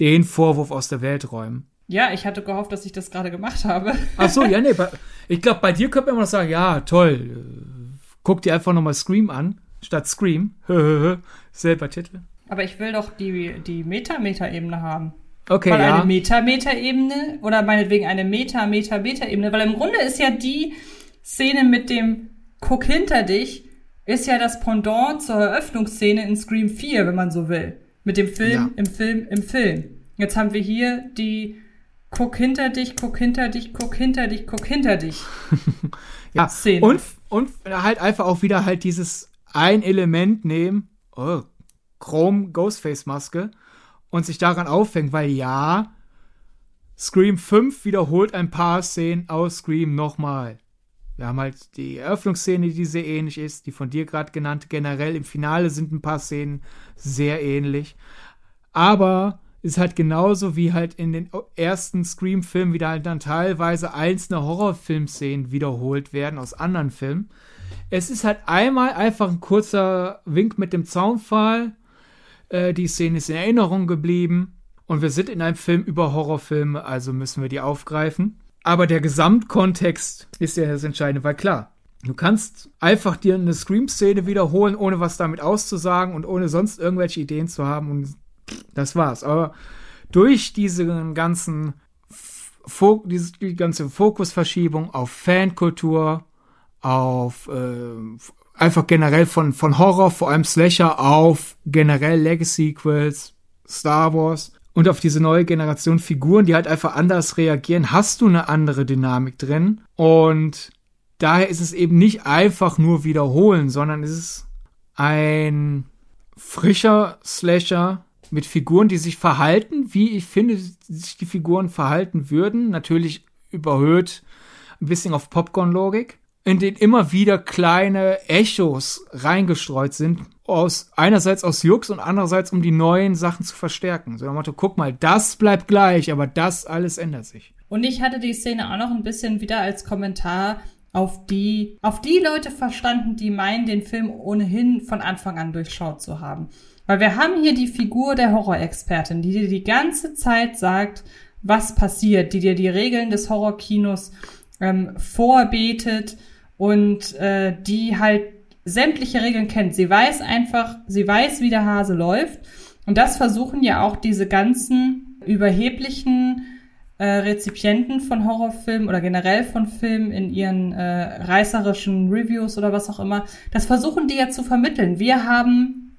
den Vorwurf aus der Welt räumen. Ja, ich hatte gehofft, dass ich das gerade gemacht habe. Ach so, ja, nee, bei, ich glaube, bei dir könnte man noch sagen, ja, toll, äh, guck dir einfach nochmal Scream an, statt Scream. Selber Titel. Aber ich will doch die, die Meta-Meta-Ebene haben. Okay, weil ja. eine Meta-Meta-Ebene oder meinetwegen eine Meta-Meta-Meta-Ebene, weil im Grunde ist ja die Szene mit dem Guck hinter dich, ist ja das Pendant zur Eröffnungsszene in Scream 4, wenn man so will. Mit dem Film, Ja. im Film, im Film. Jetzt haben wir hier die Guck hinter dich, guck hinter dich, guck hinter dich, guck hinter dich. Ja, Szene. und, und halt einfach auch wieder halt dieses ein Element nehmen, oh, Chrome Ghostface Maske und sich daran aufhängen, weil ja, Scream 5 wiederholt ein paar Szenen aus Scream nochmal. Wir haben halt die Eröffnungsszene, die sehr ähnlich ist, die von dir gerade genannte. Generell im Finale sind ein paar Szenen sehr ähnlich. Aber ist halt genauso wie halt in den ersten Scream-Filmen wieder halt dann teilweise einzelne Horrorfilmszenen wiederholt werden aus anderen Filmen. Es ist halt einmal einfach ein kurzer Wink mit dem Zaunpfahl. Äh, die Szene ist in Erinnerung geblieben. Und wir sind in einem Film über Horrorfilme, also müssen wir die aufgreifen. Aber der Gesamtkontext ist ja das Entscheidende, weil klar, du kannst einfach dir eine Scream-Szene wiederholen, ohne was damit auszusagen und ohne sonst irgendwelche Ideen zu haben und das war's. Aber durch diese ganzen, Fo diese die ganze Fokusverschiebung auf Fankultur, auf äh, einfach generell von, von Horror, vor allem Slasher, auf generell Legacy-Sequels, Star Wars und auf diese neue Generation Figuren, die halt einfach anders reagieren, hast du eine andere Dynamik drin. Und daher ist es eben nicht einfach nur wiederholen, sondern es ist ein frischer Slasher mit Figuren, die sich verhalten, wie ich finde, sich die Figuren verhalten würden. Natürlich überhöht ein bisschen auf Popcorn-Logik in denen immer wieder kleine Echos reingestreut sind, aus einerseits aus Jux und andererseits um die neuen Sachen zu verstärken. So nach Motto, guck mal, das bleibt gleich, aber das alles ändert sich. Und ich hatte die Szene auch noch ein bisschen wieder als Kommentar auf die, auf die Leute verstanden, die meinen, den Film ohnehin von Anfang an durchschaut zu haben. Weil wir haben hier die Figur der Horrorexpertin, die dir die ganze Zeit sagt, was passiert, die dir die Regeln des Horrorkinos ähm, vorbetet und äh, die halt sämtliche Regeln kennt. Sie weiß einfach, sie weiß, wie der Hase läuft. Und das versuchen ja auch diese ganzen überheblichen äh, Rezipienten von Horrorfilmen oder generell von Filmen in ihren äh, reißerischen Reviews oder was auch immer. Das versuchen die ja zu vermitteln. Wir haben,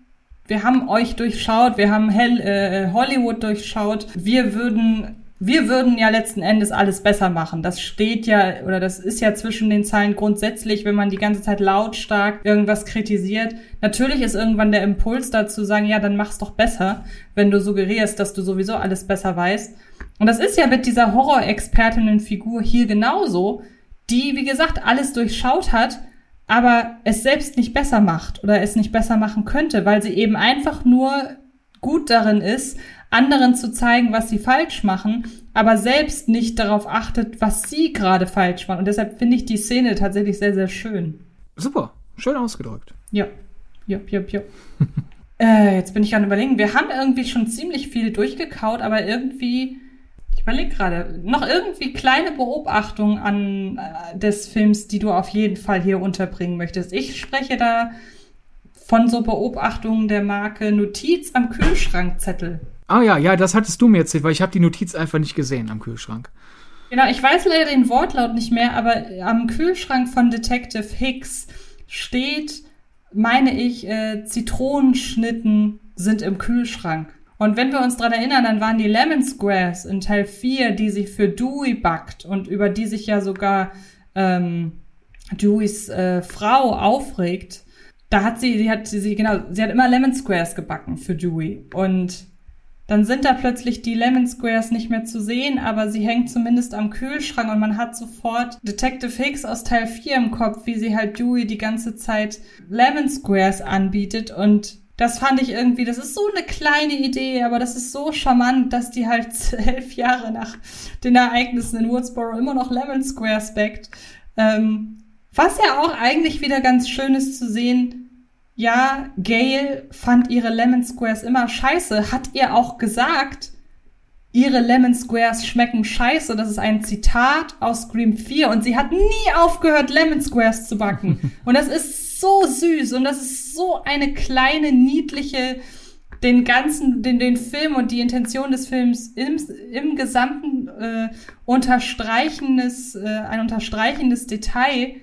wir haben euch durchschaut, wir haben Hell, äh, Hollywood durchschaut. Wir würden wir würden ja letzten Endes alles besser machen. Das steht ja, oder das ist ja zwischen den Zeilen grundsätzlich, wenn man die ganze Zeit lautstark irgendwas kritisiert. Natürlich ist irgendwann der Impuls dazu sagen, ja, dann mach's doch besser, wenn du suggerierst, dass du sowieso alles besser weißt. Und das ist ja mit dieser Horror-Expertinnen-Figur hier genauso, die, wie gesagt, alles durchschaut hat, aber es selbst nicht besser macht oder es nicht besser machen könnte, weil sie eben einfach nur gut darin ist, anderen zu zeigen, was sie falsch machen, aber selbst nicht darauf achtet, was sie gerade falsch machen. Und deshalb finde ich die Szene tatsächlich sehr, sehr schön. Super, schön ausgedrückt. Ja, ja, ja, ja. äh, jetzt bin ich gerade überlegen, wir haben irgendwie schon ziemlich viel durchgekaut, aber irgendwie, ich überlege gerade, noch irgendwie kleine Beobachtungen an äh, des Films, die du auf jeden Fall hier unterbringen möchtest. Ich spreche da von so Beobachtungen der Marke Notiz am Kühlschrankzettel. Ah ja, ja, das hattest du mir erzählt, weil ich habe die Notiz einfach nicht gesehen am Kühlschrank. Genau, ich weiß leider den Wortlaut nicht mehr, aber am Kühlschrank von Detective Hicks steht, meine ich, äh, Zitronenschnitten sind im Kühlschrank. Und wenn wir uns dran erinnern, dann waren die Lemon Squares in Teil 4, die sich für Dewey backt und über die sich ja sogar ähm, Deweys äh, Frau aufregt. Da hat sie, die hat sie, genau, sie hat immer Lemon Squares gebacken für Dewey. Und dann sind da plötzlich die Lemon Squares nicht mehr zu sehen, aber sie hängt zumindest am Kühlschrank und man hat sofort Detective Hicks aus Teil 4 im Kopf, wie sie halt Dewey die ganze Zeit Lemon Squares anbietet und das fand ich irgendwie, das ist so eine kleine Idee, aber das ist so charmant, dass die halt elf Jahre nach den Ereignissen in Woodsboro immer noch Lemon Squares backt. Ähm, was ja auch eigentlich wieder ganz schön ist zu sehen, ja, Gail fand ihre Lemon Squares immer scheiße, hat ihr auch gesagt, ihre Lemon Squares schmecken scheiße. Das ist ein Zitat aus Scream 4 und sie hat nie aufgehört, Lemon Squares zu backen. Und das ist so süß und das ist so eine kleine, niedliche, den ganzen, den, den Film und die Intention des Films im, im Gesamten äh, unterstreichendes, äh, ein unterstreichendes Detail,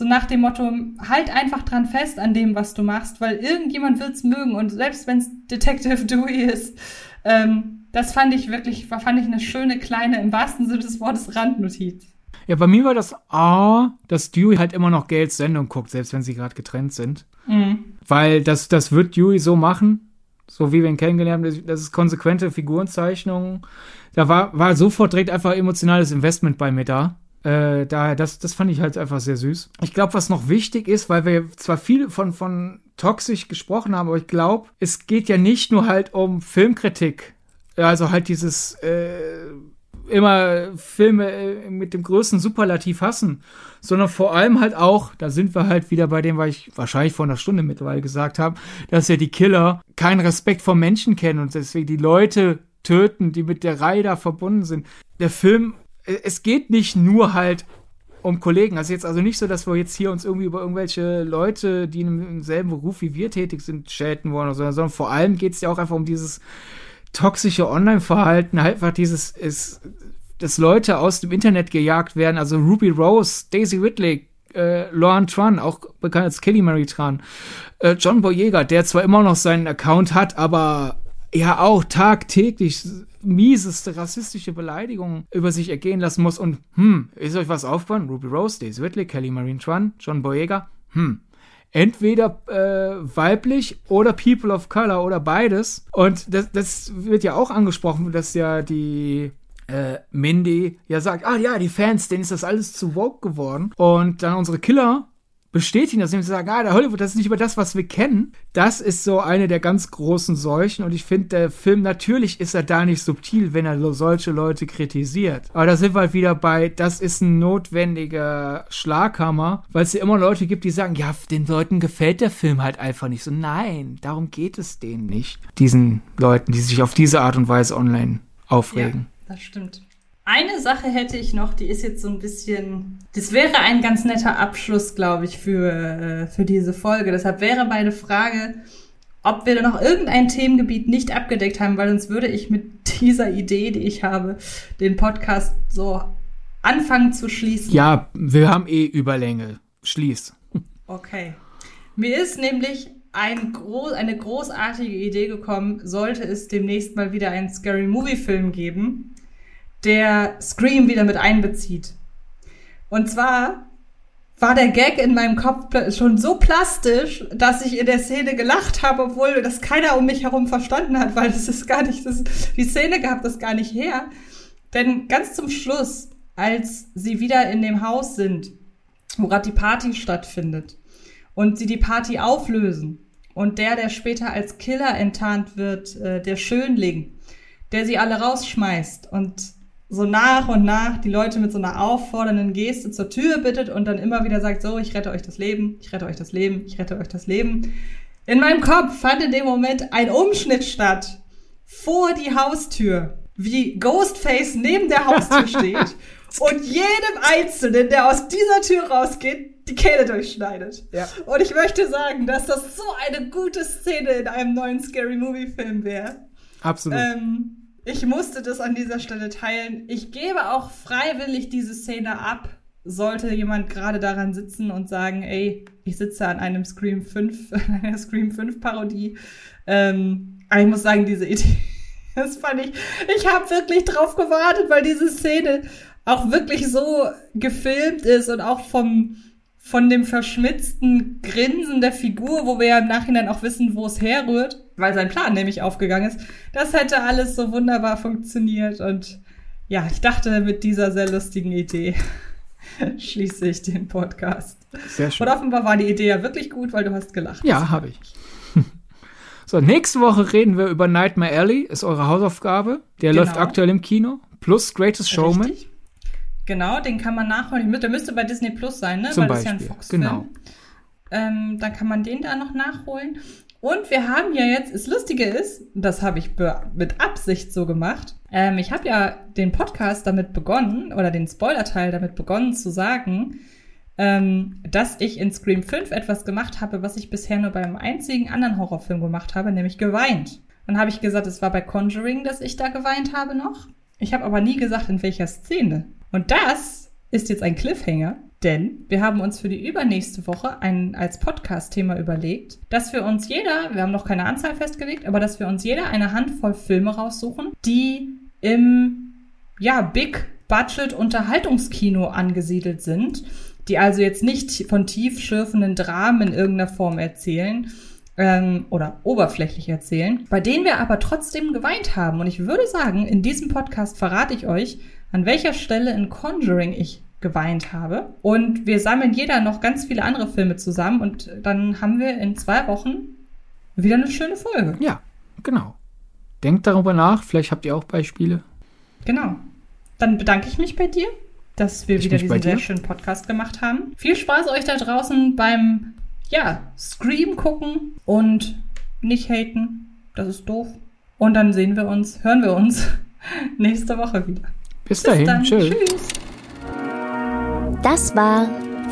so nach dem Motto, halt einfach dran fest an dem, was du machst, weil irgendjemand wird's mögen und selbst wenn's Detective Dewey ist, ähm, das fand ich wirklich, fand ich eine schöne kleine, im wahrsten Sinne des Wortes, Randnotiz. Ja, bei mir war das A, dass Dewey halt immer noch Gales Sendung guckt, selbst wenn sie gerade getrennt sind. Mhm. Weil das, das wird Dewey so machen, so wie wir ihn kennengelernt haben, das ist konsequente Figurenzeichnung. Da war, war sofort direkt einfach emotionales Investment bei mir da. Äh, daher, das, das fand ich halt einfach sehr süß. Ich glaube, was noch wichtig ist, weil wir zwar viel von, von toxisch gesprochen haben, aber ich glaube, es geht ja nicht nur halt um Filmkritik. Also halt dieses äh, immer Filme äh, mit dem größten Superlativ hassen, sondern vor allem halt auch, da sind wir halt wieder bei dem, was ich wahrscheinlich vor einer Stunde mittlerweile gesagt habe, dass ja die Killer keinen Respekt vor Menschen kennen und deswegen die Leute töten, die mit der Reihe da verbunden sind. Der Film es geht nicht nur halt um Kollegen. Also jetzt also nicht so, dass wir jetzt hier uns irgendwie über irgendwelche Leute, die im selben Beruf wie wir tätig sind, chatten wollen, sondern, sondern vor allem geht es ja auch einfach um dieses toxische Online-Verhalten, einfach dieses ist, dass Leute aus dem Internet gejagt werden. Also Ruby Rose, Daisy Whitley, äh, Lauren Tran, auch bekannt als Kelly Mary Tran, äh, John Boyega, der zwar immer noch seinen Account hat, aber ja auch tagtäglich mieseste rassistische Beleidigungen über sich ergehen lassen muss und hm, ist euch was aufgefallen? Ruby Rose, Daisy Whitley, Kelly Marine Tran, John Boyega, hm, entweder äh, weiblich oder People of Color oder beides. Und das, das wird ja auch angesprochen, dass ja die äh, Mindy ja sagt, ah ja, die Fans, denen ist das alles zu woke geworden. Und dann unsere Killer bestätigen das, indem sie sagen, ah, der Hollywood, das ist nicht über das, was wir kennen. Das ist so eine der ganz großen Seuchen und ich finde, der Film, natürlich ist er da nicht subtil, wenn er solche Leute kritisiert. Aber da sind wir halt wieder bei, das ist ein notwendiger Schlaghammer, weil es ja immer Leute gibt, die sagen, ja, den Leuten gefällt der Film halt einfach nicht. So, nein, darum geht es denen nicht. Diesen Leuten, die sich auf diese Art und Weise online aufregen. Ja, das stimmt. Eine Sache hätte ich noch, die ist jetzt so ein bisschen, das wäre ein ganz netter Abschluss, glaube ich, für, äh, für diese Folge. Deshalb wäre meine Frage, ob wir da noch irgendein Themengebiet nicht abgedeckt haben, weil sonst würde ich mit dieser Idee, die ich habe, den Podcast so anfangen zu schließen. Ja, wir haben eh Überlänge. Schließ. Okay. Mir ist nämlich ein gro eine großartige Idee gekommen, sollte es demnächst mal wieder einen Scary Movie Film geben, der Scream wieder mit einbezieht. Und zwar war der Gag in meinem Kopf schon so plastisch, dass ich in der Szene gelacht habe, obwohl das keiner um mich herum verstanden hat, weil das ist gar nicht, das, die Szene gab das gar nicht her. Denn ganz zum Schluss, als sie wieder in dem Haus sind, wo gerade die Party stattfindet und sie die Party auflösen und der, der später als Killer enttarnt wird, äh, der Schönling, der sie alle rausschmeißt und so nach und nach die Leute mit so einer auffordernden Geste zur Tür bittet und dann immer wieder sagt, so, ich rette euch das Leben, ich rette euch das Leben, ich rette euch das Leben. In meinem Kopf fand in dem Moment ein Umschnitt statt vor die Haustür, wie Ghostface neben der Haustür steht und jedem Einzelnen, der aus dieser Tür rausgeht, die Kehle durchschneidet. Ja. Und ich möchte sagen, dass das so eine gute Szene in einem neuen Scary Movie Film wäre. Absolut. Ähm, ich musste das an dieser Stelle teilen. Ich gebe auch freiwillig diese Szene ab. Sollte jemand gerade daran sitzen und sagen, ey, ich sitze an einem Scream 5, einer Scream 5 Parodie. Ähm, aber ich muss sagen, diese Idee, das fand ich, ich habe wirklich drauf gewartet, weil diese Szene auch wirklich so gefilmt ist und auch vom, von dem verschmitzten Grinsen der Figur, wo wir ja im Nachhinein auch wissen, wo es herrührt, weil sein Plan nämlich aufgegangen ist. Das hätte alles so wunderbar funktioniert und ja, ich dachte mit dieser sehr lustigen Idee schließe ich den Podcast. Sehr schön. Und offenbar war die Idee ja wirklich gut, weil du hast gelacht. Ja, habe ich. so, nächste Woche reden wir über Nightmare Alley, ist eure Hausaufgabe. Der genau. läuft aktuell im Kino. Plus Greatest Showman. Richtig. Genau, den kann man nachholen. Der müsste bei Disney Plus sein, ne? Zum Weil Beispiel. das ist ja ein Fox-Film. Genau. Ähm, dann kann man den da noch nachholen. Und wir haben ja jetzt, das Lustige ist, das habe ich mit Absicht so gemacht. Ähm, ich habe ja den Podcast damit begonnen, oder den Spoiler-Teil damit begonnen zu sagen, ähm, dass ich in Scream 5 etwas gemacht habe, was ich bisher nur beim einzigen anderen Horrorfilm gemacht habe, nämlich geweint. Dann habe ich gesagt, es war bei Conjuring, dass ich da geweint habe noch. Ich habe aber nie gesagt, in welcher Szene. Und das ist jetzt ein Cliffhanger, denn wir haben uns für die übernächste Woche ein, als Podcast-Thema überlegt, dass wir uns jeder, wir haben noch keine Anzahl festgelegt, aber dass wir uns jeder eine Handvoll Filme raussuchen, die im, ja, Big Budget Unterhaltungskino angesiedelt sind, die also jetzt nicht von tiefschürfenden Dramen in irgendeiner Form erzählen, ähm, oder oberflächlich erzählen, bei denen wir aber trotzdem geweint haben. Und ich würde sagen, in diesem Podcast verrate ich euch, an welcher Stelle in Conjuring ich geweint habe. Und wir sammeln jeder noch ganz viele andere Filme zusammen und dann haben wir in zwei Wochen wieder eine schöne Folge. Ja, genau. Denkt darüber nach, vielleicht habt ihr auch Beispiele. Genau. Dann bedanke ich mich bei dir, dass wir Ich wieder diesen sehr schönen Podcast gemacht haben. Viel Spaß euch da draußen beim, ja, Scream gucken und nicht haten. Das ist doof. Und dann sehen wir uns, hören wir uns nächste Woche wieder. Bis Bis dahin, dann. tschüss. Tschüss. Das war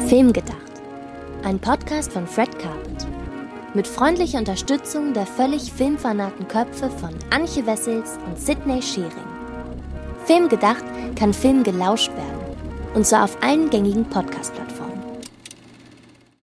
Filmgedacht, ein Podcast von Fred Carpet. Mit freundlicher Unterstützung der völlig filmfanaten Köpfe von Anche Wessels und Sidney Schering. Filmgedacht kann Film gelauscht werden. Und zwar auf allen gängigen Podcast-Plattformen.